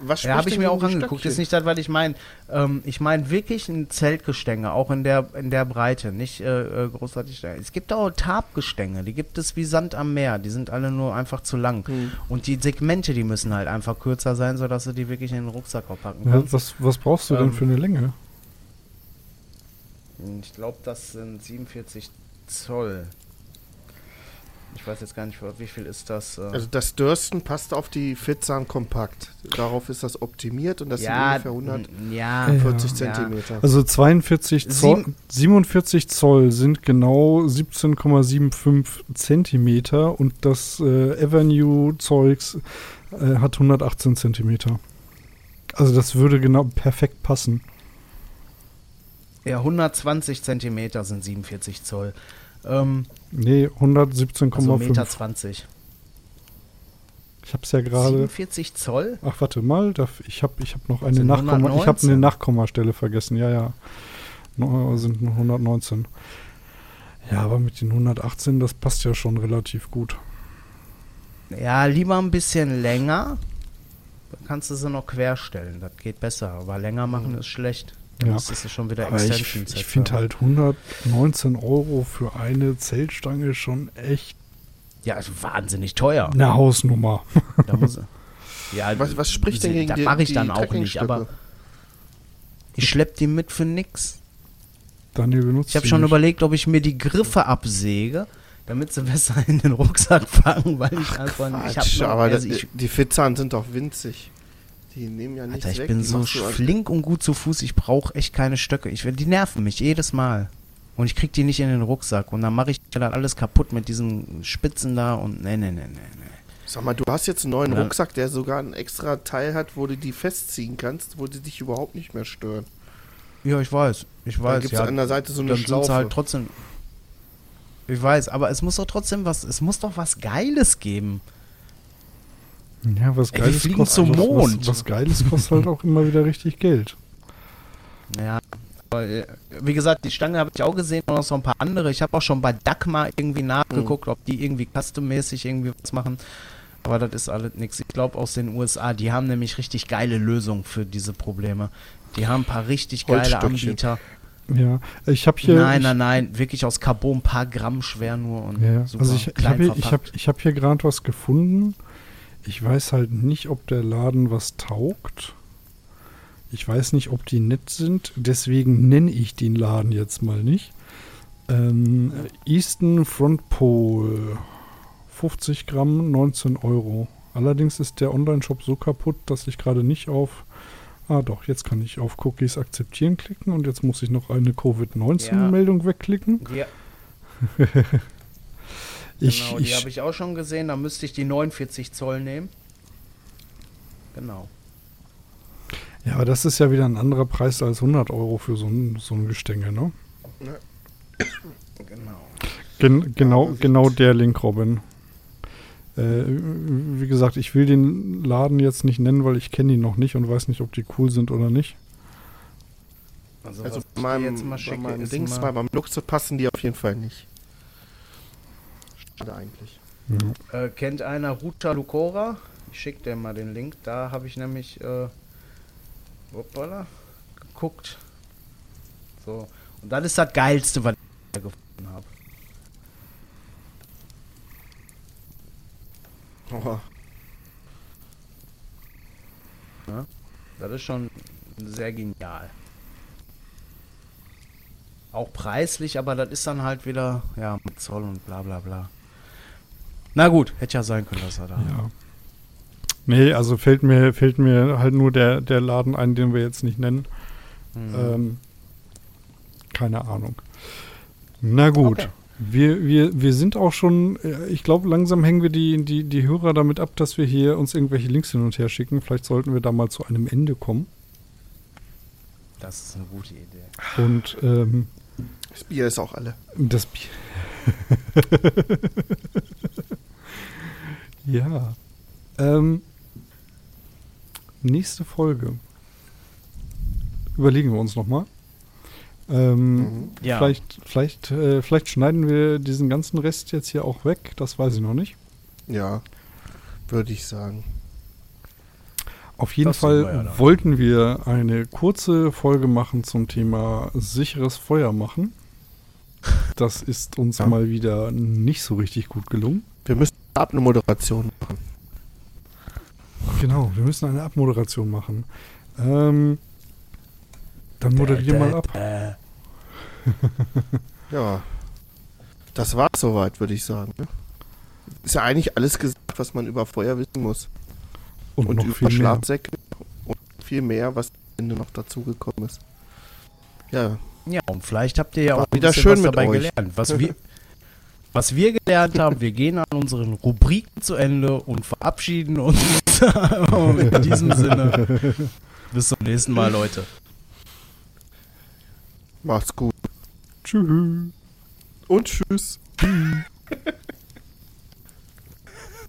was ja, habe ich mir auch angeguckt. Ist nicht das, weil ich meine. Ähm, ich meine wirklich ein Zeltgestänge, auch in der in der Breite, nicht äh, äh großartig. Es gibt auch Tabgestänge, die gibt es wie Sand am Meer. Die sind alle nur einfach zu lang. Hm. Und die Segmente, die müssen halt einfach kürzer sein, sodass du die wirklich in den Rucksack auch packen kannst. Ja, was, was brauchst du ähm, denn für eine Länge? Ich glaube, das sind 47 Zoll. Ich weiß jetzt gar nicht, wie viel ist das. Äh also das Dürsten passt auf die Fitzan Kompakt. Darauf ist das optimiert und das ja, sind ungefähr 140 ja, Zentimeter. Also 42 Zoll, 47 Zoll sind genau 17,75 Zentimeter und das äh, Avenue-Zeugs äh, hat 118 Zentimeter. Also das würde genau perfekt passen. Ja, 120 Zentimeter sind 47 Zoll. Ähm, nee, 117,5. Also Meter 20. Ich habe es ja gerade. 47 Zoll? Ach, warte mal, ich habe ich hab noch eine, Nachkomma, ich hab eine Nachkommastelle vergessen. Ja, ja. No, sind nur 119. Ja, aber mit den 118, das passt ja schon relativ gut. Ja, lieber ein bisschen länger. Dann kannst du sie noch querstellen. Das geht besser. Aber länger machen ist schlecht. Ja. Das ist schon wieder Aber ich, ich finde halt 119 Euro für eine Zeltstange schon echt. Ja, also wahnsinnig teuer. Eine Hausnummer. (laughs) Da muss, ja, was, was spricht denn gegen Das mache ich dann auch nicht, aber ich schlepp die mit für nix. Daniel benutzt Ich habe schon nicht. überlegt, ob ich mir die Griffe absäge, damit sie besser in den Rucksack (laughs) fangen, weil ich Ach, einfach Quatsch, ich noch, aber also ich, die Fitzahn sind doch winzig. Die nehmen ja nichts Alter, ich weg. bin so flink und gut zu Fuß, ich brauche echt keine Stöcke. Ich, die nerven mich jedes Mal. Und ich krieg die nicht in den Rucksack. Und dann mache ich dann alles kaputt mit diesen Spitzen da und ne, ne, ne, ne, ne. Sag mal, du hast jetzt einen neuen Rucksack, der sogar ein extra Teil hat, wo du die festziehen kannst, wo die dich überhaupt nicht mehr stören. Ja, ich weiß. Ich weiß. Da gibt es ja, an der Seite so eine dann Schlaufe. halt trotzdem. Ich weiß, aber es muss doch trotzdem was, es muss doch was Geiles geben. Ja, was Geiles Ey, wir fliegen zum Mond. Was, was Geiles kostet halt auch immer wieder richtig Geld. Ja, aber, äh, wie gesagt, die Stange habe ich auch gesehen und noch so ein paar andere. Ich habe auch schon bei Dagmar irgendwie nachgeguckt, mhm. ob die irgendwie custom-mäßig irgendwie was machen. Aber das ist alles nichts. Ich glaube aus den USA, die haben nämlich richtig geile Lösungen für diese Probleme. Die haben ein paar richtig geile Anbieter. Ja, ich habe hier. Nein, nein, nein, wirklich aus Carbon, ein paar Gramm schwer nur und ja, super also ich, ich habe hier, hab, hab hier gerade was gefunden Ich weiß halt nicht, ob der Laden was taugt. Ich weiß nicht, ob die nett sind. Deswegen nenne ich den Laden jetzt mal nicht. Ähm, Easton Front Pole. 50 Gramm, 19 Euro. Allerdings ist der Online-Shop so kaputt, dass ich gerade nicht auf. Ah, doch, jetzt kann ich auf Cookies akzeptieren klicken und jetzt muss ich noch eine Covid-19-Meldung ja. wegklicken. Ja. (laughs) ich, genau, die habe ich auch schon gesehen. Da müsste ich die 49 Zoll nehmen. Genau. Ja, aber das ist ja wieder ein anderer Preis als 100 Euro für so ein, so ein Gestänge, ne? Genau. Gen genau, genau der Link, Robin. Äh, wie gesagt, ich will den Laden jetzt nicht nennen, weil ich kenne ihn noch nicht und weiß nicht, ob die cool sind oder nicht. Also, also bei meinem, jetzt mal schicke, bei meinem Dings, mal beim Luxe passen die auf jeden Fall nicht. Eigentlich. Ja. Äh, kennt einer Ruta Lucora? Ich schicke dir mal den Link. Da habe ich nämlich äh, hoppala, geguckt. So. Und das ist das Geilste, was ich gefunden habe. Oh. Ja, das ist schon sehr genial. Auch preislich, aber das ist dann halt wieder, ja, mit Zoll und bla bla bla. Na gut, hätte ja sein können, dass er da. Ja. Nee, also fällt mir, fällt mir halt nur der, der Laden ein, den wir jetzt nicht nennen. Mhm. Ähm, keine Ahnung. Na gut. Okay. Wir, wir, wir sind auch schon, äh, ich glaube, langsam hängen wir die, die, die Hörer damit ab, dass wir hier uns irgendwelche Links hin und her schicken. Vielleicht sollten wir da mal zu einem Ende kommen. Das ist eine gute Idee. Und ähm, das Bier ist auch alle. Das Bier. (laughs) ja. Ähm, nächste Folge. Überlegen wir uns nochmal. Ähm, mhm. ja. Vielleicht, vielleicht, äh, vielleicht schneiden wir diesen ganzen Rest jetzt hier auch weg. Das weiß ich noch nicht. Ja, würde ich sagen. Auf jeden das Fall wir ja wollten wir eine kurze Folge machen zum Thema sicheres Feuer machen. Das ist uns ja. mal wieder nicht so richtig gut gelungen. Wir müssen ab eine Moderation machen. Genau, wir müssen eine Abmoderation machen. Ähm, dann moderier mal ab. (laughs) ja. Das war soweit, würde ich sagen. Ne? Ist ja eigentlich alles gesagt, was man über Feuer wissen muss. Und, und noch über viel Schlafsäcke und viel mehr, was am Ende noch dazugekommen ist. Ja. Ja, und vielleicht habt ihr ja war auch wieder schön was dabei euch. gelernt. Was (laughs) wir, was wir gelernt haben, wir gehen an unseren Rubriken zu Ende und verabschieden uns (laughs) in diesem Sinne. Bis zum nächsten Mal, Leute. Macht's gut. Tschüss. Und tschüss. (laughs)